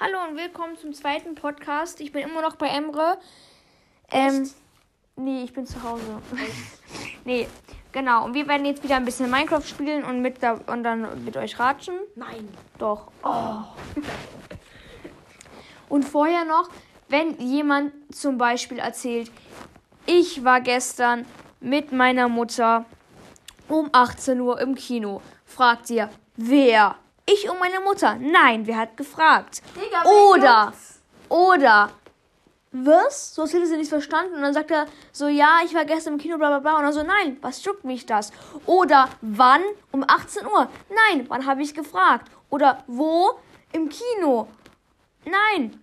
Hallo und willkommen zum zweiten Podcast. Ich bin immer noch bei Emre. Ähm, nee, ich bin zu Hause. nee, genau. Und wir werden jetzt wieder ein bisschen Minecraft spielen und, mit da, und dann mit euch ratschen. Nein. Doch. Oh. Und vorher noch, wenn jemand zum Beispiel erzählt, ich war gestern mit meiner Mutter um 18 Uhr im Kino, fragt ihr, wer? Ich und meine Mutter. Nein, wer hat gefragt? Digga, oder, oder, was? So als hätte sie nicht verstanden. Und dann sagt er so, ja, ich war gestern im Kino, bla bla bla. Und dann so, nein, was juckt mich das? Oder, wann? Um 18 Uhr. Nein, wann habe ich gefragt? Oder, wo? Im Kino. Nein.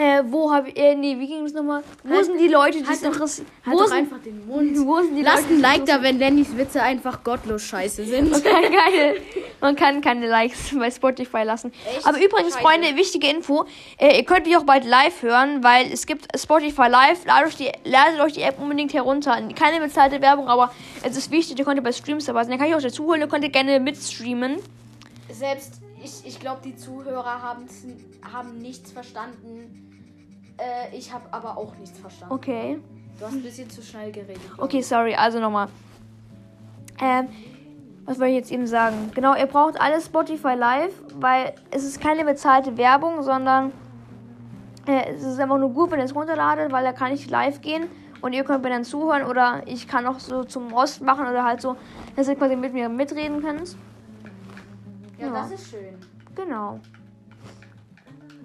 Äh, wo habe ich, äh, nee, wie ging es nochmal? Wo Halt- sind die Leute, die halt es interessiert? Halt Wo doch sind, einfach den Mund. wo sind die Lasst Leute, ein Like da, wenn Lennys Witze einfach gottlos scheiße sind. Man kann keine, man kann keine Likes bei Spotify lassen. Echt? Aber übrigens, Scheiße. Freunde, wichtige Info. Äh, ihr könnt mich auch bald live hören, weil es gibt Spotify Live. Ladet euch die, ladet euch die App unbedingt herunter. Keine bezahlte Werbung, aber es ist wichtig, ihr könnt bei Streams dabei sein. Dann kann ich euch dazu holen, ihr könnt gerne mitstreamen. Selbst, ich, ich glaube, die Zuhörer haben nichts verstanden. Äh, ich habe aber auch nichts verstanden. Okay. Du hast ein bisschen zu schnell geredet. Okay, sorry, also nochmal. Ähm, was wollte ich jetzt eben sagen? Genau, ihr braucht alles Spotify Live, weil es ist keine bezahlte Werbung, sondern äh, es ist einfach nur gut, wenn ihr es runterladet, weil da kann ich live gehen und ihr könnt mir dann zuhören oder ich kann auch so zum Rost machen oder halt so, dass ihr quasi mit mir mitreden könnt. Ja, Ja. das ist schön. Genau.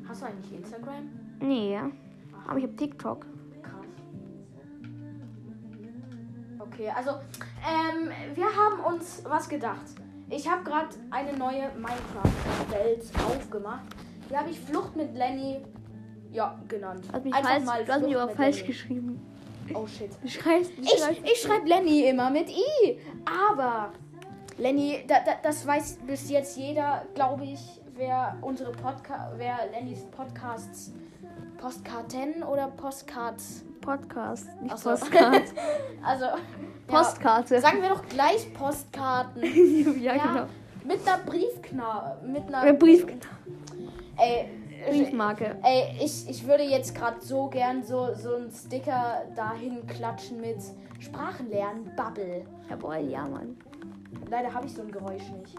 Hast du eigentlich Instagram? Nee, aber ich habe TikTok. Krass. Okay, also ähm, wir haben uns was gedacht. Ich habe gerade eine neue Minecraft-Welt aufgemacht. Die habe ich Flucht mit Lenny ja, genannt. Du hast mich, Einfach falsch, mal du hast mich aber falsch Lenny. geschrieben. Oh shit. Ich, schreibst. ich schreibe Lenny immer mit I. Aber Lenny, da, da, das weiß bis jetzt jeder, glaube ich, wer unsere Podcast, wer Lennys Podcasts, Postkarten oder Postcards, Podcast, nicht so. Postcard. also Postkarte. Ja, sagen wir doch gleich Postkarten. ja, genau. Mit einer Briefknabe, mit einer Äh, Brief, Ey, Briefmarke. Ey, ich, ich würde jetzt gerade so gern so, so einen Sticker dahin klatschen mit Sprachenlernen, Bubble. Jawohl, ja, Mann. Leider habe ich so ein Geräusch nicht.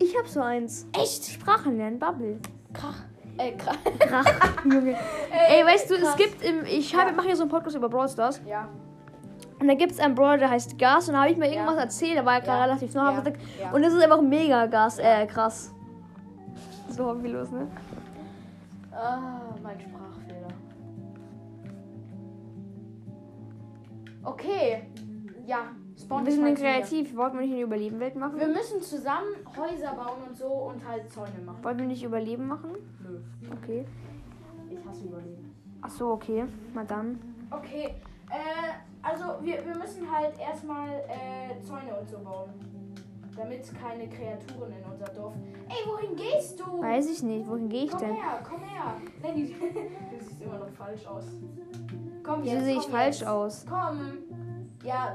Ich hab so eins. Echt? Sprachen lernen, Bubble. Krach. Äh, krach. Krach, Junge. Ey, weißt du, es krass. gibt im. Ich habe, mache hier so einen Podcast über Brawl Stars. Ja. Und da gibt es einen Brawler, der heißt Gas. Und da habe ich mir irgendwas Ja. erzählt. Da war er gerade Ja. relativ neu. Ja. Ja. Und das ist einfach mega Gas. Äh, krass. So hobbylos, ne? Ah, mein Sprachfehler. Okay. Ja, Spawn zu mir. kreativ. Wollten wir nicht eine Überlebenwelt machen? Wir müssen zusammen Häuser bauen und so und halt Zäune machen. Wollten wir nicht Überleben machen? Nö. Okay. Ich hasse Überleben. Ach so, okay. Mal dann. Okay. Äh, also wir, wir müssen halt erstmal äh, Zäune und so bauen. Damit keine Kreaturen in unser Dorf. Ey, wohin gehst du? Weiß ich nicht. Wohin gehe ich komm denn? her, komm her. Lenny, du siehst immer noch falsch aus. Komm Wieso jetzt. sehe ich komm falsch jetzt. aus? Komm. Ja,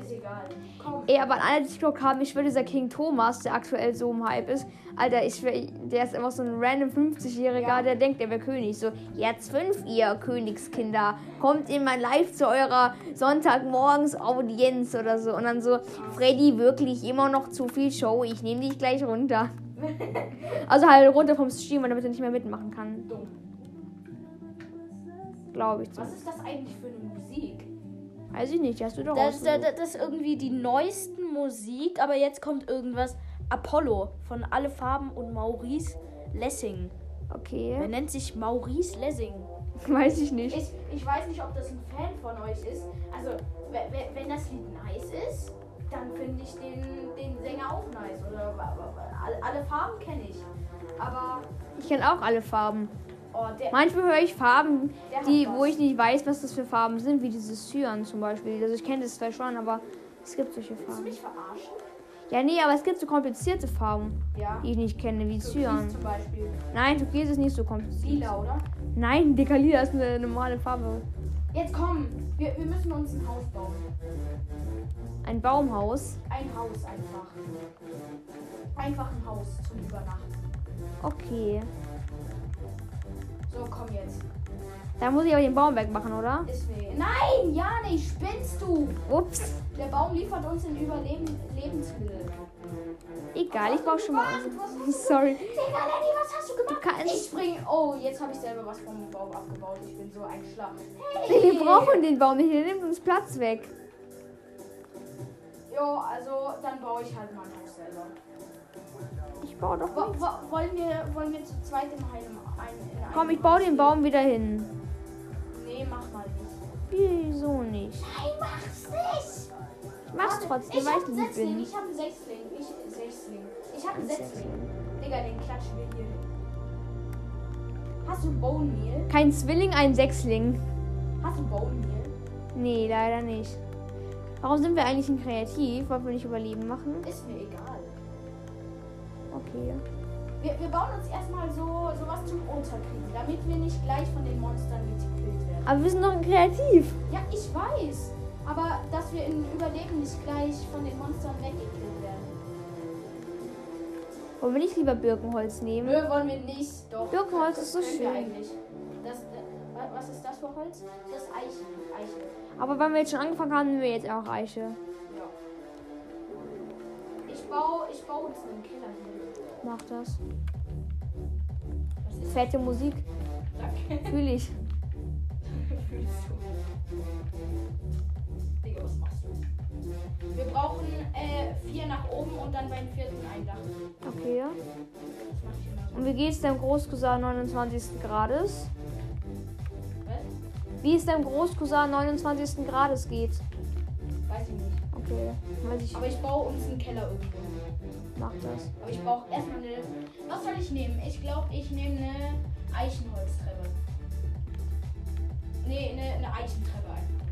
ist egal. Komm. Ey, aber an alle, die TikTok haben, ich schwöre, dieser King Thomas, der aktuell so im Hype ist, Alter, ich der ist einfach so ein random 50-Jähriger, Ja. der denkt, er wäre König. So, jetzt fünf, ihr Königskinder, kommt in mein Live zu eurer Sonntagmorgens Audienz oder so. Und dann so, Freddy, wirklich immer noch zu viel Show, ich nehme dich gleich runter. Also halt runter vom Stream, damit er nicht mehr mitmachen kann, Dumm. glaube ich. So. Was ist das eigentlich für eine Musik? Weiß ich nicht, hast du doch Das, das, das ist irgendwie die neuesten Musik, aber jetzt kommt irgendwas. Apollo von Alle Farben und Maurice Lessing. Wer Okay, nennt sich Maurice Lessing? weiß ich nicht. Ich, ich weiß nicht, ob das ein Fan von euch ist. Also, we- we- wenn das Lied nice ist, dann finde ich den, den Sänger auch nice. Oder alle Farben kenne ich. Aber, Ich kenne auch alle Farben. Oh. Manchmal höre ich Farben, die, wo ich nicht weiß, was das für Farben sind, wie dieses Cyan zum Beispiel. Also ich kenne das zwar schon, aber es gibt solche Willst du Farben. mich verarschen? Ja, nee, aber es gibt so komplizierte Farben, Ja. die ich nicht kenne, wie Türkis Cyan. zum Beispiel. Nein, Türkis ist nicht so kompliziert. Lila, oder? Nein, Dicker Lila ist eine normale Farbe. Jetzt komm, wir, wir müssen uns ein Haus bauen. Ein Baumhaus. Ein Haus einfach. Einfach ein Haus zum Übernachten. Okay. So, komm jetzt. Da muss ich aber den Baum wegmachen, oder? Ist weh. Nein, ja nicht. Spinnst du? Ups. Der Baum liefert uns in Überleben Lebensmittel. Egal, ich baue schon mal. Sorry. Digga, Lenny, was hast du gemacht? Du kannst- ich spring. Oh, jetzt habe ich selber was vom Baum abgebaut. Ich bin so ein Schlag. Nee, Hey! wir brauchen den Baum nicht. Der nimmt uns Platz weg. Jo, also dann baue ich halt mein Haus selber. Ich baue doch Wo, wo, wollen, wir, wollen wir zu zweit im Heim ein, in einem Komm, ich baue den Baum wieder hin. Nee, mach mal nicht. Wieso nicht? Nein, mach's nicht! Ich mach's Warte, trotzdem, ich weil hab ich einen nicht Setzling, bin. ich hab einen Sechsling. Ich, Sechsling. Ich hab einen Setzling. Digga, den klatschen wir hier. Hast du Bone Meal? Kein Zwilling, ein Sechsling. Hast du Bone Meal? Nee, leider nicht. Warum sind wir eigentlich in kreativ? Wollten wir nicht überleben machen? Ist mir egal. Okay. Wir, wir bauen uns erstmal so sowas zum Unterkriegen, damit wir nicht gleich von den Monstern gekillt werden. Aber wir sind doch kreativ. Ja, ich weiß. Aber dass wir in Überleben nicht gleich von den Monstern weggekillt werden. Wollen wir nicht lieber Birkenholz nehmen? Nö, wollen wir nicht. Doch. Birkenholz ist so schön. eigentlich. Das, äh, wa- was ist das für Holz? Das ist Eichen. Eichen. Aber wenn wir jetzt schon angefangen haben, nehmen wir jetzt auch Eiche. Ja. Ich baue, ich baue uns einen Keller hier. Mach das. Fette Musik. Danke. Fühl ich. Fühlst du? Digga, was machst du? Wir brauchen äh, vier nach oben und dann beim vierten ein Dach. Okay. Und wie geht's deinem Großcousin 29. Grades? Was? Wie es deinem Großcousin 29. Grades geht? Weiß ich nicht. Okay. Weiß ich. Aber ich baue uns einen Keller irgendwo. Mach das. Aber ich brauche erstmal eine. Was soll ich nehmen? Ich glaube, ich nehme eine Eichenholztreppe. Nee, eine, eine Eichentreppe einfach.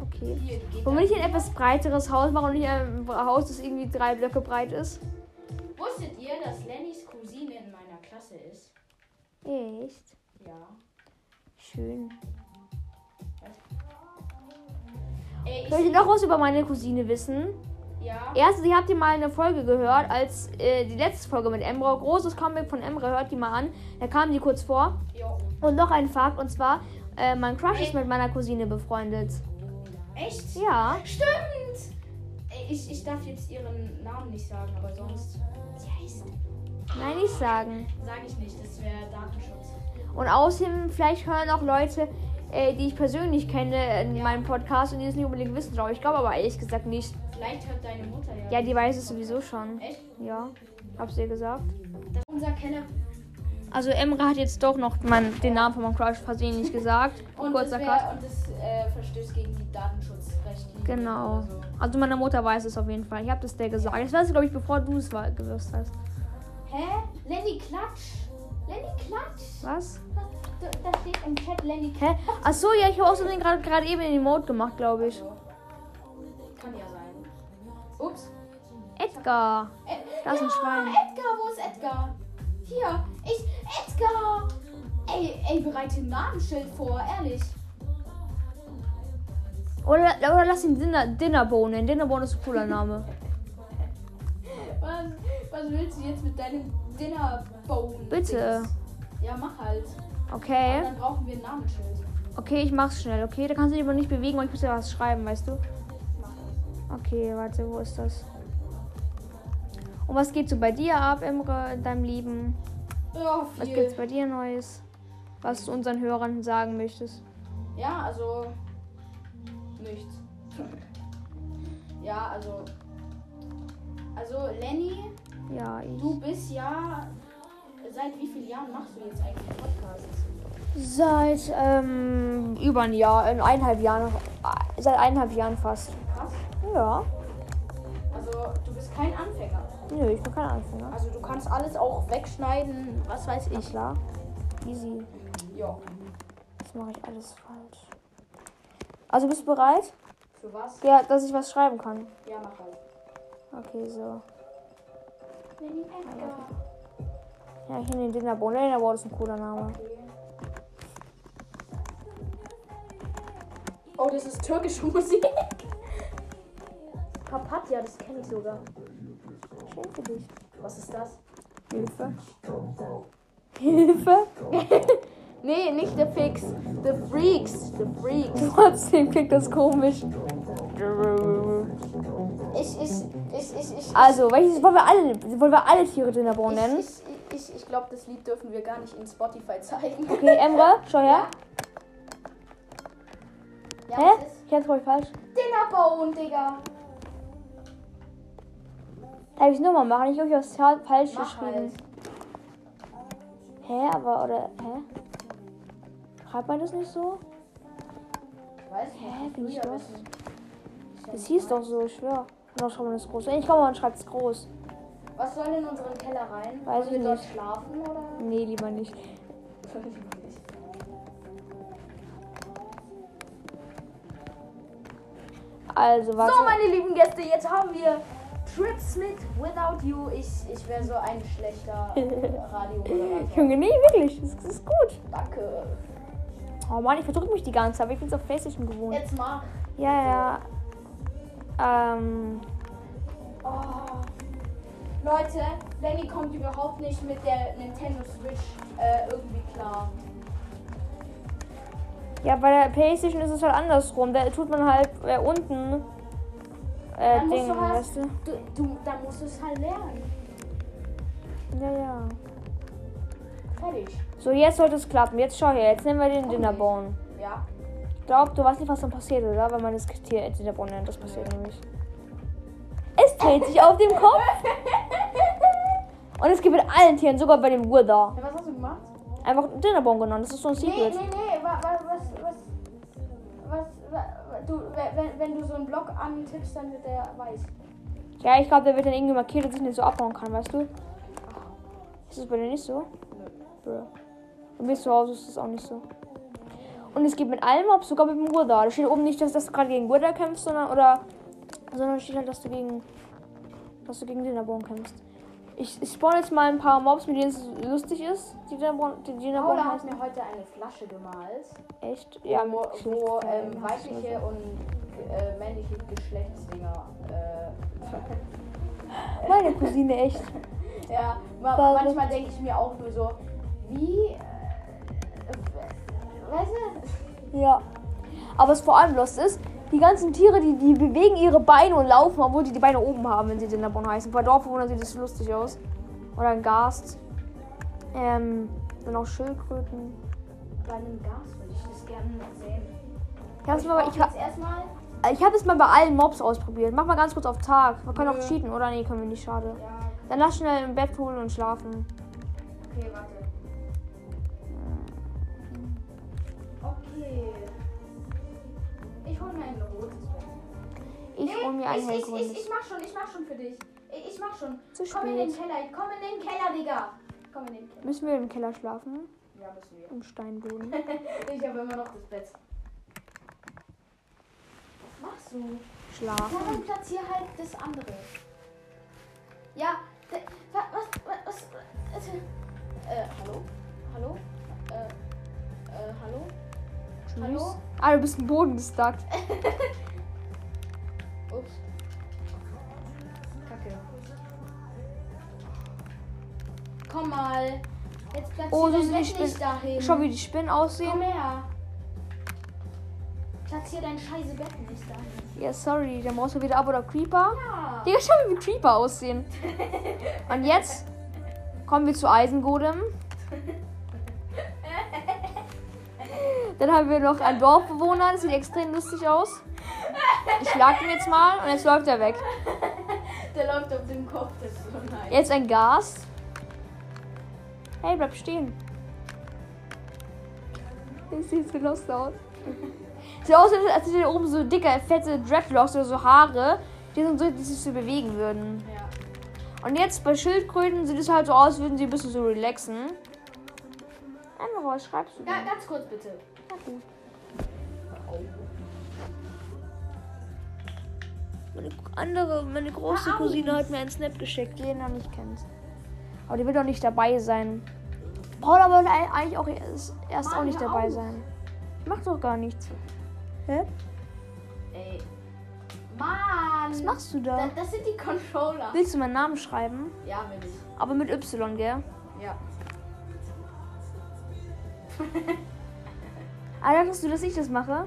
Okay. Hier, Wollen wir nicht ein etwas breiteres Haus machen und nicht ein Haus, das irgendwie drei Blöcke breit ist? Wusstet ihr, dass Lennys Cousine in meiner Klasse ist? Echt? Ja. Schön. Ihr ich, noch was über meine Cousine wissen? Ja. Erstens, ihr habt ihr mal eine Folge gehört, als äh, die letzte Folge mit Emre. Großes Comic von Emre, hört die mal an. Da kam die kurz vor. Jo. Und noch ein Fakt, und zwar, äh, mein Crush ist mit meiner Cousine befreundet. Echt? Ja. Stimmt! Ey, Ich, ich darf jetzt ihren Namen nicht sagen, aber sonst. Sie heißt. Nein, nicht sagen. Sag ich nicht, das wäre Datenschutz. Und außerdem, vielleicht hören auch Leute, äh, die ich persönlich kenne, in meinem Podcast und die es nicht unbedingt wissen, glaube ich. Glaube aber ehrlich gesagt nicht. Vielleicht hört deine Mutter ja. Ja, die weiß es sowieso schon. Echt? Ja, hab's dir gesagt. Das unser Keller. Also Emre hat jetzt doch noch mein, den Namen von meinem Crush versehentlich gesagt. Und das, Kurzer wär, Cut. und das äh, verstößt gegen die Datenschutzrechte. Genau. so. Also meine Mutter weiß es auf jeden Fall. Ich habe das der gesagt. Das weiß glaube ich, bevor du es gewusst hast. Hä? Lenny Klatsch? Lenny Klatsch? Was? Da, da steht im Chat Lenny Hä? Ach so, ja, ich habe außerdem gerade gerade eben in den Mode gemacht, glaube ich. Kann ja sein. Ups. Edgar. Äh, Da ist ein ja, Schwein. Edgar, wo ist Edgar? Hier, ich. Edgar! Ey, ey, bereite ein Namensschild vor, ehrlich. Oder, oder lass ihn Dinner, Dinnerbone nennen. Dinnerbone ist ein cooler Name. Was, was willst du jetzt mit deinem Dinnerbone? Bitte. Ja, mach halt. Okay. dann brauchen wir ein Namensschild. Okay, ich mach's schnell, okay? Da kannst du dich aber nicht bewegen, weil ich muss ja was schreiben, weißt du? Okay, warte, wo ist das? Und was geht so bei dir ab, Imre, in deinem Leben? Ja, Was viel. gibt's bei dir Neues? Was du unseren Hörern sagen möchtest? Ja, also. Nichts. ja, also. Also, Lenny, Ja, ich. du bist ja. Seit wie vielen Jahren machst du jetzt eigentlich Podcasts? Seit ähm, über ein Jahr, in eineinhalb Jahren, seit eineinhalb Jahren fast. Krass. Ja. Also, du bist kein Anfänger. Nö, ich bin kein Anfänger. Also, du kannst alles auch wegschneiden, was weiß Na ich. klar. Easy. Ja. Das mache ich alles falsch. Also bist du bereit? Für was? Ja, dass ich was schreiben kann. Ja, mach halt. Okay, so. Lenny Edgar. Ja, ich nehme den Dinnerbone. Dinnerbone ist ein cooler Name. Okay. Oh, das ist türkische Musik. Papatja, das kenne ich sogar. Schön für dich. Was ist das? Hilfe. Hilfe. Nee, nicht der Fix. The Freaks. The Freaks. Trotzdem klingt das komisch. Ich, ich, ich, ich, ich. Also, welches wollen wir alle, wollen wir alle Tiere Dinnerbone nennen? Ich, ich, ich, glaube, das Lied dürfen wir gar nicht in Spotify zeigen. Okay, Emre, schau her. Ja, Hä? Ich hab's voll falsch. Dinnerbone, Digga. Darf ich nochmal machen? Ich habe was fa- falsch Mach geschrieben. halt. Hä, aber, oder, hä? Schreibt man das nicht so? Weiß nicht. Hä, bin ich Das nicht hieß mal. doch so, ich schwör. Oder schreibt man das groß? Ich komme, man schreibt es groß. Was soll in unseren Keller rein? Weiß Wollen ich nicht. schlafen oder? Nee, lieber nicht. Also, warte. So, meine lieben Gäste, jetzt haben wir Trips mit Without You. Ich, ich wäre so ein schlechter Radiomoderator. Junge, nee, wirklich. Das, das ist gut. Danke. Oh Mann, ich verdrück mich die ganze Zeit. aber Ich bin auf Playstation gewohnt. Jetzt mach. Ja, ja. Ähm. Oh. Leute, Lenny kommt überhaupt nicht mit der Nintendo Switch äh, irgendwie klar. Ja, bei der Playstation ist es halt andersrum. Da tut man halt äh, unten. Äh, Dann Ding, du halt- weißt du? Du, du, da musst du es halt lernen. Ja, ja. Fertig. So, jetzt sollte es klappen. Jetzt schau her. Jetzt nehmen wir den Dinnerbone. Ja. Ich glaube, du weißt nicht, was dann passiert, oder? Wenn man das Tier Dinnerbone nennt. Das passiert nämlich. Es dreht sich auf dem Kopf. Und es gibt mit allen Tieren, sogar bei dem Wither. ja. Was hast du gemacht? Einfach Dinnerbone genannt. Das ist so ein Nee, Secret. nee, nee. wa- Was, was, was, wa- du, wenn, wenn du so einen Block antippst, dann wird der weiß. Ja, ich glaube, der wird dann irgendwie markiert, dass ich nicht so abhauen kann, weißt du? Ist das bei dir nicht so? Bro. Bei mir zu Hause ist das auch nicht so. Und es geht mit allem Mobs, sogar mit dem Wither. Da steht oben nicht, dass, dass du gerade gegen Wither kämpfst, sondern, oder, sondern steht halt, dass du gegen, dass du gegen Dinnerbone kämpfst. Ich, ich spawn jetzt mal ein paar Mobs, mit denen es lustig ist, die Dinnerbone, die Dinnerbone Paula hat mir heute eine Flasche gemalt, Echt? Ja, wo, wo ähm, weibliche und äh, männliche Geschlechtsdinger. Äh, Meine Cousine, echt. ja, ma Warum? manchmal denke ich mir auch nur so, wie. Äh, weißt du? Ja. Aber was vor allem lustig ist, die ganzen Tiere, die, die bewegen ihre Beine und laufen, obwohl die die Beine oben haben, wenn sie Dinnerbone heißen. Bei Dorfbewohnern sieht das lustig aus. Oder ein Gast. Ähm, dann auch Schildkröten. Bei einem Gas würde ich das gerne sehen. Ich hab's mal, ich, erstmal. ich hab es mal bei allen Mobs ausprobiert. Mach mal ganz kurz auf Tag. Wir können auch cheaten, oder? Nee, können wir nicht, schade. Ja, Dann lass schnell im Bett holen und schlafen. okay, warte. Okay. Ich hol mir ein rotes Bett. Ich hol mir ein ich, ich, ich, hellgrünes. ich mach schon, ich mach schon für dich. Ich, ich mach schon. Zu Komm in den spät. Keller, komm in den Keller, Digga. Komm in den Keller. Müssen wir im Keller schlafen? Ja, müssen wir. Im Steinboden. Ich habe immer noch das Bett. Was machst du? Ja, Schlafen. dann platzier halt das andere. Ja, was, was, was, was, äh, hallo? Hallo? Äh, äh, hallo? Hallo? Tschüss. Ah, du bist im Boden gestuckt. Ups. Kacke. Komm mal. Jetzt platzier Oh, so dein die Bett nicht dahin. Schau, wie die Spinnen aussehen. Komm her. Platzier dein scheiße Bett nicht dahin. Ja, sorry, dann brauchst du wieder Abo oder Creeper. Ja. Digga, schau wie Creeper aussehen. Und jetzt kommen wir zu Eisengodem. Dann haben wir noch einen Dorfbewohner, das sieht extrem lustig aus. Ich schlag ihn jetzt mal und jetzt läuft er weg. Der läuft auf dem Kopf, das ist so nice. Jetzt ein Gas. Hey, bleib stehen. Das sieht so lost aus. Sieht aus, als hätte er oben so dicke, fette Dreadlocks oder so Haare, die, sind so, die sich so bewegen würden. Ja. Und jetzt bei Schildkröten sieht es halt so aus, als würden sie ein bisschen so relaxen. Einfach, was schreibst du Ja, ganz kurz bitte. Gut. Meine andere, meine große. Cousine hat mir einen Snap geschickt, den noch nicht kennst. Aber die will doch nicht dabei sein. Paula wollte ei- eigentlich auch erst, erst auch nicht dabei sein. Macht doch gar nichts. Hä? Ey. Mann. Was machst du da? Da, das sind die Controller. Willst du meinen Namen schreiben? Ja, will ich. Aber mit Y, gell? Ja. Aber dachtest du, dass ich das mache?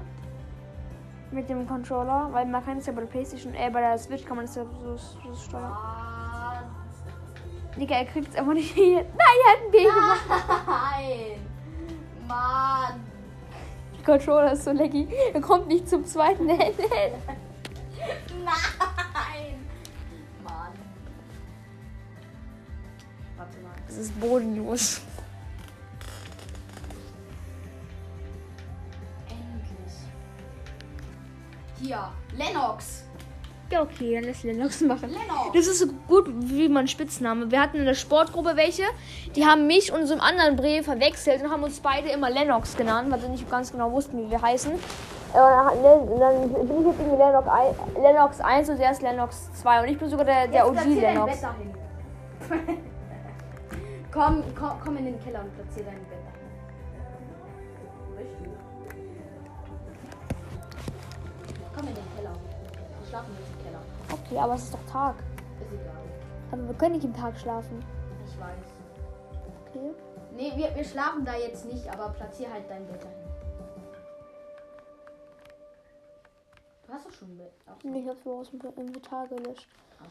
Mit dem Controller? Weil man kann es ja bei der Playstation, äh, bei der Switch kann man es ja so, so steuern. Digga, er kriegt es einfach nicht hin. Nein, er hat ein B gemacht. Nein. Mann. Der Controller ist so lecky. Er kommt nicht zum zweiten Ende. Nein. Mann. Warte mal. Das ist bodenlos. Hier. Lennox. Ja, okay, dann lass Lennox machen. Lennox. Das ist so gut wie mein Spitzname. Wir hatten in der Sportgruppe welche, die haben mich und so einen anderen Bre verwechselt und haben uns beide immer Lennox genannt, weil sie nicht ganz genau wussten, wie wir heißen. Äh, Und dann bin ich jetzt irgendwie Lennox, Lennox 1 und der ist Lennox 2 und ich bin sogar der, der Jetzt OG Lennox. Komm, komm, komm in den Keller und platzier dein Bett Komm in den Keller. Wir schlafen nicht im Keller. Okay, aber es ist doch Tag. Ist egal. Aber wir können nicht im Tag schlafen. Ich weiß. Okay. Nee, wir, wir schlafen da jetzt nicht, aber platzier halt dein Bett dahin. Du hast doch schon ein Bett. So. Nee, ich hab's aus dem Inventar gelöscht. Krass.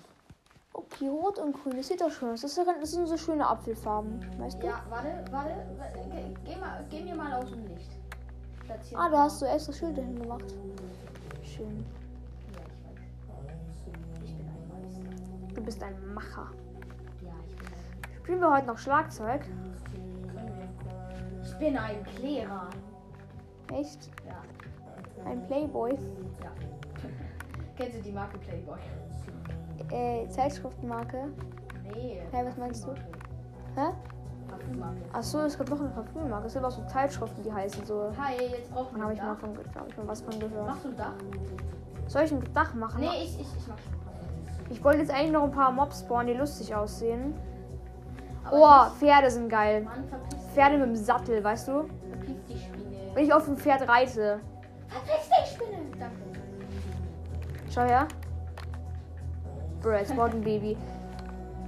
Okay, rot und grün, das sieht doch schön aus. Das, sind so schöne Apfelfarben, weißt du? Ja, warte, warte. warte, Geh, geh, mal, geh mir mal aus dem Licht. Platzier Ah, da hast du extra Schilder hingemacht. Schön. Ja, ich weiß. Ich bin ein Meister. Du bist ein Macher. Ja, ich bin ein Spielen wir heute noch Schlagzeug? Ich bin ein Klärer. Echt? Ja, Ein Playboy? ja. Kennst du die Marke Playboy? Äh, Zeitschriftenmarke? Nee. Hä, was meinst du? Hä? Achso, es gibt noch eine Parfümmarke. Es gibt auch so Zeitschriften, die heißen so. Hi, jetzt brauchen Dann wir habe ich mal von hab ich mal was von gehört. Machst du ein Dach? Soll ich ein Dach machen? Nee, ich, ich, ich mach schon. Ich wollte jetzt eigentlich noch ein paar Mobs spawnen, die lustig aussehen. Aber Oh, Pferde sind geil. Mann. Pferde mit dem Sattel, weißt du? Verpiss dich, Spinne. Wenn ich auf dem Pferd reite. Verpiss dich, Spinne. Danke. Schau her. Bro, jetzt baut ein Baby.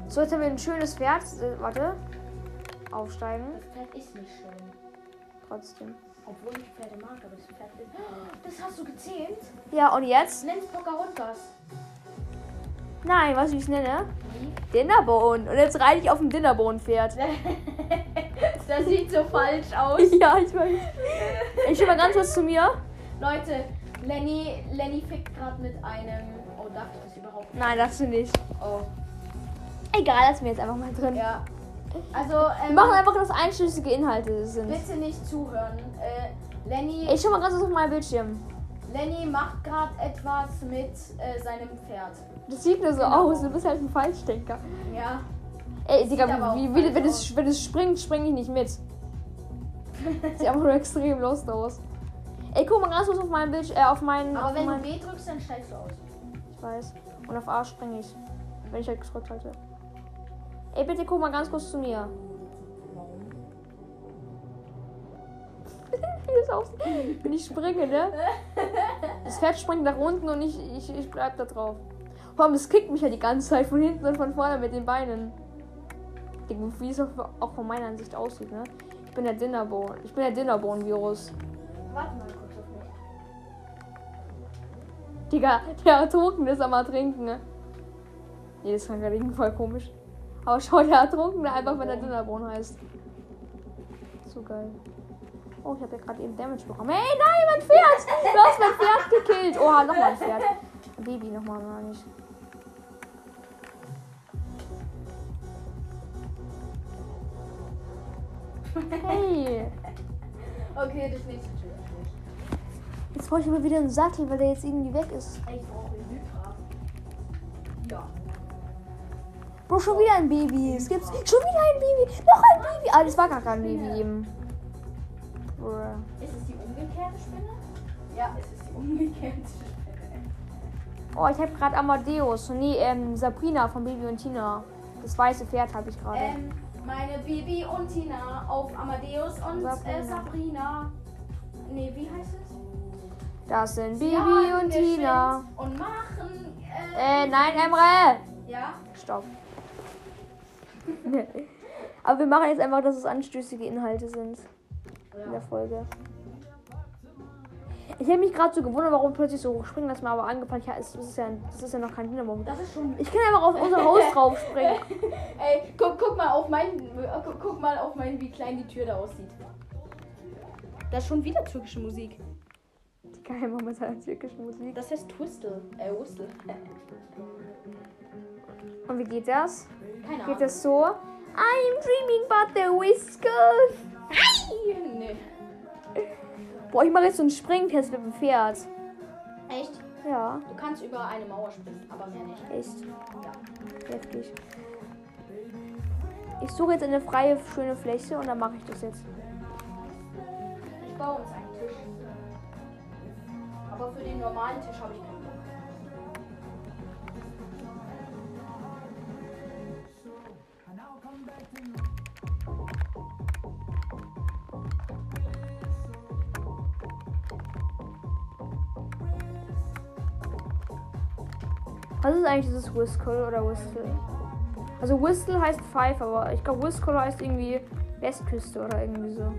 So, jetzt haben wir ein schönes Pferd. Äh, Warte. Aufsteigen. Das Pferd ist nicht schön. Trotzdem. Obwohl ich Pferde mag, aber das Pferd ist... Das hast du gezählt? Ja, und jetzt? Nenn's Pocahontas. Nein, wie ich es nenne? Wie? Dinnerbone. Und jetzt reite ich auf dem Dinnerbone-Pferd. das sieht so falsch aus. ja, ich weiß. Ich schau mal ganz kurz zu mir. Leute, Lenny, Lenny fickt gerade mit einem... Oh, darf ich das überhaupt? Nein, darfst du nicht. Oh, Egal, lass mir jetzt einfach mal drin. ja. Also, Wir ähm, machen einfach, dass einschlüssige Inhalte sind. bitte nicht zuhören. Äh, Lenny, Ich schau mal ganz kurz auf meinen Bildschirm. Lenny macht gerade etwas mit äh, seinem Pferd. Das sieht nur so Genau. aus. Du bist halt ein Falschdenker. Ja. Ey, Digga, wie, wie, wenn, es, wenn es springt, springe ich nicht mit. Sieht einfach nur extrem lost aus. Ey, guck mal ganz kurz auf meinen Bildschirm. Äh, auf meinen. Aber auf wenn meinen, du B drückst, dann steigst du aus. Ich weiß. Und auf A springe ich. Wenn ich halt gedrückt halte. Ey, bitte guck mal ganz kurz zu mir. Wie das aussieht. Wenn ich springe, ne? Das Pferd springt nach unten und ich, ich, ich bleib da drauf. Allem, es kickt mich ja die ganze Zeit von hinten und von vorne mit den Beinen. Wie es auch, von meiner Ansicht aussieht, ne? Ich bin der Dinnerbone. Ich bin der Dinnerbone-Virus. Warte mal kurz auf mich. Digga, der Ertrunkene ist am Ertrinken, ne? Nee, das gerade voll komisch. Aber schau, der Ertrunkene einfach, wenn der Dinnerbone heißt. So geil. Oh, ich habe ja gerade eben Damage bekommen. Hey, nein, mein Pferd! Du hast mein Pferd gekillt. Oha, nochmal ein Pferd. Baby nochmal, gar nicht. Hey, Okay, das nächste Tür. jetzt brauche ich aber wieder einen Sattel, weil der jetzt irgendwie weg ist. Ich brauche Hydra. Ja. Bro, schon wieder ein Baby. Es gibt schon wieder ein Baby. Noch ein Baby. Ah, das war gar kein Baby eben. Bro. Ist es die umgekehrte Spinne? Ja, es ist die umgekehrte Spinne. Oh, ich habe gerade Amadeus. Nee, ähm, Sabrina von Baby und Tina. Das weiße Pferd habe ich gerade. Ähm, meine Bibi und Tina auf Amadeus und Sabrina. Sabrina. Äh, Sabrina. Nee, wie heißt es? Das sind Baby und Tina. Und machen. Äh, nein, Emre. Ja? Stopp. Aber wir machen jetzt einfach, dass es anstößige Inhalte sind. Ja. in der Folge. Ich habe mich gerade so gewundert, warum plötzlich so hoch springen. Das mir aber angefallen. Ja, es ist ja, das ist ja noch kein Dynamo. Das ist schon. Ich kann einfach auf unser Haus drauf springen. Ey, guck, guck mal auf mein. Guck, guck mal auf mein, wie klein die Tür da aussieht. Das ist schon wieder türkische Musik. Die geheime mit seiner türkischen Musik. Das heißt Twistle. Äh, Whistle. Und wie geht das? Keine Geht das so? I'm dreaming about the whiskers. Nee. Boah, ich mache jetzt so einen Springtest mit dem Pferd. Echt? Ja, Du kannst über eine Mauer springen, aber mehr nicht. echt. Ja. Heftig. Ich suche jetzt eine freie, schöne Fläche und dann mache ich das jetzt. Ich baue uns einen Tisch. Aber für den normalen Tisch habe ich keinen Was ist eigentlich dieses Whistle oder Whistle? Also Whistle heißt Pfeife, aber ich glaube Whistle heißt irgendwie Westküste oder irgendwie so.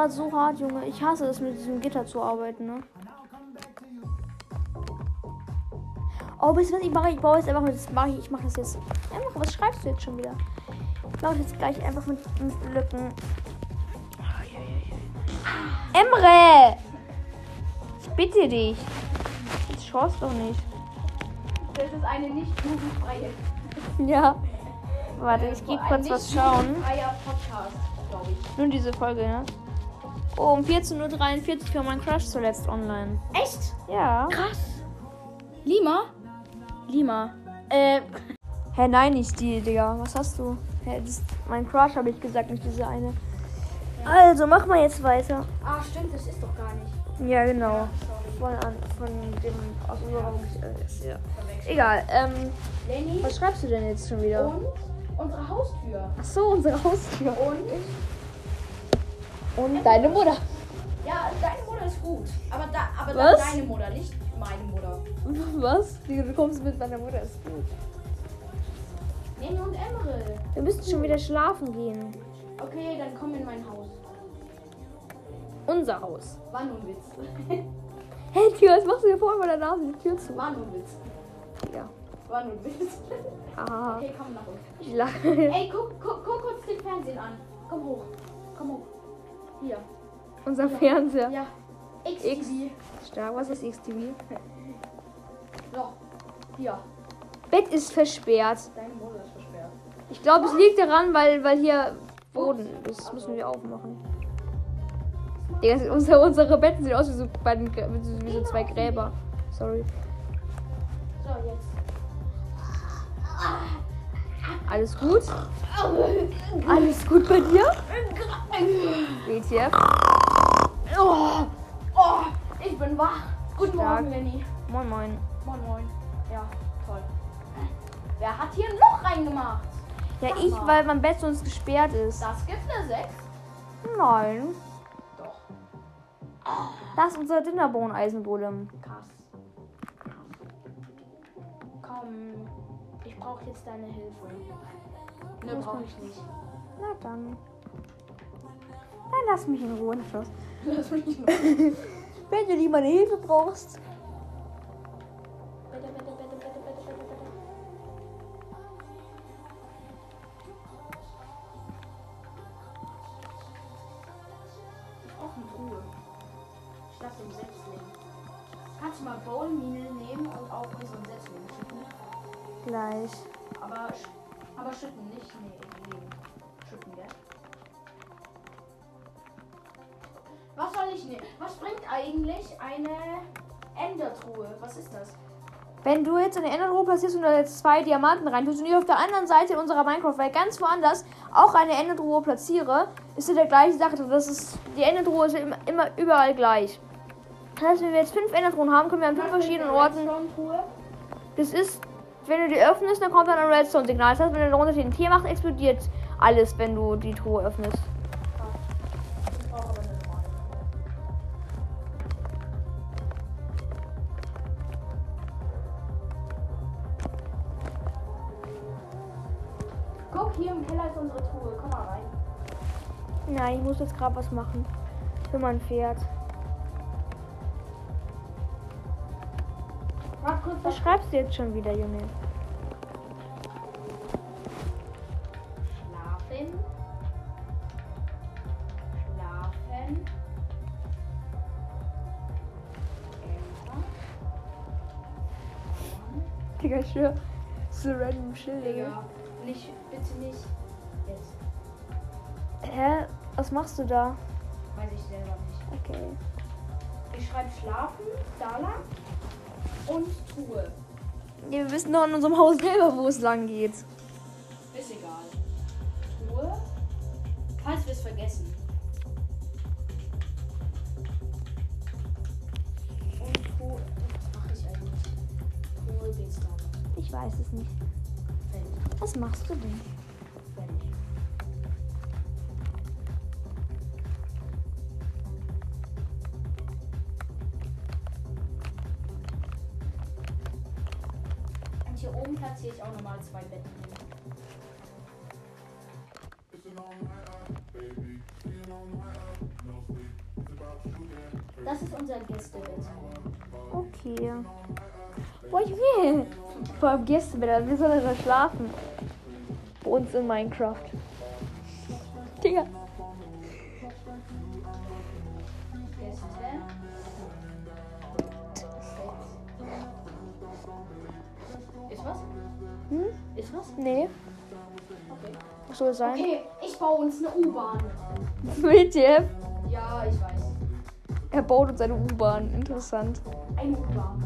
Gerade so hart, Junge. Ich hasse es, mit diesem Gitter zu arbeiten, ne? Oh, ihr was ich mache? Ich baue jetzt einfach mit. Das mache ich, ich mache das jetzt. Einfach, was schreibst du jetzt schon wieder? Ich baue jetzt gleich einfach mit, mit Blöcken. Emre! Ich bitte dich. Das schaust doch nicht. Das ist eine nicht jugendfreie. Ja. Warte, ich gehe kurz was schauen. Podcast. Nur diese Folge, ne? Oh, um 14.43 Uhr für mein Crush zuletzt online. Echt? Ja. Krass. Lima? Lima. Äh, Hä, nein, nicht die, Digga. Was hast du? Hä, das ist mein Crush, habe ich gesagt, nicht diese eine. Also, mach mal jetzt weiter. ah, stimmt, das ist doch gar nicht. Ja, genau. Von, an, von dem aus unserer äh, ja. Egal, ähm, Lenny was schreibst du denn jetzt schon wieder? und unsere Haustür. Ach so, unsere Haustür. Und Und deine Mutter. ja, deine Mutter ist gut. Aber, da, aber Was? deine Mutter, nicht meine Mutter. Was? Du kommst mit meiner Mutter, ist gut. Lenny und Emre. Wir müssen schon wieder schlafen gehen. Okay, dann komm in mein Haus. Unser Haus. War nur ein Witz. Hey, Tür, was machst du hier vor meiner Nase die Tür zu? War nur ein Witz. Ja. War nur ein Witz. Haha. Okay, komm nach unten. Ich lache. Ey, guck, guck, guck kurz den Fernsehen an. Komm hoch. Komm hoch. Hier. Unser Fernseher. Ja. XTV. Stark, was ist XTV? So. Hier. Bett ist versperrt. Deine Mutter ist versperrt. Ich glaube, es liegt daran, weil, weil hier Boden ist. Das müssen wir aufmachen. Digga, unsere, unsere Betten sehen aus wie so, bei den, Grä- wie so, wie so zwei Gräber. Sorry. So, jetzt. Alles gut? Alles gut bei dir? WTF? Oh, oh, ich bin wach. Guten Stark. Morgen, Lenny. Moin, moin. Moin, moin. Ja, toll. Wer hat hier ein Loch reingemacht? Ja, Sag ich, mal. weil mein Bett sonst gesperrt ist. Das gibt eine 6. Nein. Doch. Das ist unser Dinnerbone-Eisengolem. Krass. Krass. Komm, brauche jetzt deine Hilfe. Ne, brauche ich nicht. Na dann. Dann lass mich in Ruhe. Schluss. Lass mich nur. Wenn du lieber eine Hilfe brauchst. Wenn du jetzt eine Endertruhe platzierst und da jetzt zwei Diamanten rein tust und ich auf der anderen Seite unserer Minecraft-Welt ganz woanders auch eine Endertruhe platziere, ist ja der gleiche Sache. Das ist, die Endertruhe ist immer, immer überall gleich. Das heißt, wenn wir jetzt fünf Endertruhen haben, können wir an fünf verschiedenen Orten. Das ist, wenn du die öffnest, dann kommt dann ein Redstone-Signal. Das heißt, wenn du darunter den Tier machst, explodiert alles, wenn du die Truhe öffnest. Nein, ich muss jetzt gerade was machen. Für mein Pferd. Was schreibst du jetzt schon wieder, Junge? Schlafen. Schlafen. Digga, ich schwör. So random Digga. Digga. Nicht, bitte nicht. Jetzt. Hä? Was machst du da? Weiß ich selber nicht. Okay. Ich schreibe schlafen, da lang. Und Truhe. Ja, wir wissen doch in unserem Haus selber, wo es lang geht. Ist egal. Truhe. Falls wir es vergessen. Und Truhe. Was mache ich eigentlich? Truhe geht's dann. Ich weiß es nicht. Was machst du denn? Oben platziere ich auch nochmal zwei Betten hin. Das ist unser Gästebett. Okay. Boah, ich will. Vor allem Gästebett, wir sollen da schlafen. Bei uns in Minecraft. Digga. Ist was? Hm? Ist was? Nee. Okay. Was soll es sein? Okay, ich baue uns eine U-Bahn. Mit dir? Ja, ich weiß. Er baut uns eine U-Bahn. Interessant. Eine U-Bahn.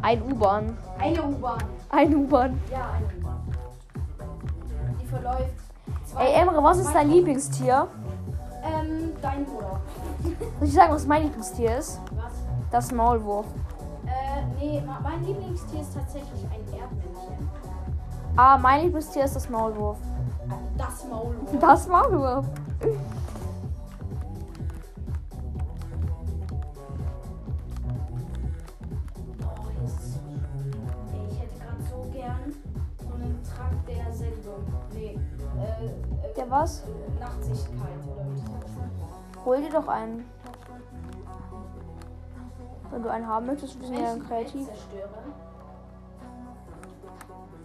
Ein U-Bahn. Eine U-Bahn. Ein U-Bahn. Ja, eine U-Bahn. Die verläuft. zwei- Ey, Emre, was ist dein Lieblingstier? Ähm, dein Bruder. Soll ich sagen, was mein Lieblingstier ist? Was? Das Maulwurf. Nee, mein Lieblingstier ist tatsächlich ein Erdmännchen. Ah, mein Lieblingstier ist das Maulwurf. Das Maulwurf. Das Maulwurf. Oh, hier ist es so schön. Ey, ich hätte gerade so gern so einen Trank der Sendung. Nee, Der was? Nachtsichtkeit oder wie heißt. Hol dir doch einen. Wenn du einen haben möchtest, wir sind ja kreativ.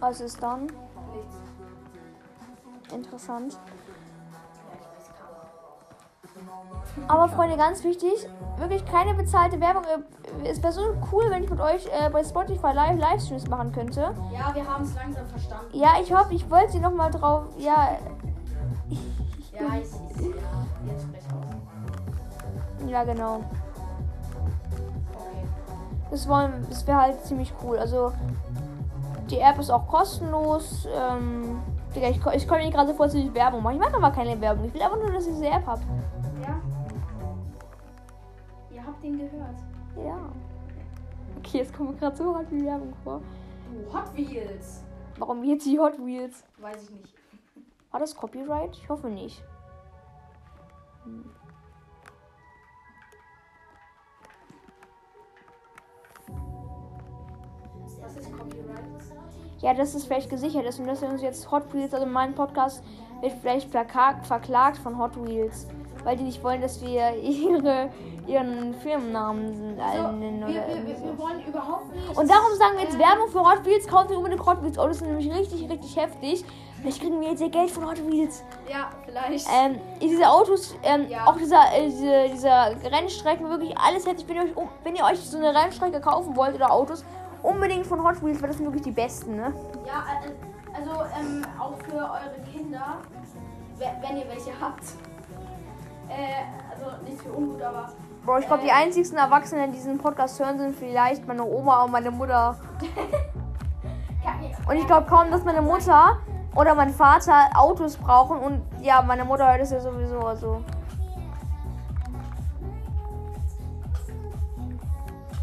Was ist dann? Nichts. Interessant. Ja, ich weiß kaum. Aber Freunde, ganz wichtig, wirklich keine bezahlte Werbung. Äh, Es wäre so cool, wenn ich mit euch äh, bei Spotify live Livestreams machen könnte. Ja, wir haben es langsam verstanden. Ja, ich hoffe, ich wollte sie noch mal drauf. Ja, Ja, ich, ich, ja, jetzt sprech aus. ja genau. Das wollen, das wäre halt ziemlich cool. Also die App ist auch kostenlos. Ähm, Digga, ich, ich komme mir gerade vor, dass ich Werbung mache. Ich mache aber keine Werbung. Ich will einfach nur, dass ich diese App habe. Ja. Ihr habt ihn gehört. Ja. Okay, jetzt kommt mir gerade so hart wie Werbung vor. Hot Wheels. Warum jetzt die Hot Wheels? Weiß ich nicht. War das Copyright? Ich hoffe nicht. Hm. Ja, dass es vielleicht gesichert ist und dass wir uns jetzt Hot Wheels, also mein Podcast, wird vielleicht plaka- verklagt von Hot Wheels, weil die nicht wollen, dass wir ihre, ihren Firmennamen So, nennen wir, oder wir, wir, so. wir wollen überhaupt nicht. Und darum sagen wir jetzt Ähm, Werbung für Hot Wheels, kauft ihr unbedingt Hot Wheels Autos, sind nämlich richtig, richtig heftig. Vielleicht kriegen wir jetzt ihr Geld von Hot Wheels. Ja, vielleicht. Ähm, diese Autos, ähm, Ja. auch dieser, äh, diese, dieser Rennstrecken, wirklich alles hätte ich, wenn ihr, euch, wenn ihr euch so eine Rennstrecke kaufen wollt oder Autos, unbedingt von Hot Wheels, weil das sind wirklich die besten, ne? Ja, äh, also ähm, auch für eure Kinder, we- wenn ihr welche habt. Äh, also nicht für ungut, aber Bro, ich glaube, die einzigsten Erwachsenen, die diesen Podcast hören, sind vielleicht meine Oma und meine Mutter. Und ich glaube kaum, dass meine Mutter oder mein Vater Autos brauchen. Und ja, meine Mutter hört es ja sowieso. Also.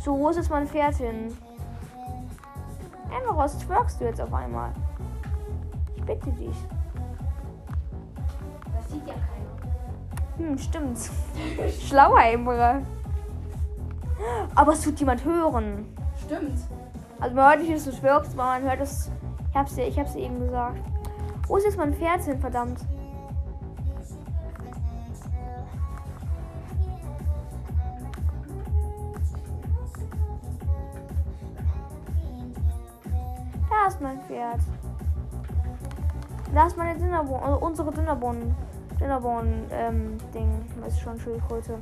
So, wo ist jetzt mein Pferd hin? Was twerkst du jetzt auf einmal? Ich bitte dich. Das sieht ja keiner. Hm, stimmt's. Schlauer Emre. Aber es tut jemand hören. Stimmt. Also man hört nicht, dass du schwirkst, aber man hört es. Ich hab's dir, ich hab's dir eben gesagt. Wo ist jetzt mein Pferd hin, verdammt? Da ist mein Pferd. Da ist meine Dinnerbohnen, also unsere Dinnerbohnen. Dinnerbohnen, ähm, Ding. Das ist schon Schildkröte.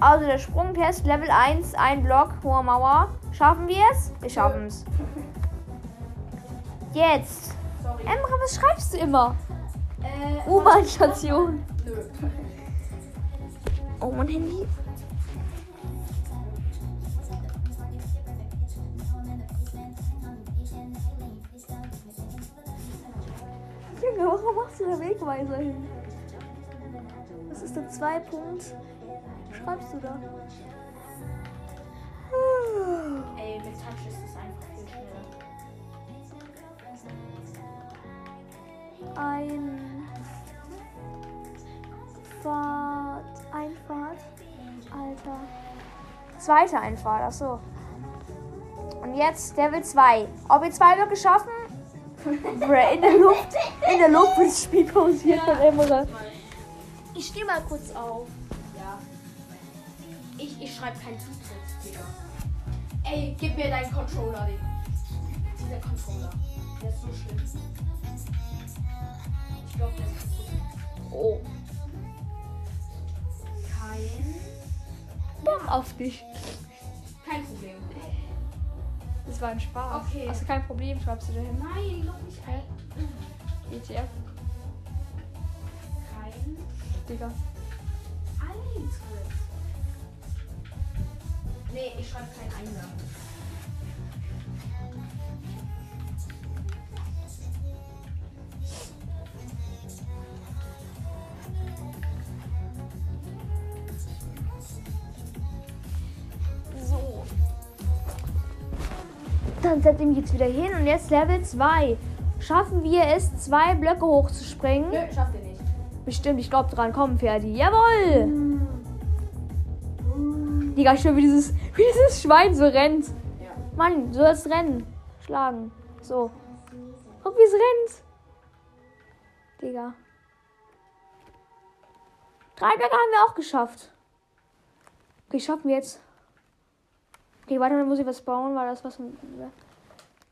Also der Sprungtest, Level 1, ein Block, hohe Mauer. Schaffen wir es? Wir schaffen es. Jetzt. Sorry. Emra, was schreibst du immer? Äh, U-Bahn-Station. Oh, mein Handy. Da Wegweiser hin? Was ist der zwei Punkt? Was schreibst du da? Ey, mit Touch ist es einfach viel schneller. Ein Fahrt. Einfahrt. Alter. Zweite Einfahrt, achso. Und jetzt Level 2. Ob wir zwei Blöcke schaffen? In der Luft. In der Luft wird das Spiel pausiert von Emre. Ich stehe mal kurz auf. Ja. Ich, ich schreibe keinen Zusatz, Digga. Ey, gib mir deinen Controller, Digga. Dieser Controller. Der ist so schlimm. Ich glaube, der ist kaputt. Oh. Kein. Bock auf dich. Kein Problem. Das war ein Spaß. Okay. Hast du kein Problem, schreibst du da hin. Nein, noch nicht ein. ETF, Kein. Digga. Eintritt. Nee, ich schreibe keinen Eingang. Dann setze ich mich jetzt wieder hin und jetzt Level 2. Schaffen wir es, zwei Blöcke hochzuspringen? Nö, schafft ihr nicht. Bestimmt, ich glaube dran. Komm, Ferdi. Jawohl! Digga, ich schwör, wie dieses, wie dieses Schwein so rennt. Ja. Mann, du sollst rennen. Schlagen. So. Guck, wie es rennt. Digga. Drei Blöcke haben wir auch geschafft. Okay, schaffen wir jetzt. Okay, warte, dann muss ich was bauen, weil das was.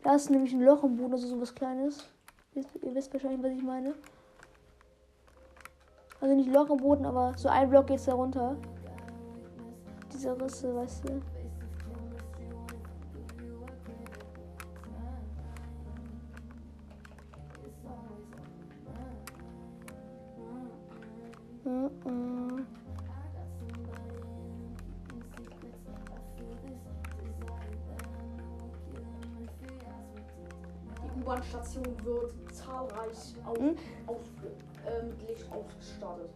Da ist nämlich ein Loch im Boden, also so was Kleines. Ihr wisst wahrscheinlich, was ich meine. Also nicht Loch im Boden, aber so ein Block geht's da runter. Diese Risse, weißt du. Mhm. U-Bahn-Station wird zahlreich auf, Hm? auf, äh, mit Licht ausgestattet.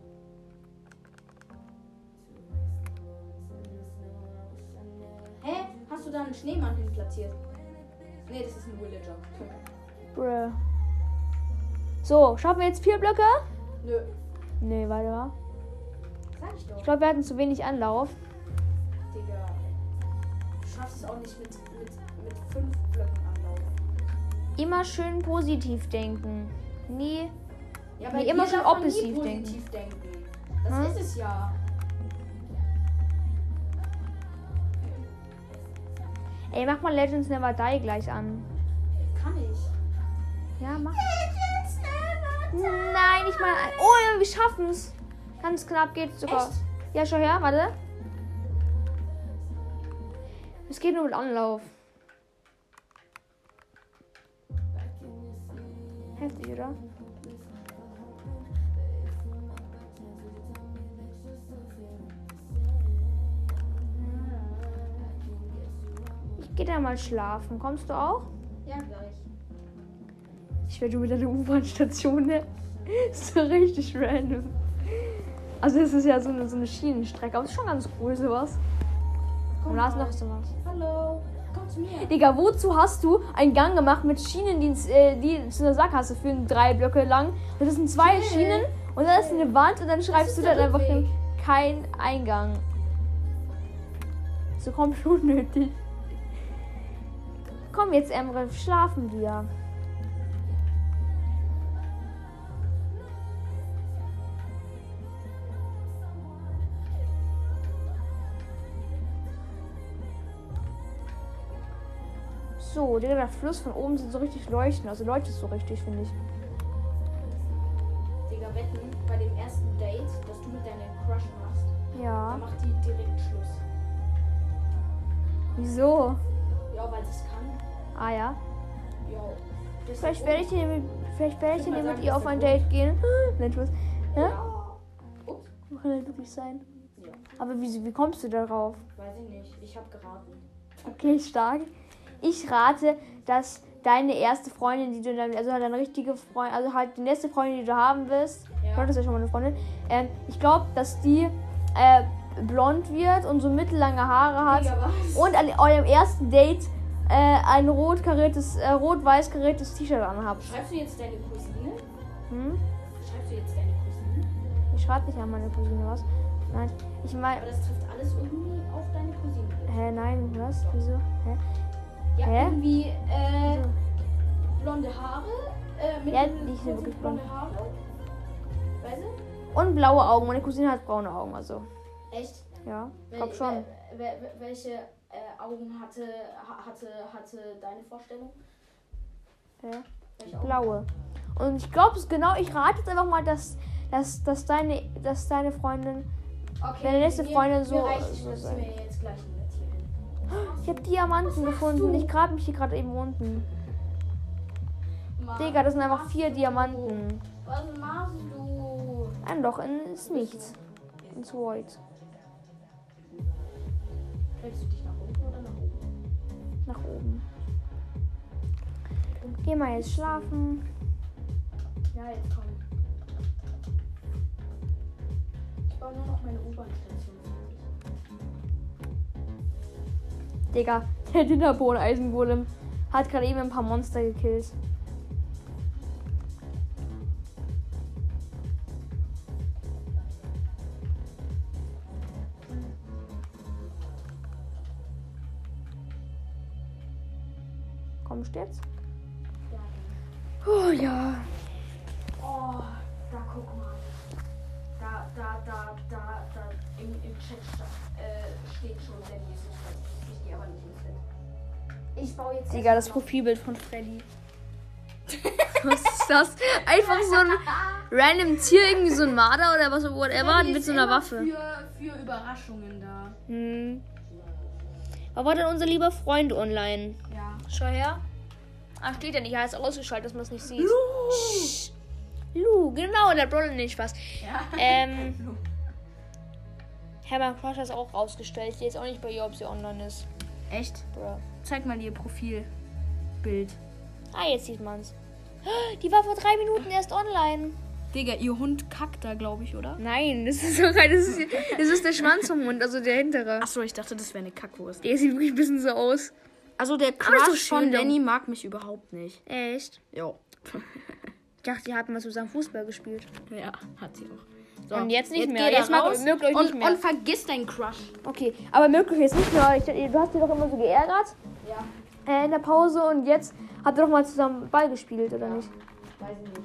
Hä? Hast du da einen Schneemann hin platziert? Nee, das ist ein Villager. Bruh. So, schaffen wir jetzt vier Blöcke? Nö, Nee, warte mal. sag ich doch. Ich glaube, wir hatten zu wenig Anlauf. Digga. Du schaffst es auch nicht mit, mit, mit fünf Blöcken Anlauf. Immer schön positiv denken. Nie. Ja, Nee, immer nie oppositiv positiv denken. Das Hm? ist es ja. Ey, mach mal Legends Never Die gleich an. Kann ich. Ja, mach. Nein, nicht mal. Oh, ja, wir schaffen's. Ganz knapp geht's sogar. Echt? Ja, schau her, warte. Es geht nur mit Anlauf. Heftig, oder? Ich geh da mal schlafen. Kommst du auch? Ja, gleich. Ich werde wieder eine U-Bahn-Station, ne? so richtig random. Also es ist ja so eine, so eine Schienenstrecke, aber es ist schon ganz cool sowas. Komm Und da ist noch so was. Hallo. Komm. Digga, wozu hast du einen Gang gemacht mit Schienen, die, ins, äh, die zu einer Sackgasse führen, drei Blöcke lang? Und das sind zwei Chill. Schienen und da ist eine Wand und dann schreibst du dann einfach kein Eingang. So komplett unnötig. Komm jetzt, Emre, schlafen wir. So, Digga, der Fluss von oben sieht so richtig leuchten. Also leuchtet so richtig, finde ich. Digga, wetten, bei dem ersten Date, das du mit deinem Crush machst, Ja. macht die direkt Schluss. Wieso? Ja, weil sie es kann. Ah ja. Ja. Vielleicht werde ich mit, vielleicht werde ich würd mit ihr auf ein Date gehen. Nein, Spaß. Ja? Ja. Ups. Kann das wirklich sein? Ja. Aber wie, wie kommst du darauf? Weiß ich nicht. Ich habe geraten. Okay, stark. Ich rate, dass deine erste Freundin, die du dann, also deine richtige Freundin, also halt die nächste Freundin, die du haben willst, Ja. du hattest ja schon mal eine Freundin, ähm, ich glaube, dass die äh, blond wird und so mittellange Haare hat was? und an eurem ersten Date äh, ein rot kariertes, äh, rot-weiß kariertes T-Shirt anhabt. Schreibst du jetzt deine Cousine? Hm? Schreibst du jetzt deine Cousine? Ich schreibe nicht an meine Cousine was. Nein, ich meine, Aber das trifft alles irgendwie auf deine Cousine. hä, nein, was? Wieso? Hä? Ja, Hä? irgendwie äh, Also, blonde Haare. Äh, mit Ja, die ja kurzen wirklich blonde blond. Haare. Weißt du? und blaue Augen. Meine Cousine hat braune Augen, also. Echt? Ja, ich glaub schon. wel- wel- wel- welche äh, Augen hatte, ha- hatte, hatte deine Vorstellung? Augen? Blaue. Und ich glaube es genau, ich rate jetzt einfach mal, dass, dass, dass, deine, dass deine Freundin. Okay, Deine nächste mir- Freundin so- so sein. Ich habe Diamanten gefunden. Ich grab mich hier gerade eben unten. Mann, Digga, das sind einfach vier? Diamanten. Was machst du? Ein Loch ins Nichts. Ins Void. Hältst du dich nach unten oder nach oben? Nach oben. Geh mal jetzt schlafen. Ja, jetzt komm. Ich baue nur noch meine U-Bahn-Station Digga, der Dinnerbohnen-Eisengolem hat gerade eben ein paar Monster gekillt. Digga, das Profilbild von Freddy. Was ist das? Einfach so ein random Tier, irgendwie so ein Marder oder was, whatever, Freddy mit ist so einer immer Waffe. Für, für Überraschungen da. Hm. Aber war denn unser lieber Freund online? Ja. Schau her. Ah, steht ja nicht. Er ist ausgeschaltet, dass man es nicht sieht. Sch- Lu, genau, der Brawler nicht Spaß. Ja. Ähm. Hermann Crush hat es auch rausgestellt. Ich weiß auch nicht bei ihr, ob sie online ist. Echt? Bruh. Zeig mal ihr Profilbild. Ah, jetzt sieht man's. Die war vor drei Minuten erst online. Digga, ihr Hund kackt da, glaube ich, oder? Nein, das ist sogar, das ist, das ist der Schwanz vom Hund, also der hintere. Achso, ich dachte, das wäre eine Kackwurst. Der sieht wirklich ein bisschen so aus. Also der ist doch Crush von Lenny mag mich überhaupt nicht. Echt? Jo. Ich dachte, die hatten mal zusammen Fußball gespielt. ja, hat sie auch. So, Und jetzt nicht mehr. geh da Jetzt mag- mögt euch und, nicht mehr. Und vergiss deinen Crush. Okay, aber möglich jetzt nicht mehr. Ich, du hast dich doch immer so geärgert Ja, äh, in der Pause und jetzt habt ihr doch mal zusammen Ball gespielt, oder nicht? weiß ich nicht.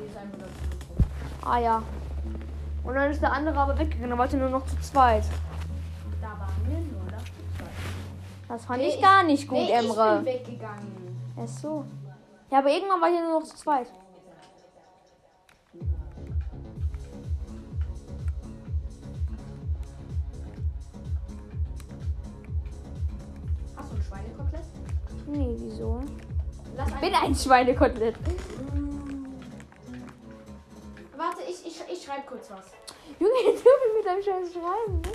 Die ist einfach dazu. Ah ja. Und dann ist der andere aber weggegangen, dann wart ihr nur noch zu zweit. Da waren wir nur noch zu zweit. Das fand Nee, ich ich- gar nicht gut, Nee, ich Emre. bin weggegangen. Ach so. Ja, aber irgendwann war ihr nur noch zu zweit. Nee, wieso? Ich bin ein Schweinekotelett. Warte, ich, ich, ich schreibe kurz was. Junge, jetzt hör mit deinem Scheiß schreiben. Ne?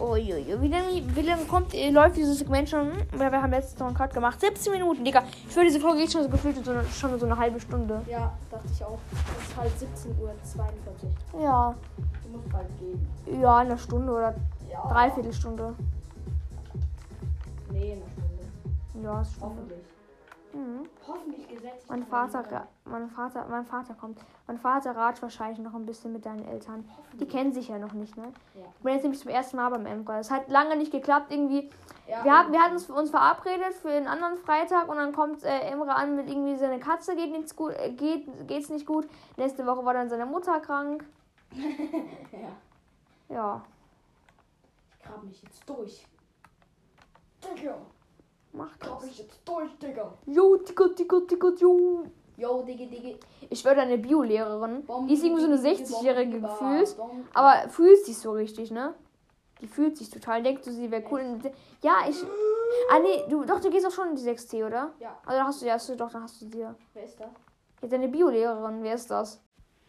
Uiuiui. Wie lange, wie lange kommt, äh, läuft dieses Segment schon? Wir haben letztens noch einen Cut gemacht. 17 Minuten, Digga. Ich würde diese Folge geht schon so gefühlt so, schon so eine halbe Stunde. Ja, dachte ich auch. Es ist halt 17.42 Uhr. Ja. Du musst bald gehen. Ja, eine Stunde oder Ja. Dreiviertelstunde. Nee, eine Stunde. Ja, ist schon. Hoffentlich. Mhm. Hoffentlich gesetzt. Mein Vater, mein Vater, mein Vater kommt. Mein Vater ratscht wahrscheinlich noch ein bisschen mit deinen Eltern. Die kennen sich ja noch nicht, ne? Ja. Ich bin jetzt nämlich zum ersten Mal beim Emra. Es hat lange nicht geklappt, irgendwie. Ja, Wir, haben, wir hatten uns, uns verabredet für einen anderen Freitag und dann kommt äh, Emre an mit irgendwie seine Katze geht nichts gut, äh, geht, geht's nicht gut. Nächste Woche war dann seine Mutter krank. ja. Ja, grab mich jetzt durch. Digga. Grab das. mich jetzt durch, Digga. Jo, Digga, Digga, Digga, jo. Yo, Digga, Digga. Ich würde eine Biolehrerin. Die ist irgendwie so eine 60-Jährige gefühlt. Aber. Fühlt sich so richtig, ne? Die fühlt sich total. Denkt du, sie wäre cool. Ja, ich. Ah, nee, du, doch, du gehst auch schon in die 6T, oder? Ja. Also, da hast du, ja, hast du, doch, dann hast du dir. Wer ist das? Jetzt deine Biolehrerin, wer ist das?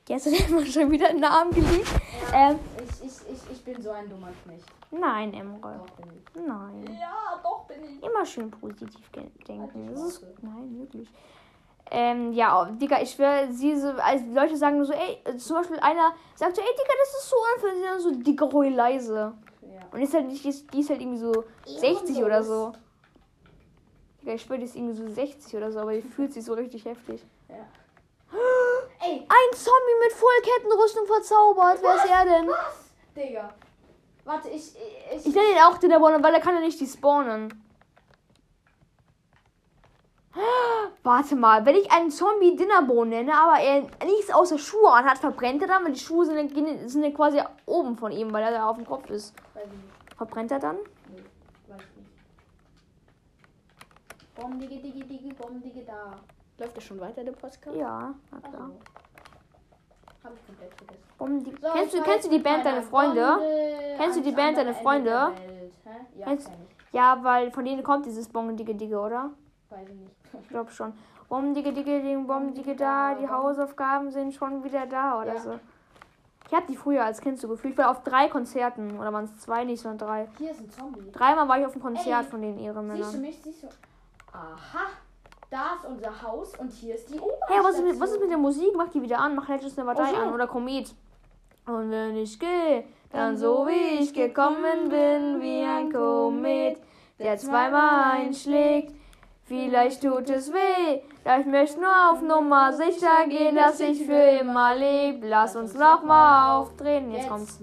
Du dir immer schon wieder einen Namen gelegt. Ähm, Ich, ich, ich, ich bin so ein dummer Knecht. nein, Emre. Doch, bin ich. Nein. Ja, doch, bin ich. Immer schön positiv denken. Halt Das ist, nein, wirklich. Ähm, ja, oh, Digga, ich schwöre, sie so, also Leute sagen nur so, ey, äh, zum Beispiel einer sagt so, ey, Digga, das ist so unfair. So, Digga, ruhig leise. Ja. Und ist halt nicht, die ist, die ist halt irgendwie so 60 oder so. Digga, ich schwöre, die ist irgendwie so 60 oder so, aber die fühlt sich so richtig heftig. ja. Ey, Ein Zombie mit Vollkettenrüstung verzaubert. Wer ist er denn? Digga. Warte, ich. Ich. Ich nenne ihn auch Dinnerborn, weil er kann ja nicht die spawnen. Warte mal, wenn ich einen Zombie Dinnerbone nenne, aber er nichts außer Schuhe anhat, verbrennt er dann, weil die Schuhe sind, sind ja quasi oben von ihm, weil er da auf dem Kopf ist. Verbrennt er dann? Nee, weiß ich nicht. Bom, digi, digi, digi, bom, digi, da. Läuft das schon weiter, der Podcast? Ja, na klar. so. Hab ich komplett vergessen. Warum die, So, kennst, du, kennst du die Band Deine Freunde? Gondel Kennst du die Band Deine Freunde? Ja, Kennst-. Ja, weil von denen kommt dieses Bong Digge Digge, oder? Weiß ich nicht. Ich glaube schon. Bom Digge Digge Ding, Bom Digge da, die Hausaufgaben sind schon wieder da oder Ja. so. Ich habe die früher als Kind so gefühlt. Ich war auf drei Konzerten. Oder waren es zwei, nicht, sondern drei. Hier ist ein Zombie. Dreimal war ich auf einem Konzert Ey, von den Siehst du Ehrenmännern. mich? Siehst du? Aha. Da ist unser Haus und hier ist die u Hey, was ist, mit, was ist mit der Musik? Mach die wieder an. Mach Legends Never Die an. Oder Komet. Und wenn ich gehe, dann so wie ich gekommen bin, wie ein Komet, der zweimal einschlägt. Vielleicht tut es weh, da ich möchte nur auf Nummer sicher gehen, dass ich für immer lebe. Lass uns nochmal aufdrehen. Jetzt kommt's.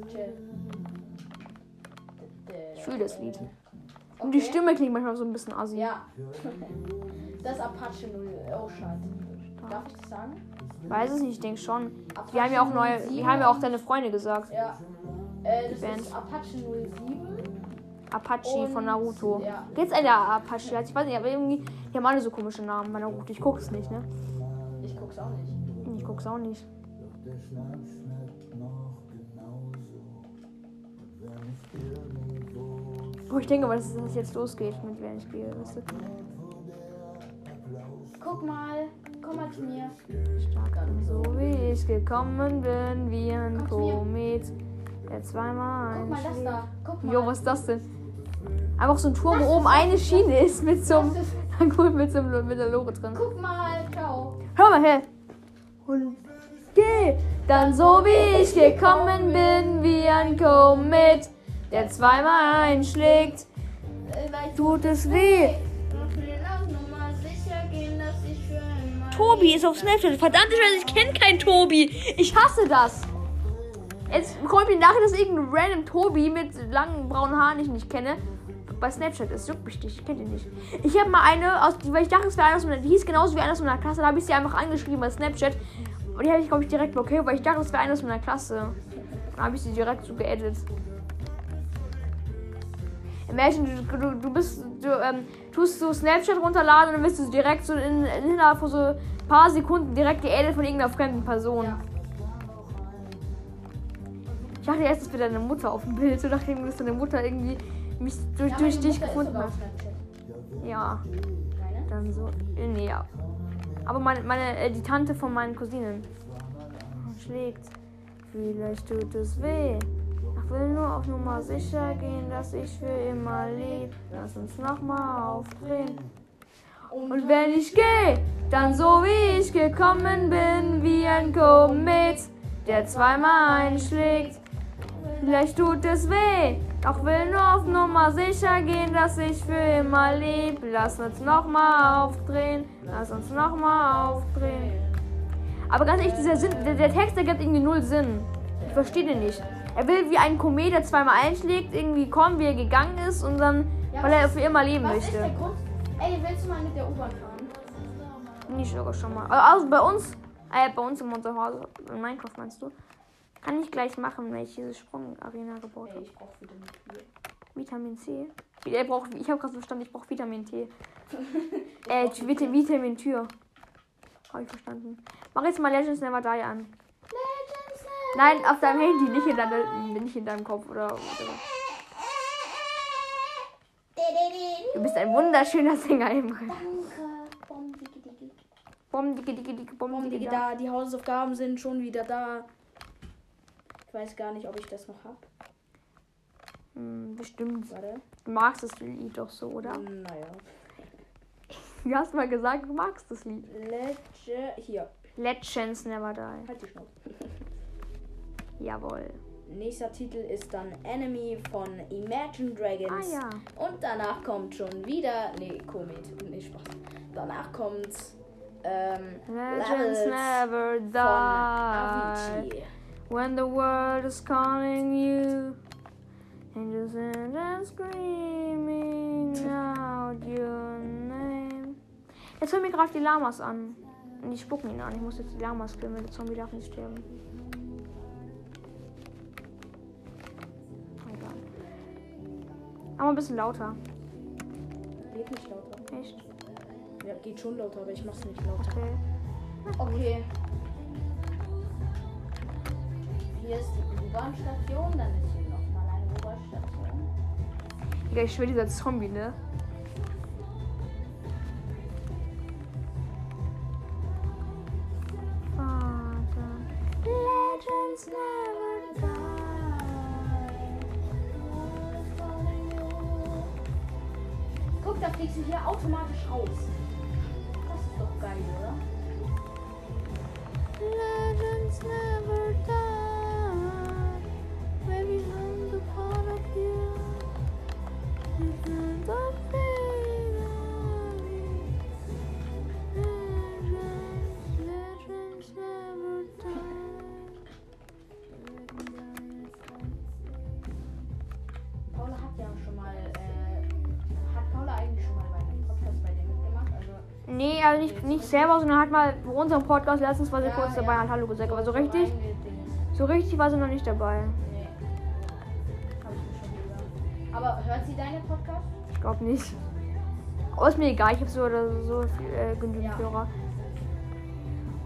Ich fühle das Lied. Und die. Stimme klingt manchmal so ein bisschen assi. Ja. Das ist Apache 0. Oh, scheiße. Darf ich das sagen? Ich weiß es nicht, ich denke schon. Apache Wir haben ja auch neue, 07. wir haben ja auch deine Freunde gesagt. Ja. Äh, das Band. ist Apache 07. Apache Und- von Naruto. ja. Jetzt eine Apache, also ich weiß nicht, aber irgendwie, die haben alle so komische Namen bei Naruto. Ich guck's nicht, ne? Ich guck's auch nicht. Ich guck's auch nicht. Der Schlag schmeckt noch genauso. Und wenn ich Wo ich denke, was dass es jetzt losgeht mit wer ich gehe, weißt du? Guck mal. Komm mal zu mir. So wie ich gekommen bin, wie ein. Komet, der zweimal Guck mal das da. Guck mal. Jo, was ist das denn? Einfach so ein Turm, wo oben eine Schiene ist mit so einem, Das cool, mit so mit der Lore drin. Guck mal. Ciao. Hör mal her. Und geh dann so wie ich gekommen bin, wie ein Komet, der zweimal einschlägt. Ich Tut es weh. ich. Tobi ist auf Snapchat. Verdammt, ich kenne keinen Tobi. Ich hasse das. Jetzt kommt mir nachher, dass irgendein random Tobi mit langen braunen Haaren, ich nicht kenne, bei Snapchat ist. Juckt mich nicht, ich kenne den nicht. Ich habe mal eine, aus, weil ich dachte, es wäre einer aus meiner, die hieß genauso wie einer aus meiner Klasse. Da habe ich sie einfach angeschrieben bei Snapchat. Und die habe ich, glaube ich, direkt blockiert, weil ich dachte, es wäre einer aus meiner Klasse. Dann habe ich sie direkt so geedit. Imagine, du, du, bist, du ähm, tust so Snapchat runterladen und dann wirst du direkt so in, innerhalb von so ein paar Sekunden direkt geedit von irgendeiner fremden Person. Ja. Ich dachte erst, es wäre deine Mutter auf dem Bild. So ich, dass deine Mutter irgendwie mich durch, Ja, durch dich Mutter gefunden hat. Ja, Deine? dann so. äh, Nee, ja. Aber meine, meine äh, die Tante von meinen Cousinen schlägt. Vielleicht tut es weh. Will nur auf Nummer sicher gehen, dass ich für immer lebe. Lass uns nochmal aufdrehen. Und wenn ich gehe, dann so wie ich gekommen bin, wie ein Komet, der zweimal einschlägt. Vielleicht tut es weh, doch will nur auf Nummer sicher gehen, dass ich für immer lebe. Lass uns nochmal aufdrehen, lass uns nochmal aufdrehen. Aber ganz ehrlich, dieser Sinn, der, der Text ergibt irgendwie null Sinn. Ich verstehe den nicht. Er will wie ein Komet, der zweimal einschlägt, irgendwie kommen, wie er gegangen ist und dann, Ja, weil er für immer leben Was ist der möchte. Grund? Ey, willst du mal mit der U-Bahn fahren? Nicht sogar schon mal. Also bei uns, äh, bei uns im Unterhause, in Minecraft meinst du? Kann ich gleich machen, wenn ich diese Sprung-Arena gebaut habe. ich brauch wieder mit dir. Vitamin C. Er braucht, ich habe gerade verstanden, ich brauche Vitamin T. äh, Vit Vitamin Tür. Habe ich verstanden. Mach jetzt mal Legends Never Die an. Legends Nein, auf deinem Handy, nicht in, deinem, nicht in deinem Kopf oder whatever. Du bist ein wunderschöner Sänger, Emre. Danke. Bom, dicke, dicke. Dicke, bom, dicke, da. Die Hausaufgaben sind schon wieder da. Ich weiß gar nicht, ob ich das noch hab. Hm, bestimmt. Warte. Du magst das Lied doch so, oder? Naja. Du hast mal gesagt, du magst das Lied. Lege. Hier. Legends Never Die. Halt die Schnauze. Jawohl. Nächster Titel ist dann Enemy von Imagine Ah Dragons. ja. Und danach kommt schon wieder. Nee, Komet. Nee, Spaß. Danach kommt. Ähm, Legends never von die. Avicii. When the world is calling you. Sit and screaming out your name. Jetzt hören mir gerade die Lamas an. Und die spucken ihn an. Ich muss jetzt die Lamas killen, weil der Zombie darf nicht sterben. Aber ein bisschen lauter. Geht nicht lauter. Echt? Ja, geht schon lauter, aber ich mach's nicht lauter. Okay. Okay. Hier ist die U-Bahn-Station, dann ist hier nochmal eine U-Bahn-Station. Digga, ich schwöre, dieser Zombie, ne? Vater. Legends never Guck, da fliegst du hier automatisch raus. Das ist doch geil, oder? Legends never die. Nicht, nicht selber, sondern hat mal bei unserem Podcast letztens war sie kurz dabei und hat Hallo gesagt. Aber so richtig, so richtig war sie noch nicht dabei. Nee. Hab ich mir schon gedacht. Aber hört sie deine Podcast? Ich glaube nicht. Aber ist mir egal, ich habe so oder so viel, äh, genügend Ja. Hörer.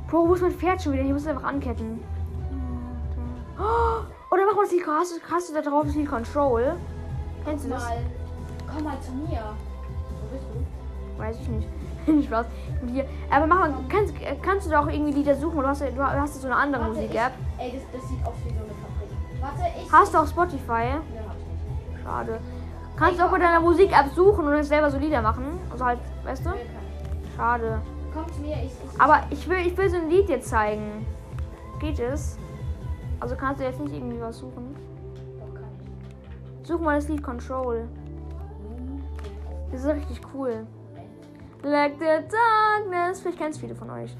Bro, wo ist mein Pferd schon wieder? Ich muss es einfach anketten. Oh, oder mach mal das Lied, hast, du- hast du da drauf Lied Control? Kennst du das? Komm mal zu mir. Wo bist du? Weiß ich nicht. Spaß. Mit dir. Aber mach mal, kannst, kannst du da auch irgendwie Lieder suchen oder hast du, du hast so eine andere Musik-App? ich- Ey, das, das sieht aus wie so eine Fabrik. Warte, ich. Hast du auch Spotify? Hab ich nicht. Schade. Kannst du auch bei deiner Musik-App suchen und selber so Lieder machen? Also halt, weißt du? Ich. Schade. Komm zu mir, ich. ich Aber ich will, ich will so ein Lied dir zeigen. Geht es? Also kannst du jetzt nicht irgendwie was suchen? Doch, kann ich. Such mal das Lied Control. Das ist richtig cool. Like the darkness. Vielleicht kennst viele von euch.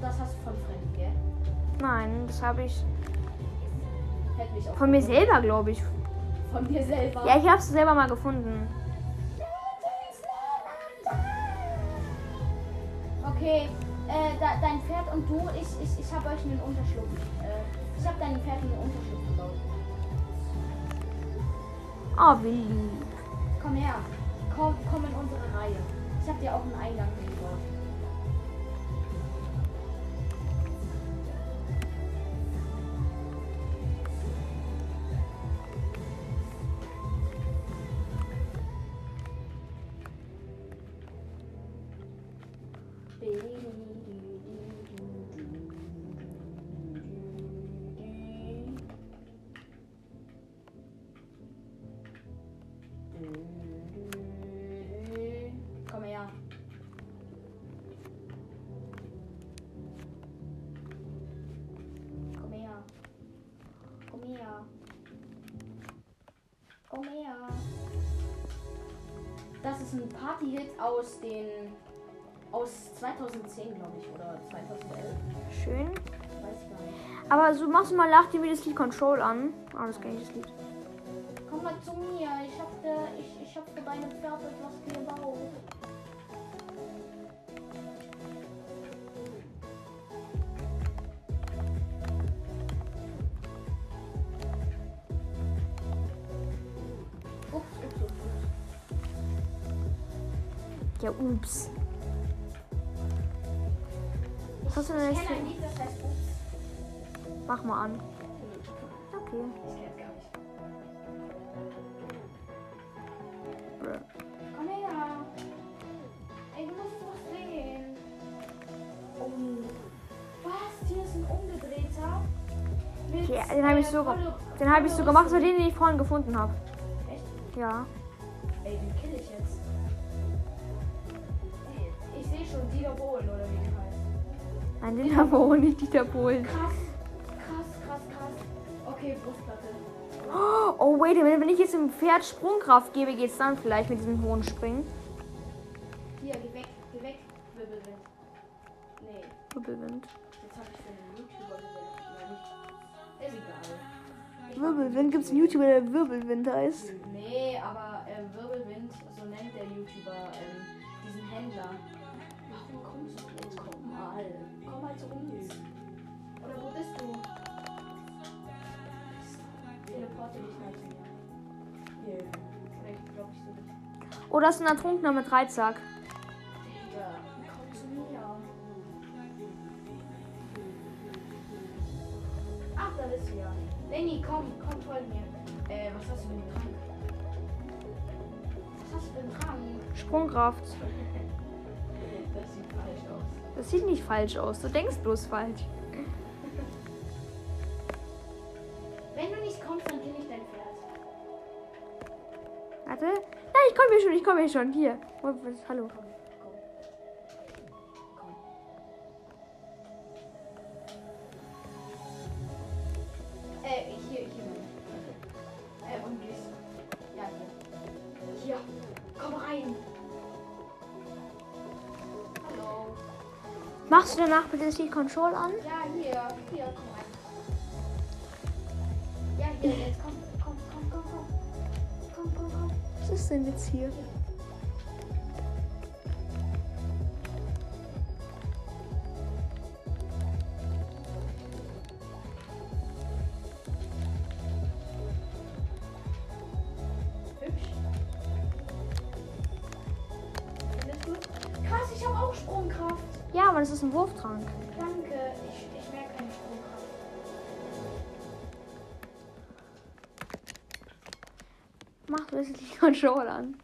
Das hast du von Freddy, gell? Nein, das habe ich von mir selber, glaube ich. Von dir selber. Ja, ich habe es selber mal gefunden. Okay, äh, da, dein Pferd und du, ich, ich, ich habe euch einen Unterschlupf. Äh, ich habe deinem Pferd einen Unterschlupf gebaut. Oh, wie lieb. Komm her. Komm, komm in unsere Reihe. Ich habe dir auch einen Eingang gebaut. Ist ein Party-Hit aus den. aus 2010, glaube ich, oder 2011. Schön. Weiß ich gar nicht. Aber so machst du mal nach dem Video das Lied Control an. Ah, das ich, das Lied. Komm mal zu mir, ich hab, de, ich, ich hab für deine Pferde etwas gebaut. Ja, ups. Was hast du denn Ich kenne ein. Lied, das heißt Ups. Mach mal an. Okay. Ich kenn's gar nicht. Komm her. Ey, du musst was sehen. Oh. Was? Hier ist ein Umgedrehter. Mit, Ja, den hab ich so- Den habe ich so gemacht, so den, den ich vorhin gefunden habe. Echt? Ja. Ey, den kill ich jetzt. Schon Dieter Bohlen oder wie der heißt. Nein, den wir auch nicht Dieter Bohlen. Krass, krass, krass, krass. Okay, Brustplatte. Oh, wait a minute. Wenn ich jetzt dem Pferd Sprungkraft gebe, geht's dann vielleicht mit diesem hohen Springen. Hier, geh weg, geh weg. Wirbelwind. Nee, Wirbelwind. jetzt hab ich für einen YouTuber nicht? Ist egal. Wirbelwind gibt's einen YouTuber, der Wirbelwind heißt. Nee, Komm mal. Komm mal zu uns. Oder wo bist du? Teleporte dich mal zu mir. Hier. Glaub, ich so dich. Oh, das ist ein Ertrunkener mit Dreizack. Digga, komm zu mir. Ach, da bist du ja. Lenny, komm, komm, folg mir. Äh, was hast du für einen Trank? Was hast du für einen Trank? Sprungkraft. Das sieht falsch aus. Das sieht nicht falsch aus. Du denkst bloß falsch. Wenn du nicht kommst, dann kill ich dein Pferd. Warte. Nein, ich komme hier schon, ich komme hier schon. Hier. Wo- Hallo. Danach bitte Lied Control an? Ja, hier. Hier, komm rein. Ja, hier, jetzt komm. Komm, komm, komm, komm. Komm, komm, komm. Was ist denn jetzt hier? An.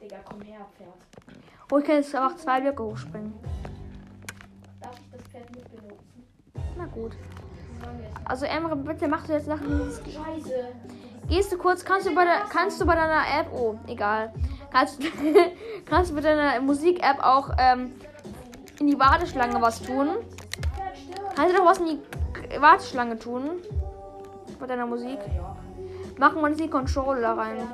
Digga, komm her, Pferd. Oh, ich kann jetzt einfach zwei Blöcke hochspringen. Darf ich das Pferd mit benutzen? Na gut. Wir? Also Emre, bitte mach du jetzt nach Scheiße. Gehst du kurz, kannst du bei der, kannst du bei deiner App, oh, egal. Kannst, kannst du mit deiner Musik-App auch ähm, in die Warteschlange was tun? Kannst du doch was in die Warteschlange tun? Bei deiner Musik? Ja. Mach mal die Control da rein.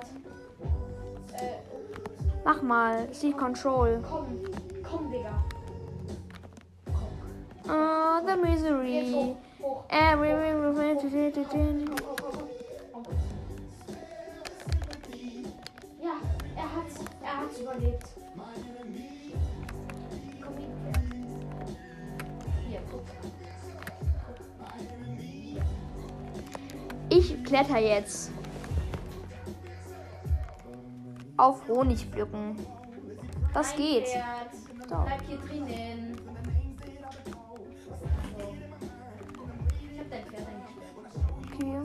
Mach mal, die Control. komm. Komm, Digga. Oh, the misery. Every Komm, komm, komm, komm. Oh. Ja, er hat's. Er hat's überlebt. Komm hin, Pferd. Hier, guck. Ich kletter jetzt. Ich hab dein Pferd eingesperrt. Okay.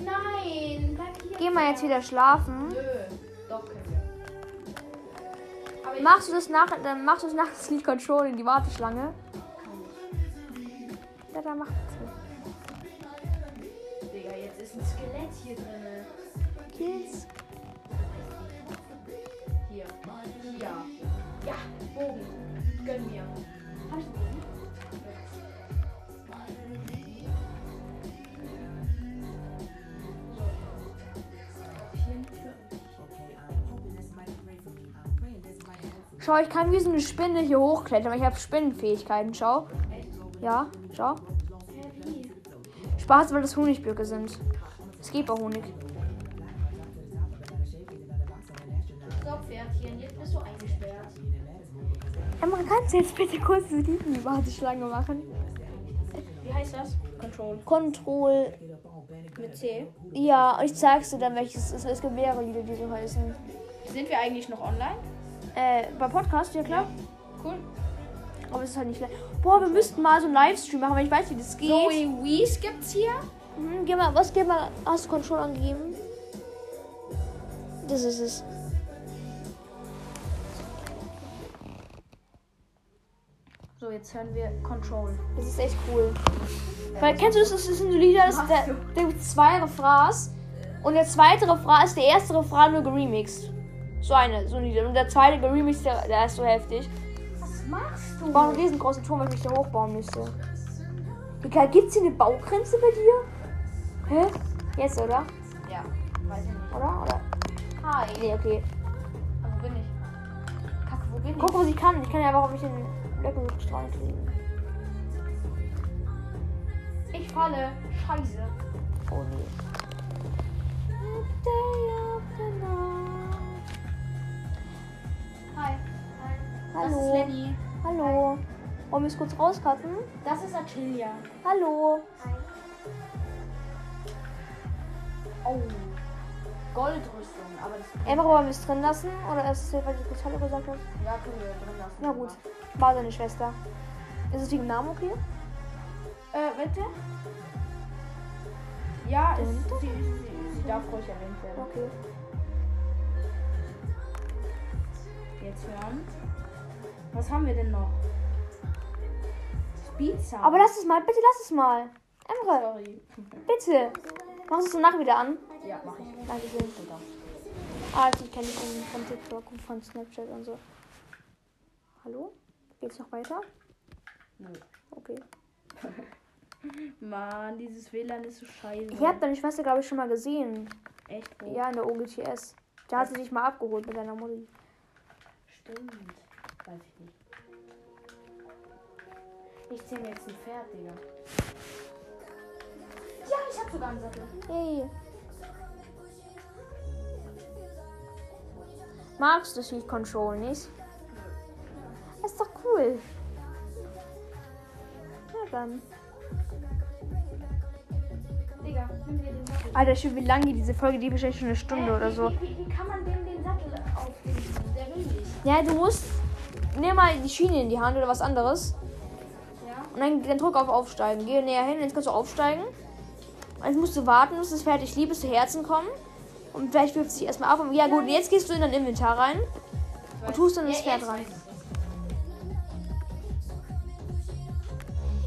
Nein, bleib hier. Gehen wir jetzt wieder schlafen. Nö, doch Machst du das nach, dann machst du das nach das Lied Control in die Warteschlange? Ja, dann mach das. Digga, jetzt ist ein Skelett hier drin. Yes. Hier. Ja. Ja, Bogen. Gönn mir. Hab ich einen Bogen? Schau, ich kann wie so eine Spinne hier hochklettern, weil ich habe Spinnenfähigkeiten. Schau. Ja, schau. Spaß, weil das Honigblöcke sind. Es gibt auch Honig. So, Pferdchen, jetzt bist du eingesperrt. Emma, kannst du jetzt bitte kurz die Warteschlange machen? Wie heißt das? Control. Control. Mit C. Ja, ich zeig's dir dann, welches es ist. Es gibt mehrere Lieder, die so heißen. Sind wir eigentlich noch online? Äh, bei Podcast, ja klar. Cool. Aber es ist halt nicht leicht. Boah, wir müssten mal so einen Livestream machen, weil ich weiß, wie das geht. Zoe Wees gibt's hier. Mhm, geh mal, was geh mal, hast du Control angegeben? Das ist es. So, jetzt hören wir Control. Das ist echt cool. Weil kennst du das? Das sind so Lieder, das ist der, der gibt zwei Refrains. Und der zweite Refrain ist der erste Refrain nur geremixed. So eine, so ein Lied. Und der zweite geremixed, der, der ist so heftig. Was machst Ich baue einen riesengroßen Turm, weil ich mich hier hochbauen müsste. Geil, gibt's hier eine Baugrenze bei dir? Hä? Jetzt, oder? Ja, weiß ich nicht. Oder? Oder? Hi. Nee, okay. Aber wo bin ich? Kacke, wo bin Guck, was ich kann. Ich kann ja einfach auf mich den Blöckenstrahl kriegen. ich? Ich falle. Scheiße. Oh nee. Hi. Hi. Das Hallo. ist Lenny. Hallo. Wollen wir es kurz rauscutten? Das ist Atilia. Hallo. Hi. Oh. Goldrüstung, aber das Einfach wollen wir es drin lassen? Oder ist es hier, weil kurz Hallo gesagt habe? ja, können wir drin lassen. Na gut. War seine Schwester. Ist es wegen Namen okay? Äh, bitte? Ja, es, dun, sie, sie, sie darf ruhig erwähnt werden. Okay. Jetzt hören. Was haben wir denn noch? Speed Sound. Aber lass es mal, bitte lass es mal. Emre, Sorry. bitte. Machst du es danach wieder an? Ja, mach ich. Dankeschön. Super. Ah, die kenne ich von, von TikTok und von Snapchat und so. Hallo? Geht's noch weiter? Nö. Okay. Mann, dieses WLAN ist so scheiße. Ich habe deine Schwester, glaube ich, schon mal gesehen. Echt wo? Ja, in der OGTS. Da hat sie dich mal abgeholt mit deiner Mutti. Stimmt. Weiß ich nicht. Ich zähle mir jetzt ein Pferd, Digga. Ich hab sogar einen Sattel. Hey. Magst du Sheet Control nicht? Das ist doch cool. Ja, dann. Digga, nimm dir den Sattel. Alter, schon wie lange diese Folge? Die wahrscheinlich schon eine Stunde Äh, oder wie, so. Wie, wie, wie kann man dem den Sattel auflegen? Der will nicht. Ja, du musst. Nimm mal die Schiene in die Hand oder was anderes. Ja? Und dann, dann drück auf Aufsteigen. Geh näher hin, jetzt kannst du aufsteigen. Jetzt musst du warten, bis das liebt, bis die Herzen kommen. Und vielleicht wirft es sich erstmal ab. Und ja, gut, jetzt gehst du in dein Inventar rein. Und tust dann das Pferd rein.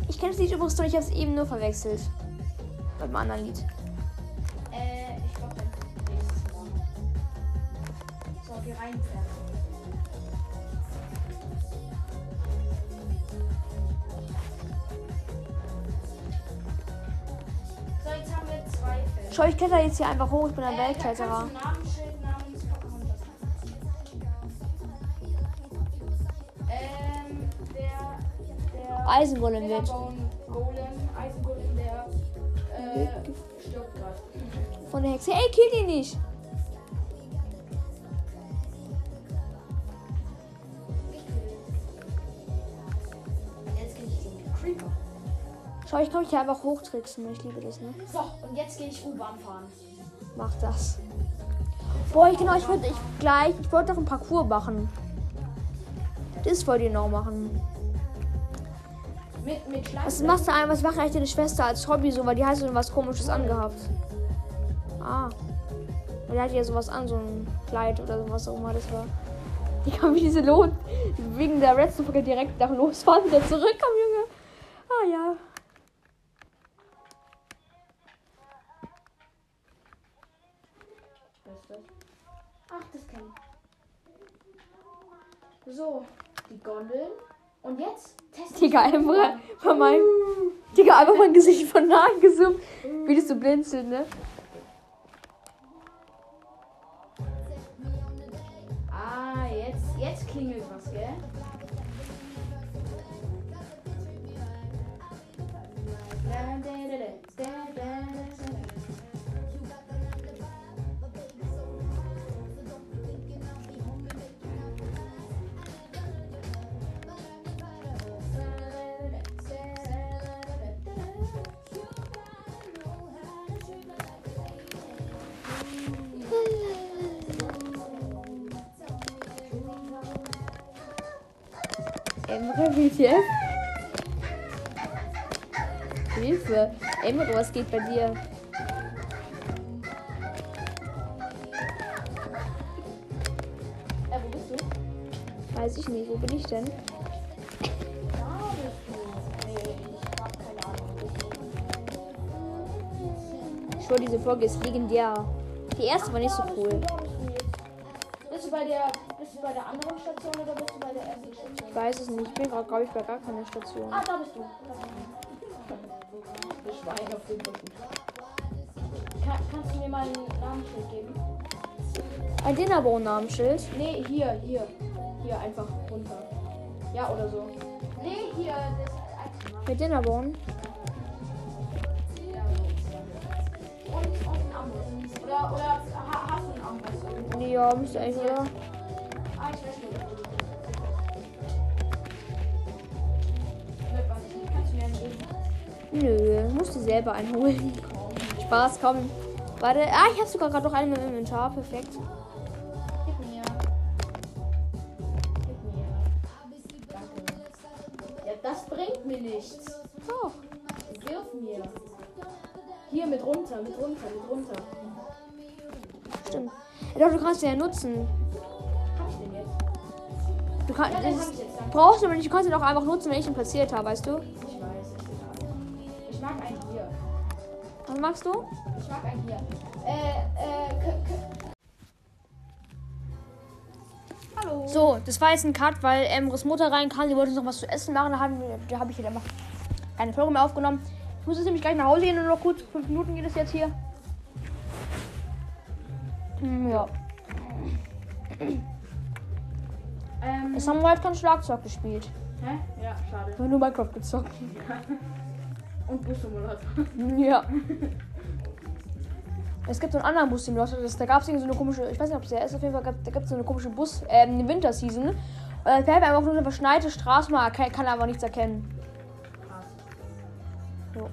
Ich kenne das Lied übrigens noch, ich habe es eben nur verwechselt. Mit einem anderen Lied. Kletter jetzt hier einfach hoch, ich bin ein Äh, Weltkletterer. Eisengolem wird. Golem, Eisengolem, der äh, stirbt gerade. Von der Hexe. Ey, kill ihn nicht! Schau, ich kann mich hier einfach hochtricksen. Ich liebe das, ne? So, und jetzt gehe ich U-Bahn fahren. Mach das. Boah, ich, genau, ich wollte ich gleich, ich wollte noch ein Parcours machen. Das wollte ich noch machen. Mit, mit. Was machst du ein, was macht eigentlich deine Schwester als Hobby so, weil die hat so was komisches angehabt. Ah. Weil die hat ja sowas an, so ein Kleid oder sowas auch immer das war. Die kam wie diese Lot wegen der Redstone direkt nach losfahren wieder zurückkommen, Junge. So, die Gondeln. Und jetzt testen Digga, einfach von meinem. Digga, einfach mein Gesicht von nahe gezoomt. Wie das so blinzelt, ne? Ah, jetzt Jetzt, jetzt klingelt was, gell? Emre, WTF? Hilfe. Emre, was geht bei dir? Äh, wo bist du? Weiß ich nicht. Wo bin ich denn? Ich schwör, diese Folge ist legendär. Die erste war nicht so cool. Bist du bei der, du bei der anderen Station oder bist du bei der ersten Station? Ich weiß es nicht. Ich bin gerade, glaube ich, bei gar keiner Station. Ah, da bist du. Ich Schwein auf dem Rücken. Kann, kannst du mir mal ein Namensschild geben? Ein Dinnerbone-Namensschild. Nee, hier, hier. Hier, einfach runter. Ja, oder so. Nee, hier, das Mit so. Und, und ein Amboss. Oder, oder ha, hast du einen Amboss? Nee, ja, müsste eigentlich, oder? Nö, musst du selber einholen. Spaß, komm. Warte. Ah, ich hab sogar gerade noch einen im Inventar. Perfekt. Gib mir. Gib mir. Danke. Ja, das bringt mir nichts. Doch. Wirf mir. Hier mit runter, mit runter, mit runter. Stimmt. Ja, doch, du kannst ja nutzen. Du kannst, hab ich brauchst du aber nicht. Du kannst ihn auch einfach nutzen, wenn ich ihn platziert habe, weißt du? Ich weiß. Ich mag einen hier. Was magst du? Ich mag einen hier. Äh, äh, Hallo. So, das war jetzt ein Cut, weil Emres Mutter reinkam. Sie wollte uns noch was zu essen machen. Da, haben wir- da habe ich jetzt einfach keine Folge mehr aufgenommen. Ich muss jetzt nämlich gleich nach Hause gehen. Nur noch kurz. Fünf Minuten geht es jetzt hier. Hm, Ja. Ähm, Jetzt haben wir halt kein Schlagzeug gespielt. hä? Ja, schade. Wir haben nur Minecraft gezockt. Und Bussimulator. Ja. Es gibt so einen anderen Bus, den du hast. Das- Da gab es so eine komische, ich weiß nicht, ob es der ist, auf jeden Fall, gab- da gibt es so eine komische Bus, ähm, eine Winterseason. Und da fährt einfach nur eine verschneite Straße, man kann, kann aber nichts erkennen. Krass. Jo.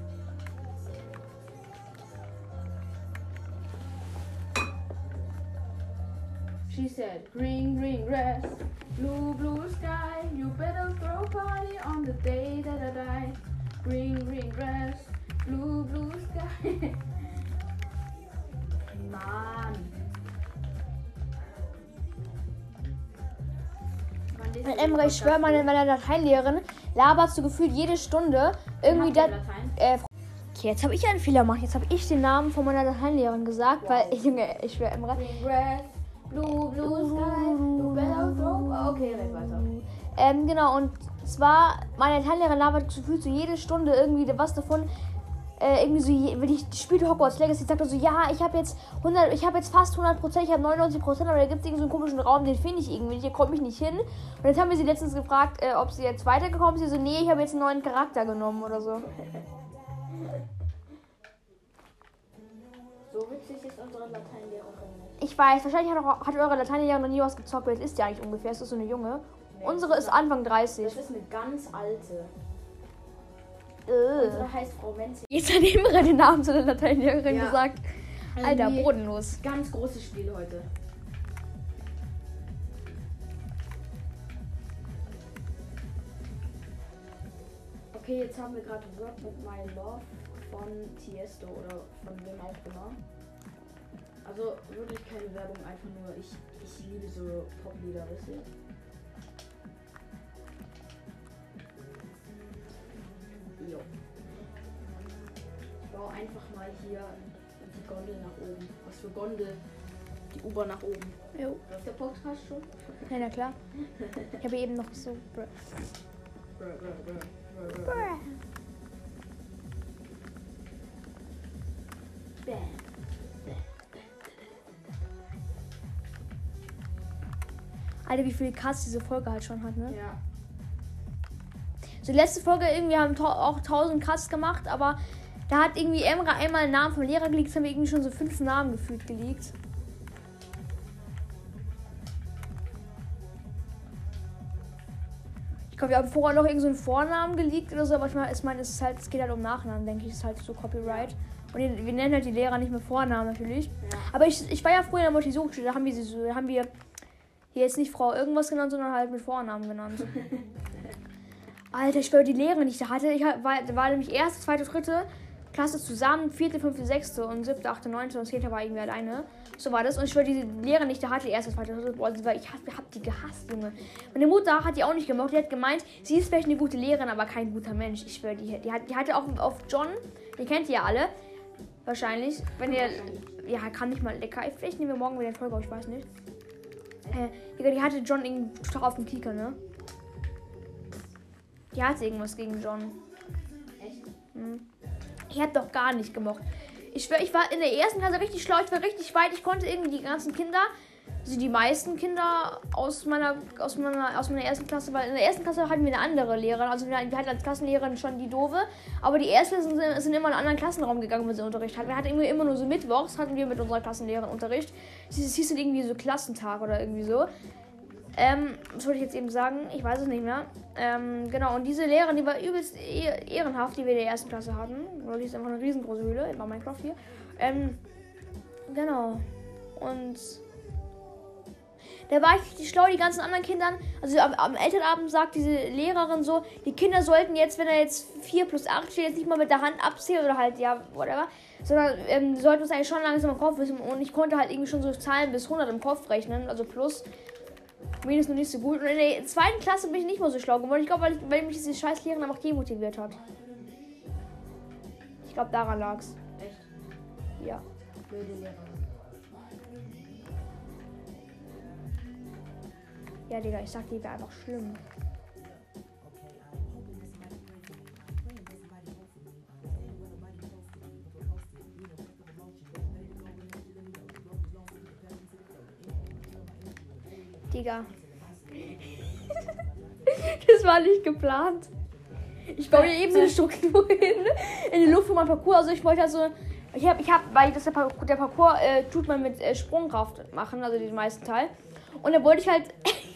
She said, green, green grass, blue, blue sky. You better throw party on the day that I die. Green, green grass, blue, blue sky. Mann. Du Emre, ich schwöre, meine, meine Lateinlehrerin labert so gefühlt jede Stunde irgendwie da. Äh, okay, jetzt habe ich einen Fehler gemacht. Jetzt habe ich den Namen von meiner Lateinlehrerin gesagt, weil, Junge, ich schwöre, Emre. Green grass, blue, blue sky. You better throw. Okay, red weiter. Ähm, genau, und zwar, meine Lateinlehrerin labert gefühlt so jede Stunde irgendwie was davon. Äh, irgendwie so, wenn ich spiele Hogwarts Legacy, sagt er so, ja, ich habe jetzt 100, ich habe jetzt fast 100 Prozent, ich habe 99 Prozent, aber da gibt es irgendwie so einen komischen Raum, den finde ich irgendwie, nicht, hier komme ich nicht hin. Und jetzt haben wir sie letztens gefragt, äh, ob sie jetzt weitergekommen ist. Sie so, nee, ich habe jetzt einen neuen Charakter genommen oder so. So witzig ist unsere Lateinlehrerin. Ich weiß, wahrscheinlich hat, auch, hat eure Lateinlehrerin noch nie was es ist ja eigentlich ungefähr, es ist so eine Junge. Unsere ist Anfang 30. Das ist eine ganz alte. Äh. Unsere heißt Frau Menzi. Jetzt hat Imre den Namen zu der Lateinlehrerin Ja. gesagt. Alter, Irgendwie bodenlos. Ganz großes Spiel heute. Okay, jetzt haben wir gerade Work with My Love von Tiesto oder von wem auch immer. Also wirklich keine Werbung, einfach nur ich, ich liebe so Poplieder, wisst ihr? Jo. Ich baue einfach mal hier die Gondel nach oben. Was für Gondel? Die U-Bahn nach oben. Jo. Läuft der Podcast schon? Ja, na klar. Ich habe eben noch so. Brr, brr, brr, brr, brr. Bam. Alter, wie viele Cuts diese Folge halt schon hat, ne? Ja. So, die letzte Folge irgendwie haben auch 1000 Cuts gemacht, aber da hat irgendwie Emra einmal einen Namen vom Lehrer geleakt, haben wir irgendwie schon so fünf Namen gefühlt geleakt. Ich glaube, wir haben vorher noch irgendeinen so einen Vornamen geleakt oder so, aber ich meine, ich meine, es, halt, es geht halt um Nachnamen, denke ich, es ist halt so Copyright. Und wir nennen halt die Lehrer nicht mehr Vornamen natürlich. Ja. Aber ich, ich war ja früher in der Montessori-Schule, da haben wir sie so, da haben wir hier jetzt nicht Frau irgendwas genannt, sondern halt mit Vornamen genannt. Alter, ich schwöre, die Lehrerin, die ich da hatte, ich war, war nämlich erste, zweite, dritte Klasse zusammen, vierte, fünfte, sechste und siebte, achte, neunte und zehnte war irgendwie alleine. So war das. Und ich schwöre, die ich da hatte, erste, zweite, dritte, boah, sie war, ich hab, hab die gehasst, Junge. Meine Mutter hat die auch nicht gemocht. Die hat gemeint, sie ist vielleicht eine gute Lehrerin, aber kein guter Mensch. Ich schwöre, die, die, die hatte auch auf John, den kennt ihr ja alle, wahrscheinlich. Wenn ihr, ja, kann nicht mal lecker. Vielleicht nehmen wir morgen wieder eine Folge, ich weiß nicht. Äh, Digga, die hatte John irgendwie total auf dem Kieker, ne? Die hatte irgendwas gegen John. Echt? Ich hab doch gar nicht gemocht. Ich schwör, ich war in der ersten Klasse richtig schlau, ich war richtig weit. Ich konnte irgendwie die ganzen Kinder, also die meisten Kinder aus meiner, aus meiner, aus meiner ersten Klasse, weil in der ersten Klasse hatten wir eine andere Lehrerin. Also wir, hatten als Klassenlehrerin schon die doofe, aber die Erstklässler sind, sind immer in einen anderen Klassenraum gegangen, wenn sie Unterricht hatten. Wir hatten irgendwie immer nur so mittwochs, hatten wir mit unserer Klassenlehrerin Unterricht. Es hieß dann irgendwie so Klassentag oder irgendwie so. Ähm, was wollte ich jetzt eben sagen? Ich weiß es nicht mehr. Ähm, genau, und diese Lehrerin, die war übelst eh- ehrenhaft, die wir in der ersten Klasse hatten. Oder die ist einfach eine riesengroße Höhle, in Minecraft hier. Ähm, genau. Und da war ich richtig schlau, die ganzen anderen Kindern. Also am, am Elternabend sagt diese Lehrerin so, die Kinder sollten jetzt, wenn er jetzt 4 plus 8 steht, jetzt nicht mal mit der Hand abzählen oder halt, ja, whatever. Sondern ähm, sollten es eigentlich schon langsam im Kopf wissen. Und ich konnte halt irgendwie schon so Zahlen bis 100 im Kopf rechnen, also plus. Minus noch nicht so gut. Und in der zweiten Klasse bin ich nicht mehr so schlau geworden. Ich glaube, weil, weil mich diese scheiß Lehrerin einfach demotiviert hat. Ich glaube, daran lag's. Echt? Ja. Blöde Lehrerin. Ja, Digga, ich sag, die wäre einfach schlimm. Digga. das war nicht geplant. Ich baue hier eben so eine Struktur hin in die Luft für mein Parcours. Also ich wollte also. Ich habe, ich habe, weil das der Parcours, der Parcours äh, tut man mit äh, Sprungkraft machen, also den meisten Teil. Und dann wollte ich halt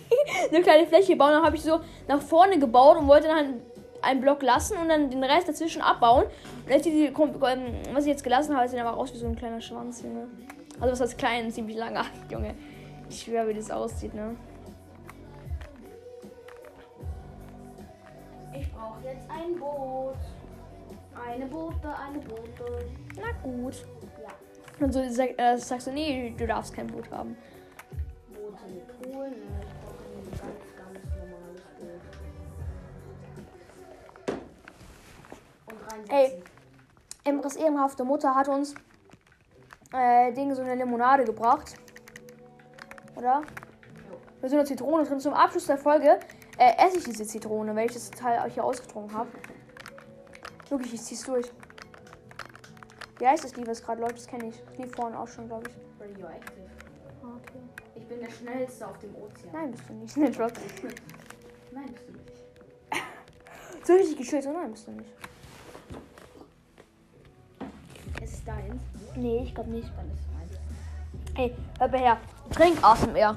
eine kleine Fläche bauen. Dann habe ich so nach vorne gebaut und wollte dann einen Block lassen und dann den Rest dazwischen abbauen. Und als ich die, ähm, was ich jetzt gelassen habe, sieht aber aus wie so ein kleiner Schwanz, Junge. Also was heißt klein, ziemlich langer, Junge. Ich schwöre, wie das aussieht, ne? Ich brauche jetzt ein Boot. Eine Boote, eine Boote. Na gut. Ja. Und so sag, äh, sagst du, nee, du darfst kein Boot haben. Boote mit Pool. Ne, Ey. Emres ehrenhafte Mutter hat uns äh, Ding so eine Limonade gebracht. Oder? Mit so einer Zitrone drin. Zum Abschluss der Folge äh, esse ich diese Zitrone, weil ich das Teil hier ausgetrunken habe. Wirklich, ich zieh's durch. Wie heißt das Lied, was gerade läuft? Das kenne ich. Das lief vorhin auch schon, glaube ich. Radioactive. Okay. Ich bin der schnellste auf dem Ozean. Nein, bist du nicht. Nein, bist du nicht. So richtig geschützt. Nein, bist du nicht. Es ist deins. Nee, ich glaube nicht. Dann ist es meins. Hey, hör mal her. Trink ASMR.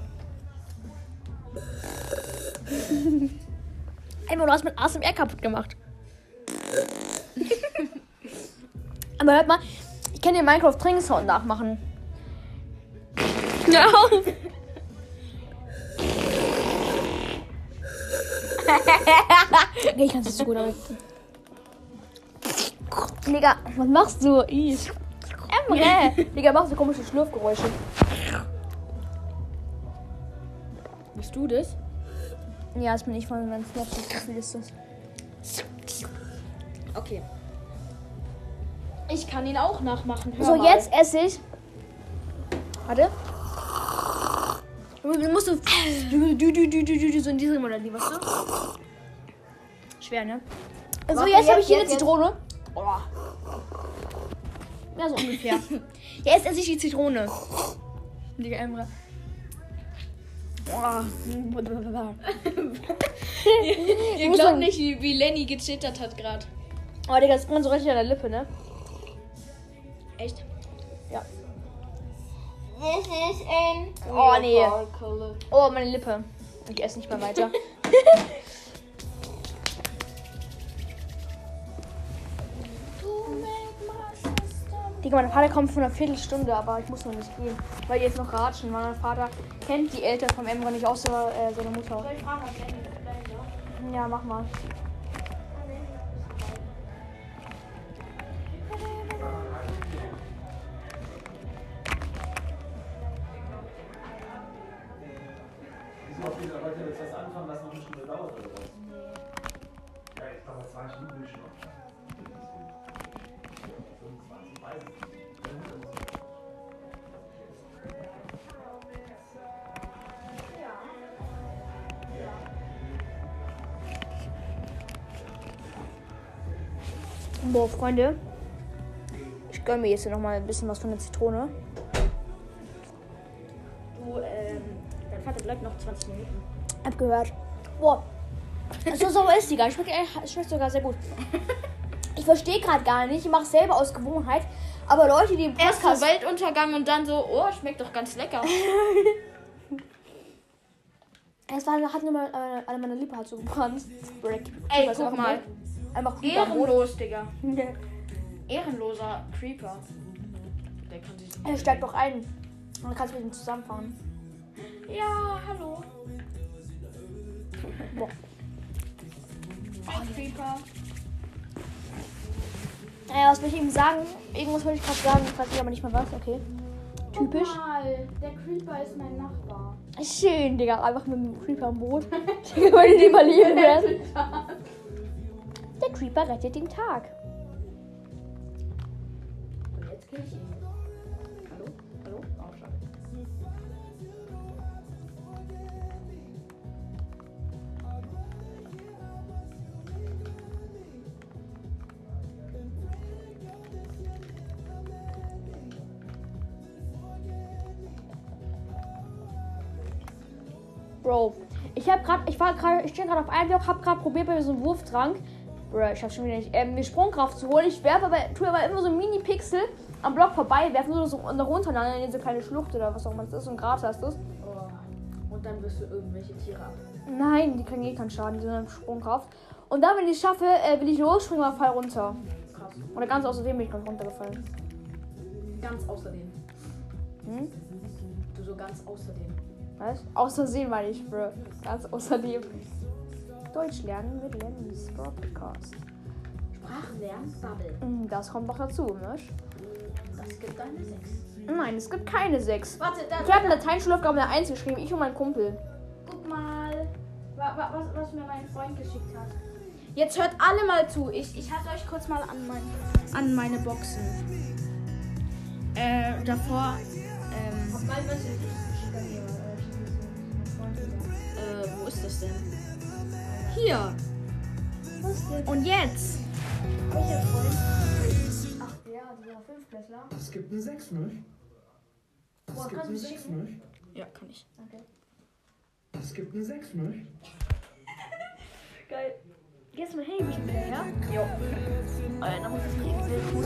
Emma, du hast mit ASMR kaputt gemacht. Aber hört mal, ich kann dir Minecraft Trinksound nachmachen. Ja. auf. ich kann es nicht so gut, aber. Digga, was machst du? Ih. Emre! Digga, mach so komische Schlürfgeräusche. Bist du das? Ja, das bin ich von meinem Snapchat-Profil ist das. Okay. Ich kann ihn auch nachmachen. Hör So, mal. jetzt esse ich. Warte. Du du musst so. Du, du, du, du, du, du, so in diesem Modell, weißt du? Schwer, ne? So, Warte, jetzt, habe jetzt, ich hier eine jetzt, Zitrone. Oh. Ja, so ungefähr. jetzt esse ich die Zitrone. Digga, Emre. Oh. Ihr muss glaubt man- nicht, wie, wie Lenny gezittert hat gerade. Oh, Digga, das kommt so richtig an der Lippe, ne? Echt? Ja. This is in Oh, nee. Oh, meine Lippe. Ich esse nicht mehr weiter. Digga, mein Vater kommt von einer Viertelstunde, aber ich muss noch nicht gehen. Weil die jetzt noch ratschen, mein Vater kennt die Eltern vom Emre nicht außer äh, seine Mutter. ich fragen, was vielleicht noch? Ja, mach mal. Jetzt was anfangen, was noch eine Stunde dauert oder was? Ja, ich glaube, zwei Stunden will Boah, Freunde. Ich gönne mir jetzt hier noch mal ein bisschen was von der Zitrone. Du, ähm, dein Vater bleibt noch 20 Minuten. Hab gehört. Boah. So sauer ist die gar nicht. Schmeckt, schmeckt sogar sehr gut. Ich verstehe gerade gar nicht. Ich mache selber aus Gewohnheit. Aber Leute, die im Erst so Podcast... Weltuntergang und dann so, oh, schmeckt doch ganz lecker. Es war, hat nur mal, äh, alle meine Lippe hat so gebrannt. Break. Ey, guck mal. Brot. Einfach Ehrenlos. Digga. Ehrenloser Creeper. Der kann sich Er steigt doch ein. Und dann kannst du mit ihm zusammenfahren. Ja, hallo. Boah. Oh, Creeper. Naja, was will ich ihm sagen? Irgendwas wollte ich gerade sagen. Ich weiß ich aber nicht mehr was. Okay. Typisch. Guck mal, der Creeper ist mein Nachbar. Schön, Digga. Einfach mit dem Creeper am Boot. Digga, würde die verlieren werden. Der Creeper rettet den Tag. Und jetzt kill ich ihn. Hallo? Hallo? Oh, schade. Bro, ich hab grad, ich war gerade, ich stehe gerade auf einem Block, hab gerade probiert bei so einem Wurftrank. Bro, ich hab schon wieder nicht, ähm, eine Sprungkraft zu holen. Ich werfe aber, tue aber immer so Mini-Pixel am Block vorbei, werfe nur so nach unten, dann in diese kleine Schlucht oder was auch immer das ist, ein Grat hast du's. Oh. Und dann wirst du irgendwelche Tiere ab. Nein, die können eh keinen Schaden, die sind Sprungkraft. Und dann, wenn ich es schaffe, äh, will ich losspringen und fall runter. Krass. Oder ganz außerdem bin ich gerade runtergefallen. Ganz außerdem. Hm? Du so ganz außerdem. Was? Außersehen meine ich, Bro. Ganz außerdem. Deutsch lernen mit Lennys Broadcast. Sprachlernen, Bubble. Hm, Das kommt noch dazu, ne? Das gibt eine 6. Nein, es gibt keine 6. Warte, da, Ich habe eine Lateinschulaufgabe eine 1 geschrieben, ich und mein Kumpel. guck mal, wa, wa, was, was mir mein Freund geschickt hat. Jetzt hört alle mal zu. Ich, ich halte euch kurz mal an, mein, an meine Boxen. Äh, davor. Ähm, äh, wo ist das denn? Hier. Und jetzt. Welcher Freund? Ach, der, dieser Fünfklässler. Es gibt eine 6 Milch. Es gibt eine 6 Milch. Ja, kann ich. Es gibt eine 6 Milch. Geil. Gehst du mal hey, bisschen wieder her? Jo. Äh, noch ist das sehr gut.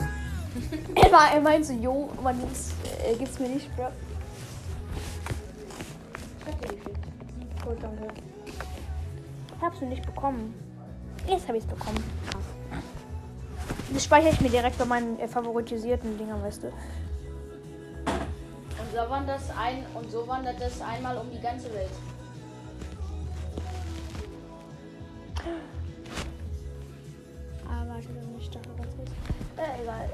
er, war, er meint so, jo, man gibt's, äh, gibt's mir nicht, Bro. Ich hab dir geschickt. Gut, danke. Ich hab's mir nicht bekommen. Jetzt hab ich's bekommen. Krass. Das speichere ich mir direkt bei meinen äh, favorisierten Dingern, weißt du. Und so wandert das ein und so wandert das einmal um die ganze Welt. Ah, warte, dann ich dachte ganz kurz. Äh, egal.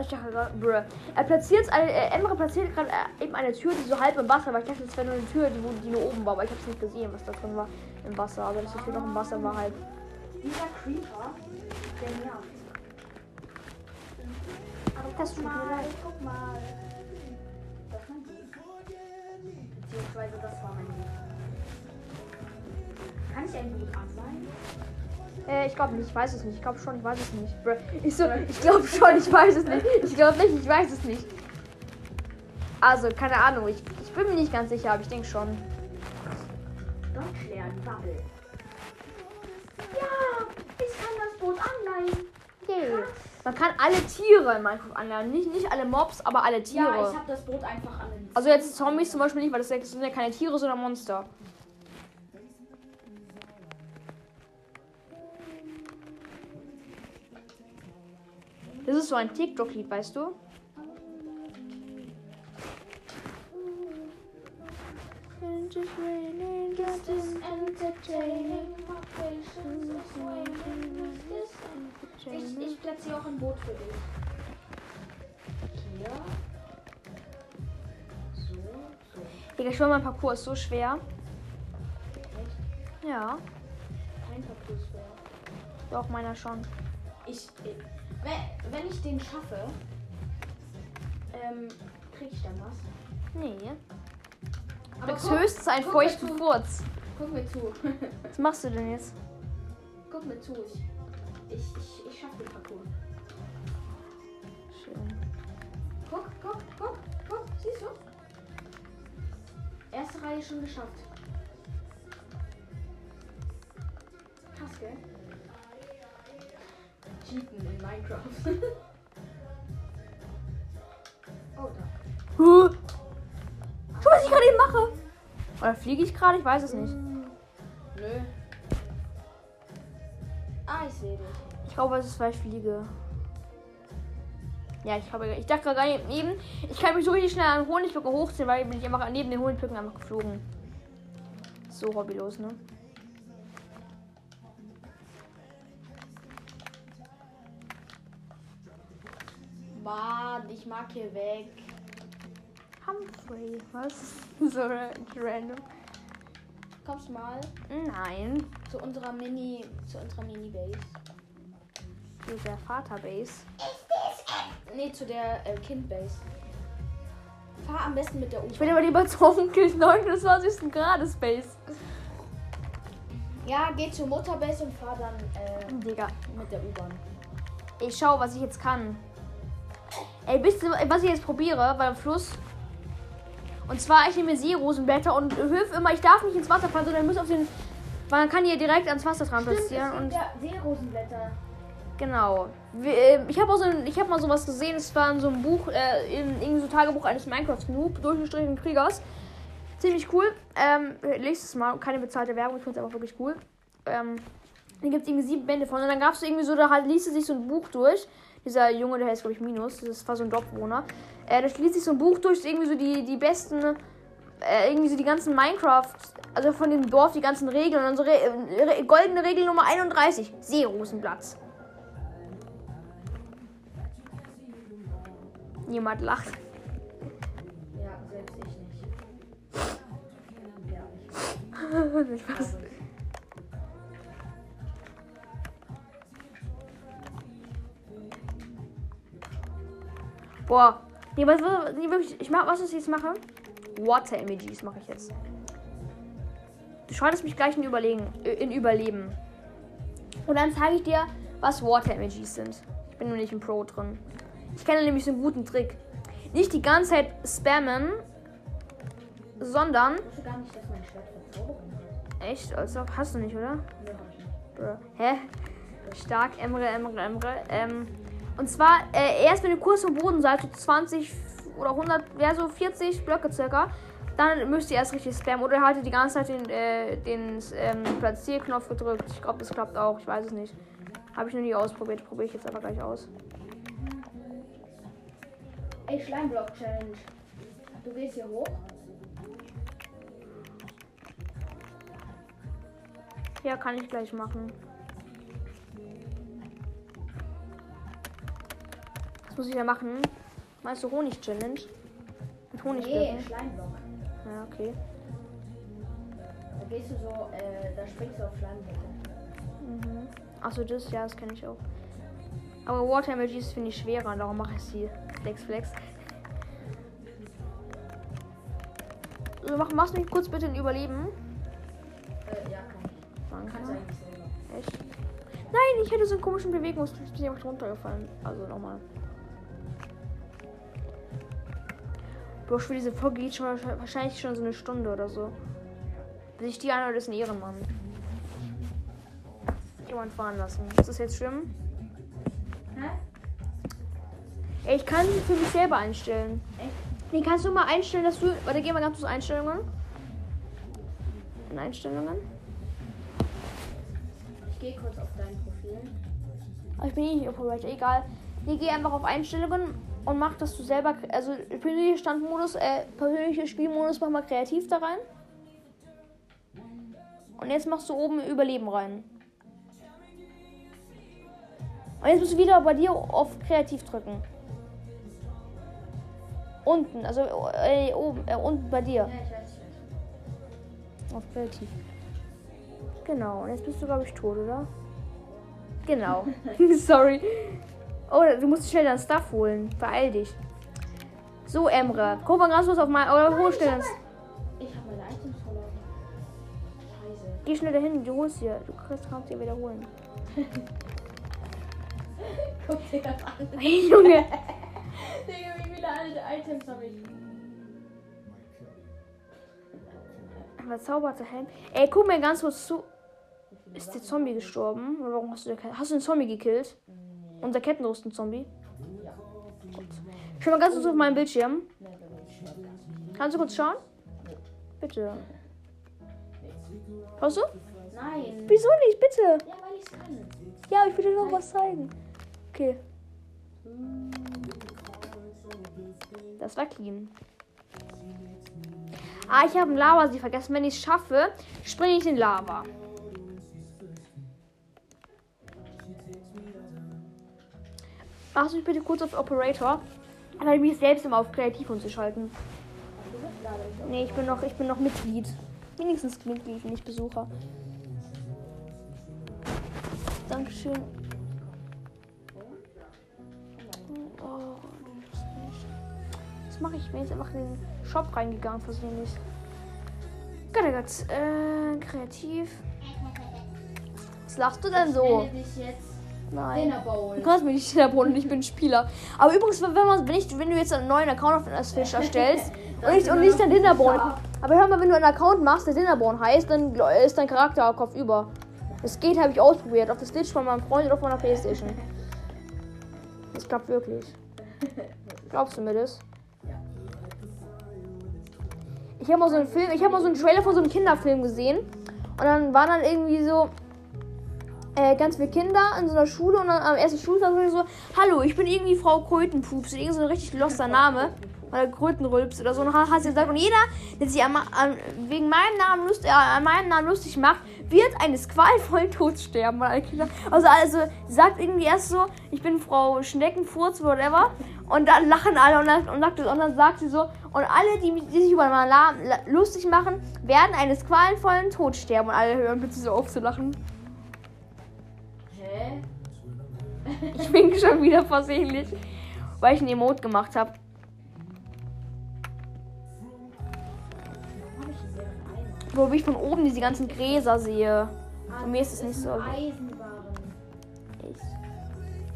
Ich dachte gerade, bruh. Er platziert, eine, äh, Emre platziert gerade äh, eben eine Tür, die so halb im Wasser war. Ich dachte, das wäre nur eine Tür, die, wo- die nur oben war, aber ich habe es nicht gesehen, was da drin war im Wasser. Aber dass die Tür noch im Wasser war halt. Dieser Creeper, der nervt. Aber das tut mir leid. guck mal. Das ist mein Lied. Beziehungsweise das war mein. Kann ich ein Lied an sein? Äh, ich glaube nicht, ich weiß es nicht. Ich glaube schon, ich weiß es nicht. Ich so, ich glaube schon, ich weiß es nicht. Ich glaube nicht, ich weiß es nicht. Also, keine Ahnung. Ich, ich bin mir nicht ganz sicher, aber ich denke schon. ein Bubble. Ja, ich kann das Boot anleihen. Yay. Man kann alle Tiere in Minecraft anlernen. Nicht, nicht alle Mobs, aber alle Tiere. Ja, ich habe das Boot einfach an also jetzt Zombies zum Beispiel nicht, weil das sind ja keine Tiere, sondern Monster. Das ist so ein TikTok-Lied, weißt du? Ich, ich platziere auch ein Boot für dich. Hier. So, so. Digga, ich schwör, mein Parcours ist so schwer. Echt? Ja, Kein Papier schwer. doch meiner schon. Ich, ich wenn, ich den schaffe, ähm, krieg ich dann was. Nee. Aber guck, höchstens einen guck mir feuchten zu. Furz. guck mir zu. Was machst du denn jetzt? guck mir zu. Ich, ich, ich, ich schaff den Parcours. Schön. Guck, guck, guck, guck. Siehst du? Erste Reihe schon geschafft. Krass, gell? Cheaten in Minecraft. oh, da. Huh. Was ich gerade eben mache. Oder fliege ich gerade? Ich weiß es nicht. Nö. Ah, ich sehe dich. Ich glaube, es ist, weil ich fliege. Ja, ich habe, ich dachte gerade eben, ich kann mich so richtig schnell an Honigblöcke hochziehen, weil bin ich einfach neben den Honigblöcken einfach geflogen. So hobbylos, ne? Mann, ich mag hier weg. Humphrey, was? so ra- random. Kommst mal Nein. zu unserer Mini, zu unserer Mini-Base. Ist der Vaterbase. Nee, zu der äh, Kind-Base. Fahr am besten mit der Ich bin aber lieber zum Onkel 29. Grades Base. Ja, geh zur Mutterbase und fahr dann äh, mit der U-Bahn. ich schau, was ich jetzt kann. Ey, wisst ihr, was ich jetzt probiere beim Fluss? Und zwar, ich nehme Seerosenblätter und hilf immer, ich darf nicht ins Wasser fallen, sondern ich muss auf den. Man kann hier direkt ans Wasser dran platzieren und. ja Seerosenblätter. Genau. Wir, äh, Ich habe so ein, ich habe mal sowas gesehen, es war in so einem Buch, äh, in irgendwie so Tagebuch eines Minecraft Noob, durchgestrichenen Kriegers. Ziemlich cool. Ähm, lest es mal, keine bezahlte Werbung, ich finde es einfach wirklich cool. Ähm, da gibt es irgendwie sieben Bände von und dann gab es irgendwie so, da halt liest er sich so ein Buch durch. Dieser Junge, der heißt, glaube ich, Minus, das war so ein Dorfbewohner. Äh, da liest sich so ein Buch durch, irgendwie so die, die besten, äh, irgendwie so die ganzen Minecraft, also von dem Dorf, die ganzen Regeln und dann so Re Re goldene Regel Nummer 31, Seerosenplatz. Niemand lacht. Ja, selbst ich nicht. Ja, ich. Boah. Nee, was, nee, wirklich, ich mach, was ich jetzt mache? Water Emojis mache ich jetzt. Du schaltest mich gleich in Überlegen, äh, in Überleben. Und dann zeige ich dir, was Water Emojis sind. Ich bin nur nicht im Pro drin. Ich kenne nämlich so einen guten Trick. Nicht die ganze Zeit spammen, sondern Ich wusste gar nicht, dass mein Schwert Verzauberung hat. Echt? Als ob hast du nicht, oder? Nee, hab ich nicht. Hä? Stark, Emre, Emre, Emre. Ähm, und zwar, äh, erst wenn du kurz vom Boden seid, so 20 oder 100, ja so 40 Blöcke circa, dann müsst ihr erst richtig spammen. Oder haltet die ganze Zeit den, äh, den ähm, Platzierknopf gedrückt. Ich glaube, das klappt auch. Ich weiß es nicht. Habe ich noch nie ausprobiert. Probiere ich jetzt aber gleich aus. Ey, Schleimblock Challenge. Du gehst hier hoch. Ja, kann ich gleich machen. Was muss ich da machen? Meinst du Honig-Challenge? Mit Honigblöcken? Nee, Schleimblock. Ja, okay. Da gehst du so, äh, da springst du auf Schleimblöcke. Mhm. Achso, das, ja, das kenne ich auch. Aber Water Emojis finde ich schwerer, darum mache ich sie. Flex, flex. So, mach, machst du mich kurz bitte ein Überleben? Äh, ja, kann ich. Kannst du eigentlich selber. Echt? Nein, ich hätte so einen komischen Bewegungs... Ich bin einfach runtergefallen. Also nochmal. Boah, für diese Folge geht schon wahrscheinlich schon so eine Stunde oder so. Sich die eine ist ein Ehrenmann. Jemand fahren lassen. Ist das jetzt schlimm? Hä? Ey, ich kann sie für mich selber einstellen. Echt? Nee, kannst du mal einstellen, dass du. Warte, geh mal ganz kurz Einstellungen. In Einstellungen. Ich gehe kurz auf dein Profil. Aber ich bin eh nicht Operator, egal. Nee, geh einfach auf Einstellungen und mach, dass du selber. Also persönlicher Standmodus, äh, persönlicher Spielmodus, mach mal kreativ da rein. Und jetzt machst du oben Überleben rein. Und jetzt musst du wieder bei dir auf kreativ drücken. Unten, also äh, oben, äh, unten bei dir. Ja, ich weiß, ich weiß. Auf kreativ. Genau, und jetzt bist du, glaube ich, tot, oder? Genau. Sorry. Oh, du musst schnell dein Stuff holen. Beeil dich. So, Emre. Guck mal ganz kurz auf mein. Oder hol schnell. Ich habe meine Items verloren. Scheiße. Geh schnell dahin, du holst dir. Du kannst, kannst dir wiederholen. Guck dir das an. Hey, Junge. Digga, wie viele alte Items habe ich? Verzauberte Helm. Ey, guck mir ganz kurz zu. Ist der Zombie gestorben? Warum hast du, der, hast du den Zombie gekillt? Und der Kettenrosten-Zombie? Ja. Schau mal ganz kurz auf meinen Bildschirm. Kannst du kurz schauen? Bitte. Schaust du? Nein. Wieso nicht? Bitte. Ja, weil ich es kann. Ja, ich will dir noch was zeigen. Okay. Das war clean. Ah, ich habe einen Lava sie vergessen. Wenn ich es schaffe, springe ich in Lava. Machst du mich bitte kurz auf Operator? Weil ich mich selbst immer auf Kreativ umzuschalten. Nee, ich bin noch, ich bin noch Mitglied. Wenigstens Mitglied, nicht Besucher. Dankeschön. Oh. Was mache ich? Ich bin jetzt einfach in den Shop reingegangen, versehentlich. Gott, Gott. Äh, kreativ. Was lachst du denn so? Nenne dich jetzt Nein. Dinner Bowl. Du kannst mir nicht Dinnerbohnen, ich bin Spieler. Aber übrigens, wenn, man, wenn, ich, wenn du jetzt einen neuen Account auf das Fisch erstellst und nicht, und nicht dein Dinnerbohnen. Aber hör mal, wenn du einen Account machst, der Dinnerbohnen heißt, dann ist dein Charakter Kopf über. Das geht, habe ich ausprobiert. Auf der Switch von meinem Freund und auf meiner Playstation. Das klappt wirklich. Glaubst du mir das? Ich habe mal so einen Film, ich habe mal so einen Trailer von so einem Kinderfilm gesehen. Und dann waren dann irgendwie so äh, ganz viele Kinder in so einer Schule und dann am ersten Schultag so, hallo, ich bin irgendwie Frau Krötenpups. Und so ein richtig loster Name. Oder Krötenrülps oder so. Und hat sie gesagt, und jeder, der sich an, an, wegen meinem Namen lust, äh, an meinem Namen lustig macht, wird eines qualvollen Todes sterben. Also, also sagt irgendwie erst so, ich bin Frau Schneckenfurz, whatever. Und dann lachen alle und dann, und, sagt, und dann sagt sie so, und alle, die, die sich über meinen Namen lustig machen, werden eines qualvollen Todes sterben. Und alle hören bitte so auf zu lachen. Hä? Ich bin schon wieder versehentlich, weil ich ein Emote gemacht habe. Hab Wo ich von oben diese ganzen Gräser sehe. Ah, Und mir ist es nicht so. sind Eisenwaren. Ich-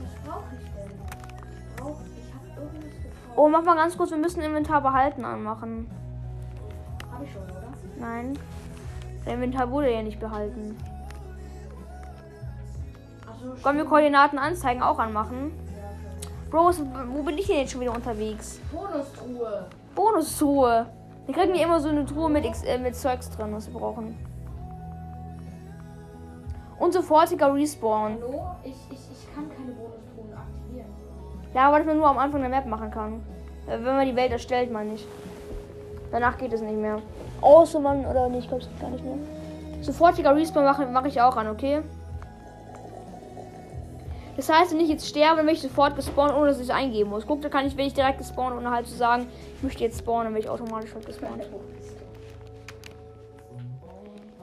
Was brauche ich denn? Ich brauche. Ich habe irgendwas gekauft. Oh, mach mal ganz kurz, wir müssen Inventar behalten anmachen. Habe ich schon, oder? Nein. Dein Inventar wurde ja nicht behalten. Wollen wir Koordinaten anzeigen auch anmachen? Bro, wo bin ich denn jetzt schon wieder unterwegs? Bonustruhe. Bonustruhe. Wir kriegen ja immer so eine Truhe mit, X, äh, mit Zeugs drin, was wir brauchen. Und sofortiger Respawn. Hallo? Ich, ich, ich kann keine Bonustruhen aktivieren. Ja, aber das man nur am Anfang der Map machen kann. Äh, Wenn man die Welt erstellt, meine ich. Danach geht es nicht mehr. Außer man, oder nicht, ich glaube, es geht gar nicht mehr. Sofortiger Respawn mache mach ich auch an, okay? Das heißt, wenn ich jetzt sterbe, dann werde ich sofort gespawnt, ohne dass ich es eingeben muss. Guck, da kann ich, wenn ich direkt gespawnt, ohne halt zu sagen, ich möchte jetzt spawnen, dann werde ich automatisch halt gespawnt.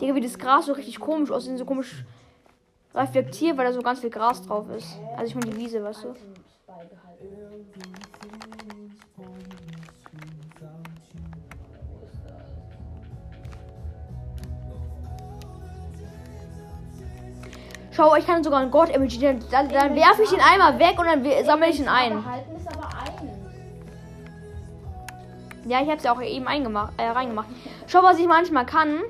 Digga, wie das Gras so richtig komisch aussieht, so komisch reflektiert, weil da so ganz viel Gras drauf ist. Also ich meine die Wiese, weißt du? Schau, ich kann sogar einen God Emoji. Dann, dann, werfe ich den einmal weg und dann sammle ich ihn ein. Ja, ich habe es ja auch eben eingemacht, äh, reingemacht. Schau, was ich manchmal kann.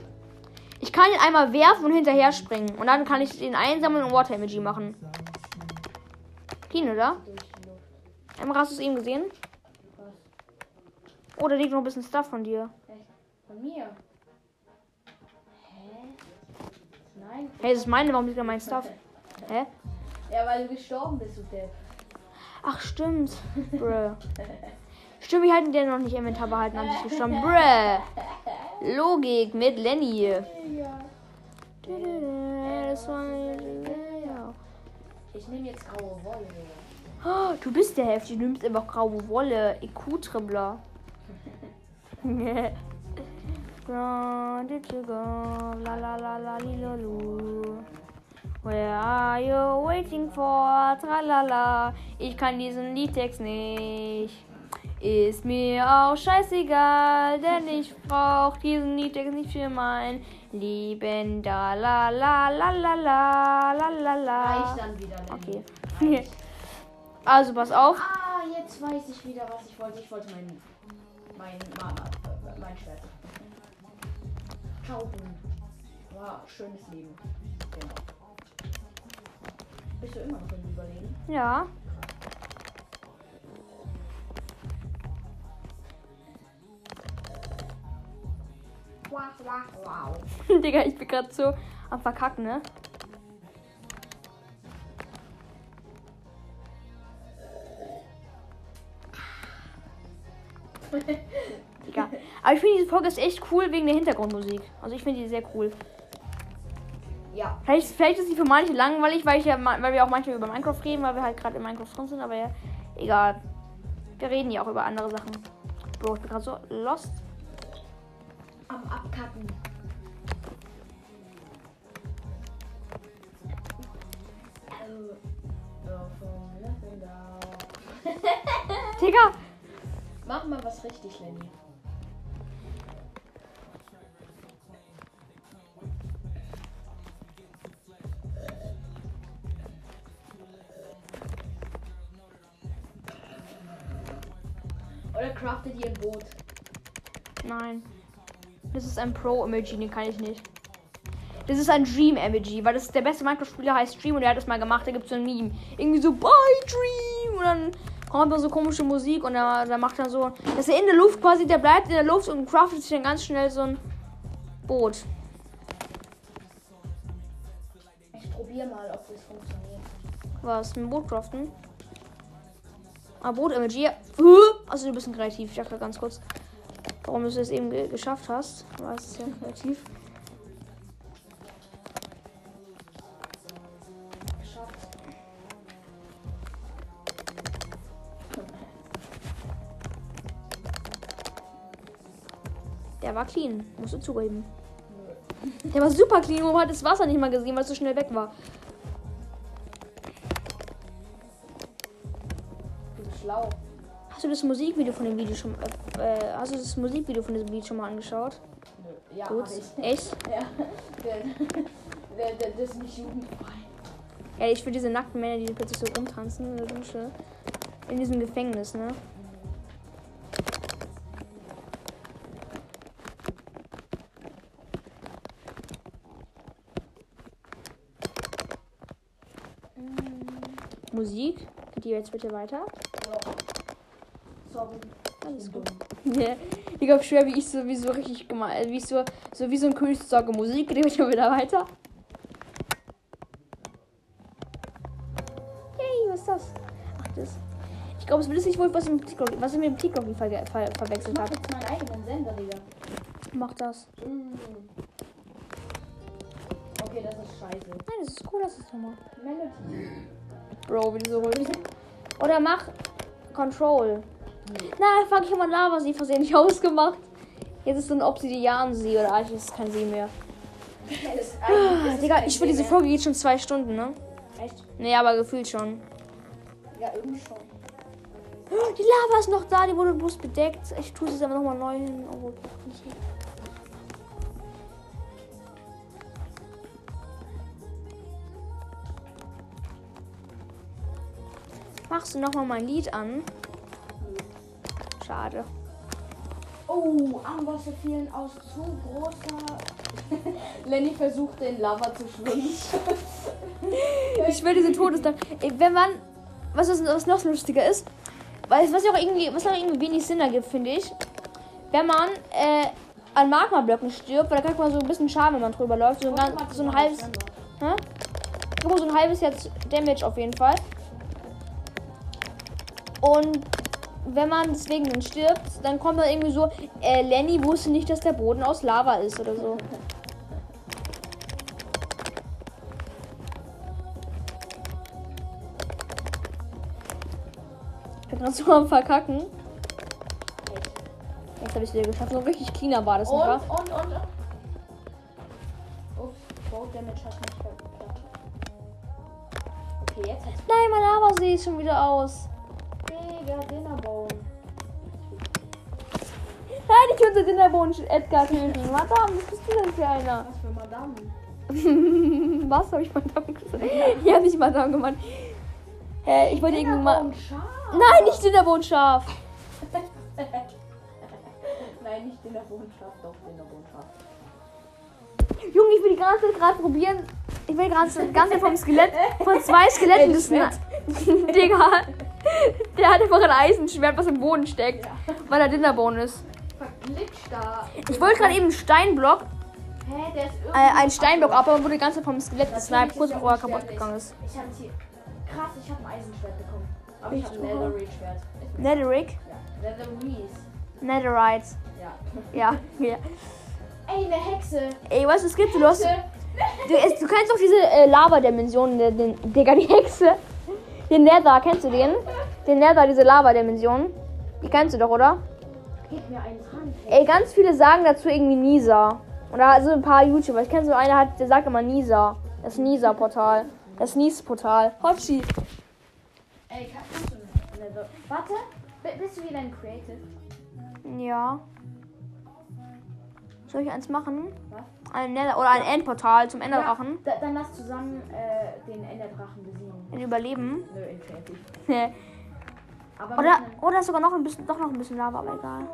Ich kann ihn einmal werfen und hinterher springen. Und dann kann ich den einsammeln und Water Emoji machen. Clean, oder? Emra, hast du es eben gesehen? Oh, da liegt noch ein bisschen Stuff von dir. Von mir? Hey, das ist meine, warum liegt da mein Stuff? Hä? Ja, weil du gestorben bist, du Depp. Ach, stimmt. Bruh. Stimmt, wir hatten den noch nicht im Inventar behalten, haben sich gestorben. Bruh. Logik mit Lenny. Ja. Das war ja. Ich nehme jetzt graue Wolle. Oh, Du bist der Heftig, du nimmst einfach graue Wolle. IQ-Tribbler. Where did you go? La la la la li, lo, lu. Where are you waiting for? Tralala. Ich kann diesen Liedtext nicht. Ist mir auch scheißegal, denn ich brauch diesen Liedtext nicht für mein Leben. Da la la la la la la la la. Dann wieder. Okay. Also pass auf. Ah, jetzt weiß ich wieder, was ich wollte. Ich wollte mein, mein, mein, mein Schwert. Kaufen. War schönes Leben. Genau. Bist du immer noch im Überlegen? Ja. Wow, wow, wow. Digga, ich bin gerade so am Verkacken, ne? Digga. Aber ich finde diese Folge ist echt cool wegen der Hintergrundmusik. Also ich finde die sehr cool. Ja. Vielleicht, vielleicht ist sie für manche langweilig, weil, ich ja, weil wir auch manchmal über Minecraft reden, weil wir halt gerade in Minecraft drin sind, aber ja, egal. Wir reden ja auch über andere Sachen. Bro, ich bin gerade so lost. Am Abkacken. Digga! Mach mal was richtig, Lenny. Oder craftet ihr ein Boot? Nein. Das ist ein Pro-Emoji, den kann ich nicht. Das ist ein Dream-Emoji, weil das ist der beste Minecraft-Spieler heißt Dream und der hat das mal gemacht. Da gibt es so ein Meme. Irgendwie so, Bye Dream! Und dann kommt da so komische Musik und da, macht er so, dass er in der Luft quasi, der bleibt in der Luft und craftet sich dann ganz schnell so ein Boot. Ich probier mal, ob das funktioniert. Was? Ein Boot craften? Ah, Boot-Emoji. Uh, also du bist ein kreativ. Ich dachte ganz kurz, warum du es eben ge geschafft hast. Aber es ja kreativ. Der war clean, musst du zugeben. Der war super clean, wo hat das Wasser nicht mal gesehen, weil es so schnell weg war. Das Musikvideo von dem Video schon äh, äh, hast du das Musikvideo von diesem Video schon mal angeschaut? Ja, Gut. ich. Echt? Ja, das ist nicht jugendfrei. Ja, ich für diese nackten Männer, die plötzlich so rumtanzen in der Dusche. In diesem Gefängnis, ne? Musik. Geht ihr jetzt bitte weiter? Ja. Sorry. Alles Dumm. Ja, ich glaube schwer, wie ich so, wie so richtig gemeint, wie ich so, so wie so ein König sage, Musik, geht schon wieder weiter. Hey, was ist das? Ach, das. Ich glaube, es will es nicht wohl, was, im TikTok, was ich mit dem TikTok ver ver Ich verwechselt mach habe. jetzt meinen eigenen Sender, Digga. Mach das. Mm. Okay, das ist scheiße. Nein, das ist cool, das ist nochmal. Melody. Bro, wie die so ruhig sind. Oder mach Control. Na, fuck, ich habe mein Lava-See versehentlich ausgemacht. Jetzt ist so ein Obsidian-See oder eigentlich ist es kein See mehr. Ist Ah, Digga, ich finde, diese Folge geht schon zwei Stunden, ne? Echt? Nee, aber gefühlt schon. Ja, irgendwie schon. Die Lava ist noch da, die wurde bloß bedeckt. Ich tue jetzt aber nochmal neu hin. Oh, nicht. Machst du nochmal mein Lied an? Schade. Oh, Ambosse fielen aus zu großer Lenny versuchte in Lava zu schwimmen. Ich will diese Todesdampf. Ey, Wenn man. Was, ist, was noch lustiger ist, weil was auch irgendwie, was auch irgendwie wenig Sinn ergibt, finde ich. Wenn man äh, an Magma-Blöcken stirbt, weil da kriegt man so ein bisschen Schaden, wenn man drüber läuft. So ein, ganz, so ein halbes. Hä? So ein halbes jetzt Damage auf jeden Fall. Und wenn man deswegen dann stirbt, dann kommt dann irgendwie so, äh, Lenny wusste nicht, dass der Boden aus Lava ist oder so. Ich bin so am Verkacken. Jetzt habe ich es wieder geschafft. So richtig cleaner war das Und, und, und, und. Ups, Damage hat nicht geklappt. Okay, jetzt hat's. Nein, mein Lavasee ist schon wieder aus. Digga, Dinnerbone. Nein, ich würde den Boden Edgar töten. Madame, was bist du denn für einer? Was für Madame? Was habe ich Madame gesagt? Ich habe nicht Madame gemeint. Äh, ich wollte irgendwie mal. Nein, nicht Dinnerbone scharf. Nein, nicht Dinnerbone scharf, doch Dinnerbone scharf. Junge, ich will die ganze Zeit gerade probieren. Ich will gerade die ganze Zeit vom Skelett, von zwei Skeletten das. Digga. Der hat einfach ein Eisenschwert, was im Boden steckt, weil er Dinnerbone ist. Verglitscht da. Ich wollte gerade eben einen Steinblock, Hä, der ist irgendwie. äh, einen Steinblock ab, aber wurde die ganze Zeit vom Skelett gesniped, ist kurz bevor er kaputt gegangen ist. Ich hab's hier. Krass, ich hab ein Eisenschwert bekommen. Aber ich Ich hab ein. Ist mir- Netherrick, Ja. Netherese. Netherite. Ja. Ja, ja. Ey, eine Hexe. Ey, weißt du, es gibt, du hast. Du, es, du kennst doch diese äh, den, den, Digga, die Hexe. Den Nether, kennst du den? Den Nether, diese Lava-Dimensionen. Die kennst du doch, oder? Ey, ganz viele sagen dazu irgendwie Nisa. Oder also ein paar YouTuber. Ich kenne so einer, hat, der sagt immer Nisa. Das Nisa-Portal. Das Nies-Portal. Hotschi. Ey, kann- kannst du Nether. Warte, bi- bist du wieder ein Creative? Ja. Soll ich eins machen? Was? Ein Nether oder ein Endportal zum Enderdrachen. Ja, da, dann lass zusammen äh, den Enderdrachen besiegen. In Überleben. Nö, in Creative. Oder, oder sogar noch ein bisschen, doch noch ein bisschen Lava, aber egal.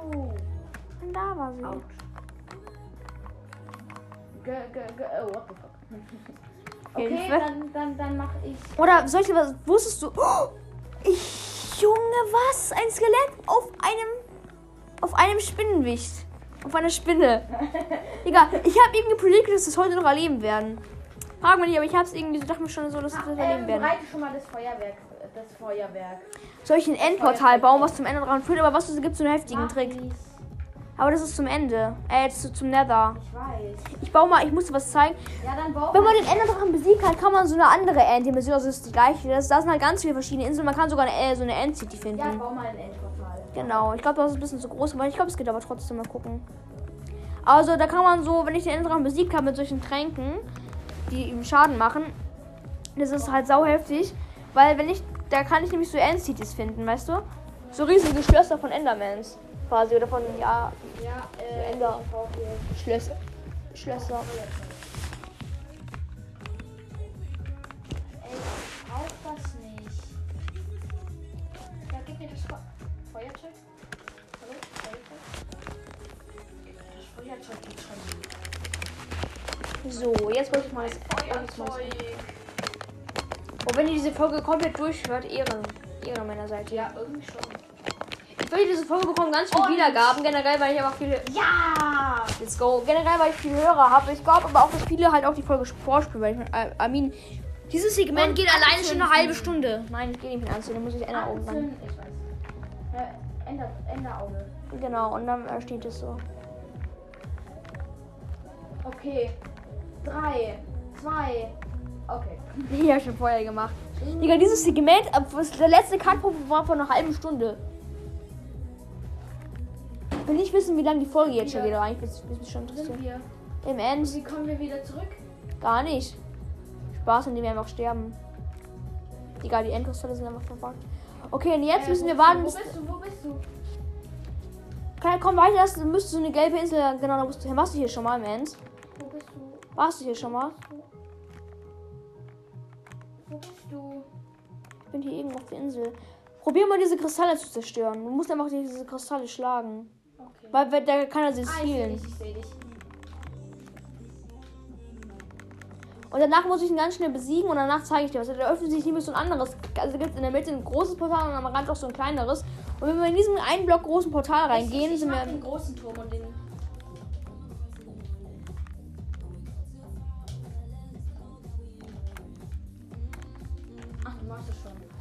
Ein Lavasee. ouch. Oh, what the fuck. Okay, dann, dann, dann mach ich. Oder solche was wusstest du? Oh, ich, Junge, was? Ein Skelett auf einem auf einem Spinnenwicht. Auf einer Spinne. Digga, ich habe irgendwie predicted, dass das heute noch erleben werden. Frag mich nicht, aber ich hab's irgendwie, dachte mir schon so, dass wir das erleben Ähm, werden. bereite schon mal das Feuerwerk. Das Feuerwerk. Soll ich ein Endportal bauen, was zum Ende dran führt? Aber was gibt so einen heftigen Mach Trick? dies. Aber das ist zum Ende. Äh, jetzt zu- zum Nether. Ich weiß. Ich baue mal, ich muss dir was zeigen. Ja, dann bau Wenn man den Enderdrachen besiegt hat, kann man so eine andere Enddimension, also das ist die gleiche. Das, da sind halt ganz viele verschiedene Inseln. Man kann sogar eine, äh, so eine Endcity finden. Ja, bau mal ein Endportal. Genau, ich glaube, das ist ein bisschen zu groß, aber ich glaube, es geht aber trotzdem mal gucken. Also, da kann man so, wenn ich den Enderdrachen besiegt habe mit solchen Tränken, die ihm Schaden machen, das ist halt sau heftig, weil wenn ich, da kann ich nämlich so Endcities finden, weißt du? So riesige Schlösser von Endermans quasi oder von, ja, Ja, äh, Ender. Schlösser. Schlösser. So, jetzt wollte ich mal das Feuerzeug. Oh, wenn ihr diese Folge komplett durchhört, Ehre. Ehre meiner Seite. Ja, irgendwie schon. Ich will diese Folge bekommen ganz viele Und- Wiedergaben. Generell, weil ich einfach viele Ja! Let's go. Generell, weil ich viele Hörer habe. Ich glaube aber auch, dass viele halt auch die Folge vorspielen. Weil ich, äh, I mean, dieses Segment Und geht alleine schon eine halbe Stunde. Nein, ich gehe nicht mehr anzünden. Da muss ich Ender Augen ran. Ich weiß. Äh, Enderauge. Genau, und dann äh, steht es so. Okay. Drei, zwei, okay. Ich habe schon vorher gemacht. Digga, dieses Segment, der letzte Cut war vor einer halben Stunde. Ich will nicht wissen, wie lange die Folge jetzt schon Ja. geht, aber eigentlich ist es schon interessiert. Im End Wie kommen wir wieder zurück? gar nicht. Spaß, indem wir einfach sterben. Digga, die Endkristalle sind einfach verpackt. Okay, und jetzt Äh, müssen wir warten, du? Wo bist du? Wo bist du? Kann, komm weiter, das müsste so eine gelbe Insel. Genau, da musst du hin. Warst du hier schon mal im End? Wo bist du? Warst du hier schon mal? Wo bist du? Ich bin hier irgendwo auf der Insel. Probier mal diese Kristalle zu zerstören. Du musst einfach diese Kristalle schlagen. Okay. Weil weil da kann er sich Ah, ich seh healen. dich, ich seh dich. Und danach muss ich ihn ganz schnell besiegen und danach zeige ich dir was. Da öffnet sich nämlich so ein anderes. Also gibt es in der Mitte ein großes Portal und am Rand auch so ein kleineres. Und wenn wir in diesem einen Block großen Portal reingehen, ich, ich sind wir. den großen Turm und den.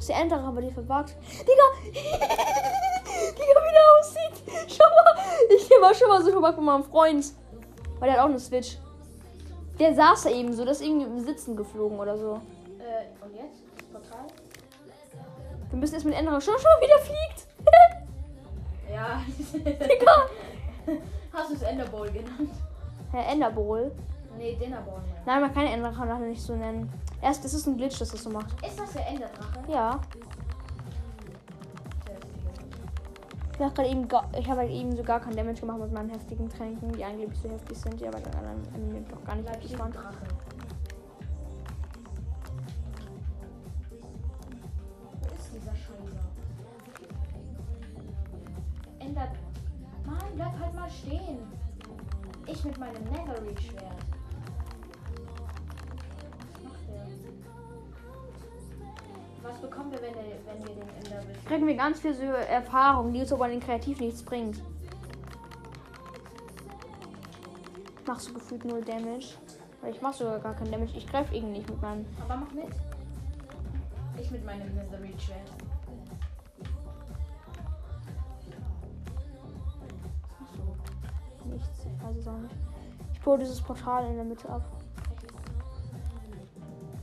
Der Enderer bei dir verbuggt? Digga! Digga, wie der aussieht! Schau mal! Ich war schon mal so verbuggt mit meinem Freund. Weil der hat auch eine Switch. Der saß da eben so, das ist irgendwie im Sitzen geflogen oder so. Äh, und jetzt? Portal? Wir müssen erst mit Enderer. Schau, schau, wie der fliegt! Ja. Digga! Hast du es Enderbowl genannt? Herr Enderbowl. Nee, Dinnerbowl. Ja. Nein, man kann Enderer nicht so nennen. Erst, das ist ein Glitch, dass das so macht. Ist das der Enderdrache? Ja. Ich habe gerade eben, ich habe halt eben so gar keinen Damage gemacht mit meinen heftigen Tränken, die angeblich so heftig sind, die aber dann an einem noch gar nicht heftig waren. Drache. Wo ist dieser Scheiße? Ender. Mann, bleib halt mal stehen. Ich mit meinem Netherreach-Schwert. Was bekommen wir, wenn, der, wenn wir den Ender besiegen? Kriegen wir ganz viel so Erfahrung, die uns aber in den Kreativ nichts bringt. Machst du gefühlt null Damage? Weil ich mach sogar gar keinen Damage. Ich greife irgendwie nicht mit meinem. Aber mach mit. Ich mit meinem machst du? Nichts. Es auch nicht. Ich baue dieses Portal in der Mitte ab.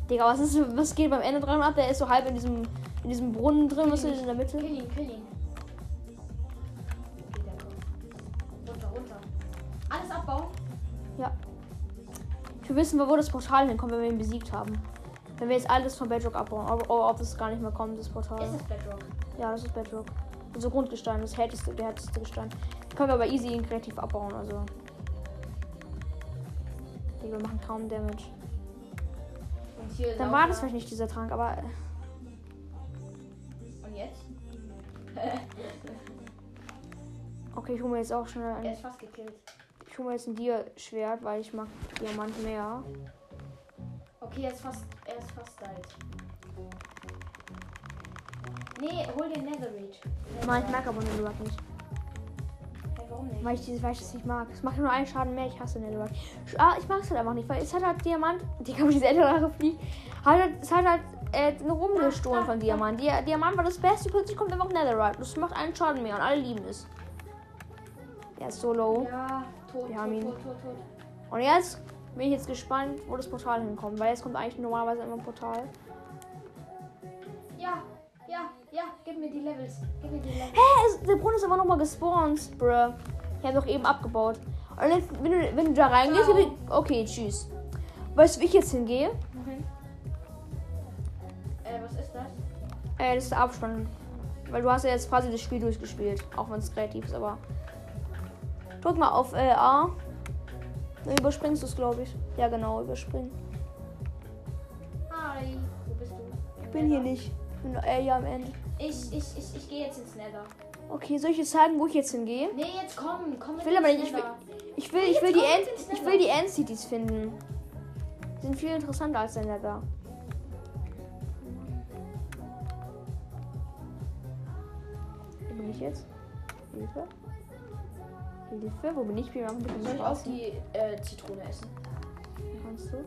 Digga, was ist was geht beim Ende dran ab? Der ist so halb in diesem in diesem Brunnen drin, was ist in der Mitte? Kill ihn, kill ihn. Runter, runter. Alles abbauen. Ja. Will wissen, wo das Portal hinkommt, wenn wir ihn besiegt haben. Wenn wir jetzt alles von Bedrock abbauen. Ob, ob es gar nicht mehr kommt, das Portal. Ist es Bedrock? Ja, das ist Bedrock. Also Grundgestein, das härteste, der härteste Gestein. Können wir aber easy ihn kreativ abbauen, also. Digga, wir machen kaum Damage. Dann war das vielleicht nicht dieser Trank, aber. äh, Und jetzt? Okay, ich hole mir jetzt auch schnell Er ein. ist fast gekillt. Ich hole mir jetzt ein Dia-Schwert, weil ich mag Diamant mehr. Okay, er ist fast, er ist fast died. Nee, hol den Netherreach. Nein, ich mag aber Netherrack nicht. Warum nicht? Weil ich, dieses, weil ich das nicht mag. Es macht nur einen Schaden mehr. Ich hasse Netherrack. Ah, ich mag es halt einfach nicht, weil es hat halt Diamant. Die kann diese Netherrack fliegt. Hat halt, es hat halt äh, eine rumgestohlen von Diamant. Di Diamant war das Beste. Plötzlich kommt einfach Netherrack. Das macht einen Schaden mehr und alle lieben es. Er ist so low. Ja, tot, Wir haben tot, ihn. tot, tot, tot. Und jetzt bin ich jetzt gespannt, wo das Portal hinkommt. Weil jetzt kommt eigentlich normalerweise immer ein Portal. Ja, ja, ja, gib mir die Levels. Gib mir die Levels. Hä? Der Brunnen ist aber nochmal gespawnt, bruh. Ich habe doch eben abgebaut. Und jetzt, wenn, du, wenn du da reingehst, ich- okay, tschüss. Weißt du, wo ich jetzt hingehe? Wohin? Äh, was ist das? Äh, das ist der Abspann. Weil du hast ja jetzt quasi das Spiel durchgespielt. Auch wenn es kreativ ist, aber. Drück mal auf äh, A. Dann überspringst du es, glaube ich. Ja, genau, überspringen. Hi, wo bist du? Ich bin hier nicht. Ich bin äh, hier am Ende. Ich, ich, ich, ich gehe jetzt ins Nether. Okay, soll ich jetzt sagen, wo ich jetzt hingehe? Nee, jetzt komm, komm Ich will aber ins nicht. Ich will, ich will, ich will, die, End, ich will die End-Cities finden. Die sind viel interessanter als der Nether. Wo bin ich jetzt? Hilfe? Hilfe? Wo bin ich? Wir machen bitte Soll ich auch die äh, Zitrone essen? Kannst du?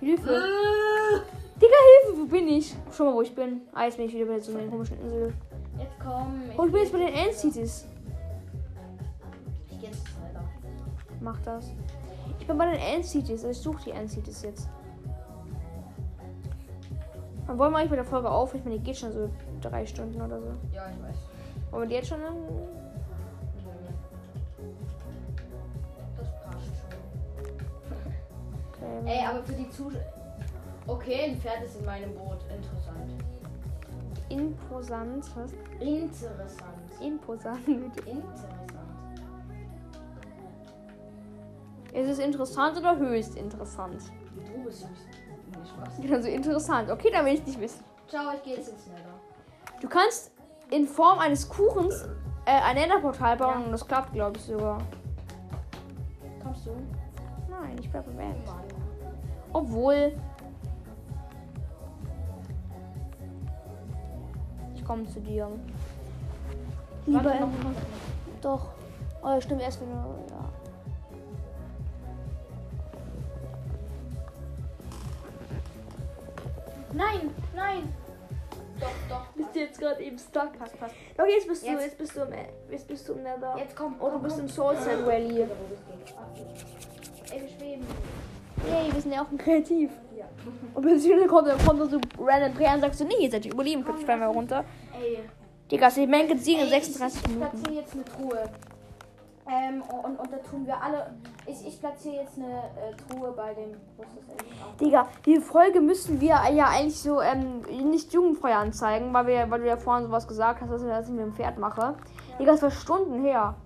Hilfe! Digga, Hilfe! Wo bin ich? Schau mal, wo ich bin. Ah, jetzt bin ich wieder bei so einer komischen Insel. Jetzt komm. Oh, ich bin jetzt bei den End-Cities. Ich gehe ins Nether. Mach das. Ich bin bei den End-Cities. Ich suche die End-Cities jetzt. Dann wollen wir eigentlich mit der Folge auf. Ich meine, die geht schon so drei Stunden oder so. Ja, ich weiß. Wollen wir die jetzt schon? Dann? Das passt schon. Okay. Ey, aber für die Zuschauer. Okay, ein Pferd ist in meinem Boot. Interessant. Imposant. Was? Interessant. Imposant. Interessant. Ist es interessant oder höchst interessant? Du bist süß. Nee, Spaß. Also interessant. Okay, dann will ich nicht wissen. Ciao, ich gehe jetzt ins Nether. Du kannst in Form eines Kuchens äh, ein Enderportal bauen Ja. und das klappt, glaube ich, sogar. Kommst du? Nein, ich bleibe im End. Obwohl. Ich komme zu dir. Lieber Warte. Doch. Oh, stimmt, erst wenn du. Ja. Nein, nein. Doch, doch. Bist du jetzt gerade eben stuck? Passt, passt. Okay, jetzt bist du, Jetzt. bist du im, jetzt bist du im Nether. Jetzt komm. Oh, du komm, bist komm. im Soul Sand Rally. Ey, wir schweben. Yay, wir sind ja auch kreativ. Ja. Und beziehungsweise kommt, dann kommt so random Dreh und sagst du, nee, ihr seid überleben, fallen wir runter. Ey. Digga, sie mengen siegen in Ey, 36 ich, ich Minuten. platziere jetzt eine Truhe. Ähm, und, und da tun wir alle. Ich, ich platziere jetzt eine äh, Truhe bei dem. Ist das? Ah. Digga, die Folge müssten wir ja eigentlich so ähm, nicht jugendfrei anzeigen, weil, wir, weil du ja vorhin sowas gesagt hast, dass ich das mit dem Pferd mache. Digga, das war Stunden her.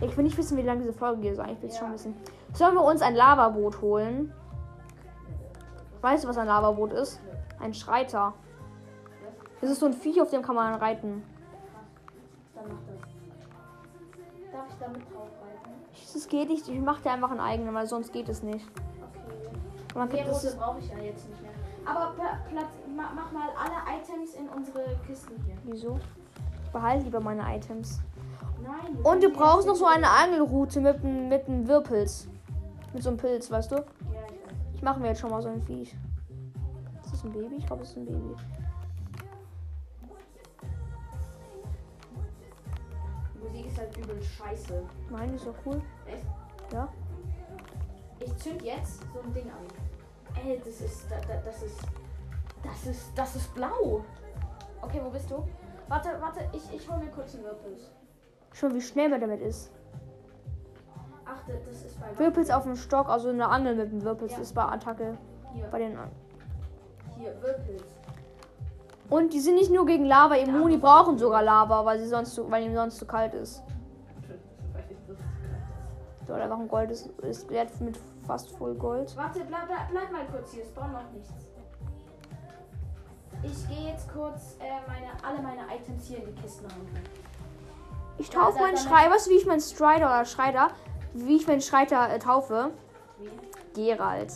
Ich will nicht wissen, wie lange diese Folge geht. So, eigentlich will ich Ja. schon wissen. Sollen wir uns ein Lavaboot holen? Weißt du, was ein Lavaboot ist? Ein Schreiter. Das ist so ein Viech, auf dem kann man reiten. Darf ich damit drauf reiten? Das geht nicht. Ich mache dir einfach einen eigenen, weil sonst geht es nicht. Okay. Man Nee, rote brauche ich ja jetzt nicht mehr. Aber pla- Platz, ma, mach mal alle Items in unsere Kisten hier. wieso? Ich behalte lieber meine Items. Nein. Und du brauchst noch so eine Angelroute mit mit einem Wirpels. Mit so einem Pilz, weißt du? Ja, ich weiß. Ich mache mir jetzt schon mal so ein Viech. Ist das ein Baby? Ich glaube, es ist ein Baby. Die Musik ist halt übel scheiße. Nein, die ist doch cool. Echt? Ja. Ich zünd jetzt so ein Ding an. Ey, das ist. Da, da, das ist. Das ist. Das ist blau. Okay, wo bist du? Warte, warte, ich, ich hol mir kurz einen Wirpels. Schon wie schnell man damit ist. Das ist bei Wirpels auf dem Stock, also eine Angel mit dem Wirpels Ja. ist bei Attacke. Hier, Bei den hier, Wirpels. Und die sind nicht nur gegen Lava immun, die brauchen sogar Lava, weil sie sonst zu, weil ihnen sonst zu kalt ist. So, oder einfach ein Gold ist, ist wert mit fast voll Gold. Warte, bleib, bleib, bleib mal kurz hier, es braucht noch nichts. Ich gehe jetzt kurz äh, meine, alle meine Items hier in die Kisten rein. Ich taufe da- meinen dann- Schrei, weißt du, wie ich meinen Strider oder Schreiter, wie ich meinen Schreiter äh, taufe? Wie? Geralt.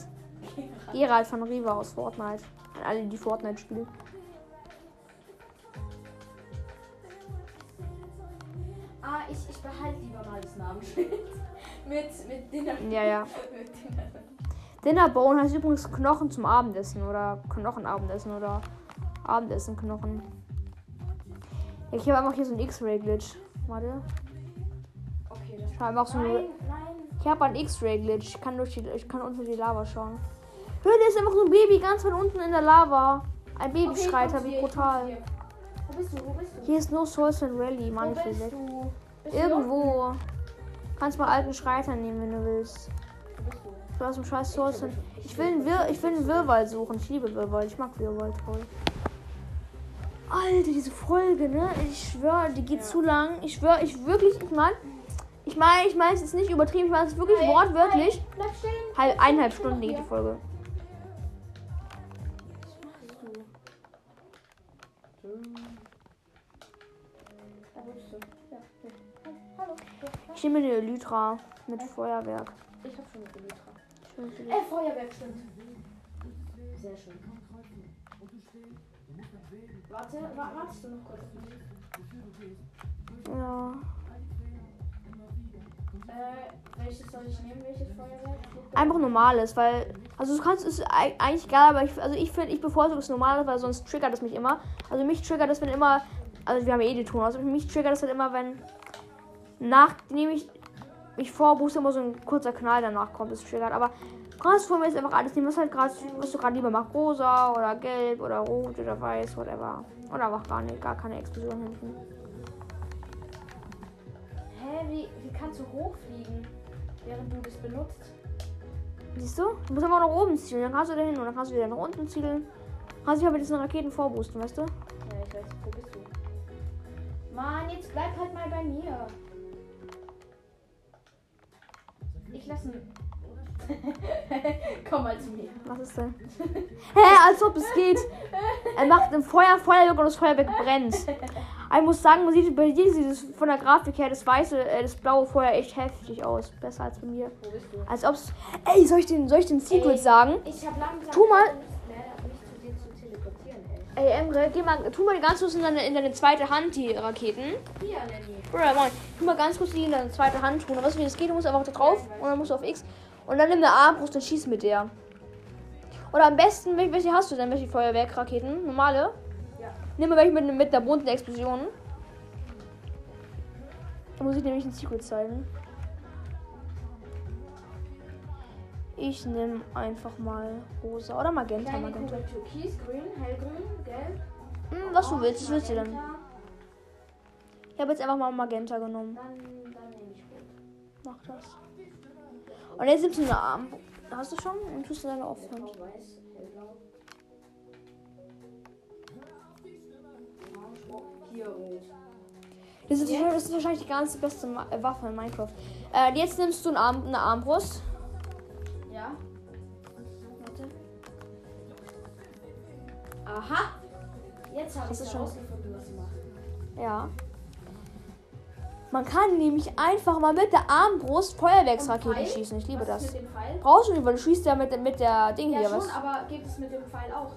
Geralt von Riva aus Fortnite. An alle, die Fortnite spielen. Ah, ich, ich behalte lieber mal das Namensschild. mit, mit Dinner. Ja, ja. Dinnerbone heißt übrigens Knochen zum Abendessen oder Knochenabendessen oder Abendessen Knochen. Ich habe einfach hier so ein X-Ray-Glitch. Warte. Okay, habe einfach so Nein, nein. Ich habe einen X-Ray-Glitch. Ich kann durch die, ich kann unter die Lava schauen. Hör, da ist einfach so ein Baby ganz weit unten in der Lava. Ein Okay, Babyschreiter, komm zu wie brutal. Wo bist du? Wo bist du? Hier ist nur Souls and Rally, Wo Mann, ich will bist du? Bist du Irgendwo. Kannst mal alten Schreiter nehmen, wenn du willst. Wo bist du? Will aus dem scheiß Souls and Ich will einen, Wir ich will einen Wirrwald suchen. Ich liebe Wirrwald. Ich mag Wirrwald voll. Alter, diese Folge, ne? Ich schwöre, die geht Ja. zu lang. Ich schwöre, ich wirklich, ich meine, ich meine, ich meine, es ist nicht übertrieben. Ich meine, es ist wirklich Hey, wortwörtlich. stehen. Halb, eineinhalb Stunden ich geht die Folge. Da bist du. Ja, hier. Hallo. Ich nehme eine Elytra mit Feuerwerk. Ich hab schon eine Elytra. Äh, Feuerwerk stimmt. Sehr schön. Warte, wa wartest du noch kurz? Ja. Äh, welches soll? Einfach normales, weil. Also du kannst es eigentlich egal, aber ich, also ich finde, ich bevorzuge das normale, weil sonst triggert es mich immer. Also mich triggert es, wenn immer. Also wir haben ja eh die Ton, also mich triggert es halt immer, wenn nachdem ich mich vorbooste, immer so ein kurzer Knall danach kommt, das triggert. Aber kannst von mir ist einfach alles nehmen, was halt gerade, was du gerade lieber machst. Rosa oder gelb oder rot oder weiß, whatever. Oder einfach gar nicht, gar keine Explosion hinten. Hä, wie, wie kannst du hochfliegen, während du das benutzt? Siehst du? Du musst einfach nach oben zielen, dann kannst du da hin und dann kannst du wieder nach unten zielen. Kannst dich aber diesen Raketen vorboosten, weißt du? Ja, ich weiß, wo bist du? Mann, jetzt bleib halt mal bei mir. Ich lasse ihn. Komm mal zu mir. Was ist denn? Hä, als ob es geht. Er macht ein Feuer, Feuerwerk und das Feuerwerk brennt. Ich muss sagen, man sieht bei dir sieht es von der Grafik her das weiße, äh, das blaue vorher echt heftig aus. Besser als bei mir. Wo bist du? Als ob's. Ey, soll ich den, soll ich den Secret Ey. sagen? Ich hab langsam Tu mal- ey. Emre, geh mal, tu mal ganz kurz in deine, in deine zweite Hand die Raketen. Hier, Lenny. Bruder, moin. Tu mal ganz kurz die in deine zweite Hand tun. Und weißt du, wie das geht? Du musst einfach da drauf und dann musst du auf X. Und dann nimm eine Armbrust und schieß mit der. Oder am besten, wel- welche hast du denn? Welche Feuerwerkraketen? Normale? Nimm mal welche mit, mit einer bunten Explosion. Da muss ich nämlich ein Secret zeigen. Ich nehme einfach mal rosa oder magenta. Kleine magenta. Kugel Türkis, grün, hellgrün, gelb. Hm, was du orange, willst, was willst du denn? Ich habe jetzt einfach mal magenta genommen. Dann, dann nehme ich rot. Mach das. Und jetzt nimmst du eine Arm. Hast du schon? Und tust du deine Offhand. Das ist, das ist wahrscheinlich die ganze beste Ma äh, Waffe in Minecraft. Äh, jetzt nimmst du einen Arm, eine Armbrust. Ja. Warte. Aha. Jetzt habe ich Hast du es schon- herausgefunden, was sie macht. Ja. Man kann nämlich einfach mal mit der Armbrust Feuerwerksraketen schießen. Ich liebe was das. Brauchst du nicht, weil du schießt ja mit, mit der Ding Ja, hier. schon, Was? aber geht es mit dem Pfeil auch?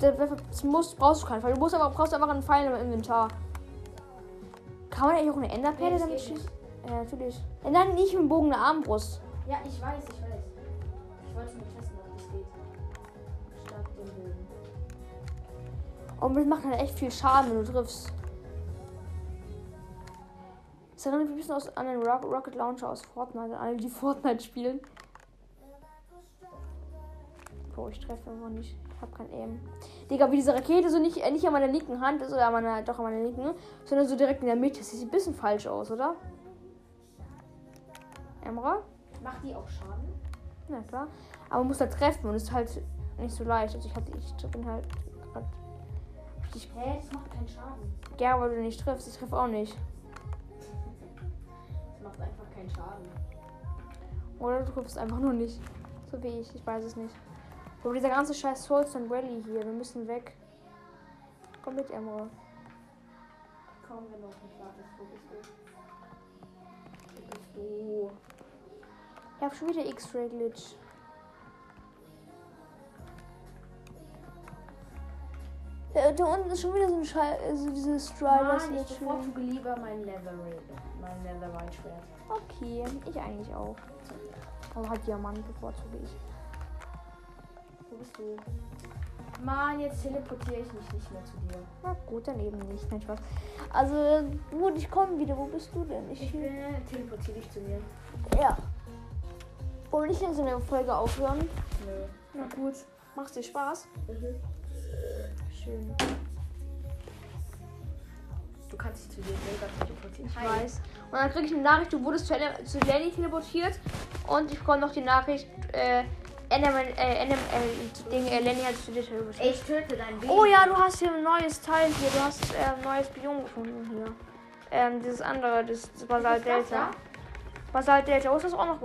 Das, muss, brauchst du keinen Fall. Du musst aber, brauchst einfach einen Pfeil im Inventar. Kann man eigentlich auch eine Enderperle Nee, damit schießen? Ja, natürlich. Äh, Nein, nicht mit dem Bogen eine Armbrust. Ja, ich weiß, ich weiß. Ich wollte nur testen, ob das geht. Statt dem Bogen. Und das macht halt echt viel Schaden, wenn du triffst. Das erinnert mich ein bisschen aus, an den Rock, Rocket Launcher aus Fortnite, an alle, die Fortnite spielen. Boah, ich treffe einfach nicht. Ich hab kein Aim. Digga, wie diese Rakete so nicht, äh, nicht an meiner linken Hand ist oder an meiner, doch an meiner linken, sondern so direkt in der Mitte. Das sieht ein bisschen falsch aus, oder? Emra? Macht die auch Schaden? Na klar. Aber man muss da treffen und ist halt nicht so leicht. Also ich hatte, ich bin halt grad richtig Hä, das macht keinen Schaden. gern, weil du nicht triffst. Ich treffe auch nicht. Das macht einfach keinen Schaden. Oder du triffst einfach nur nicht. So wie ich. Ich weiß es nicht. Aber dieser ganze scheiß Souls und Rally hier. Wir müssen weg. Komm mit, Emre. Komm, wenn du auf mich wartest, wo bist du? Wo bist du? Ich hab schon wieder X-Ray-Glitch. Äh, da unten ist schon wieder so ein Scheiß. Also dieses Strider. Ich bevorzuge lieber mein Leather mein Leatherite Schwert. Okay, ich eigentlich auch. Aber halt Diamant bevorzuge ich. Bist du? Mann, jetzt teleportiere ich mich nicht mehr zu dir. Na gut, dann eben nicht. Nein, Spaß. Also, gut, ich komme wieder. Wo bist du denn? Ich, Ich bin, teleportiere dich zu mir. ja. Wollen wir nicht in so einer Folge aufhören? Nö. Na gut. Macht dir Spaß? Mhm. Schön. Du kannst dich zu dir selber teleportieren. Ich weiß. Und dann kriege ich eine Nachricht, du wurdest zu Lenny teleportiert. Und ich bekomme noch die Nachricht, äh, Enderman, äh, Enderman, äh, Ding, äh, Lenny hat teleportiert. Ich töte dein Baby. Oh ja, du hast hier ein neues Teil hier. Du hast äh, ein neues Biom gefunden hier. Ähm, dieses andere, das, das Basalt Delta. ja? Basalt Delta. Wo ist das auch noch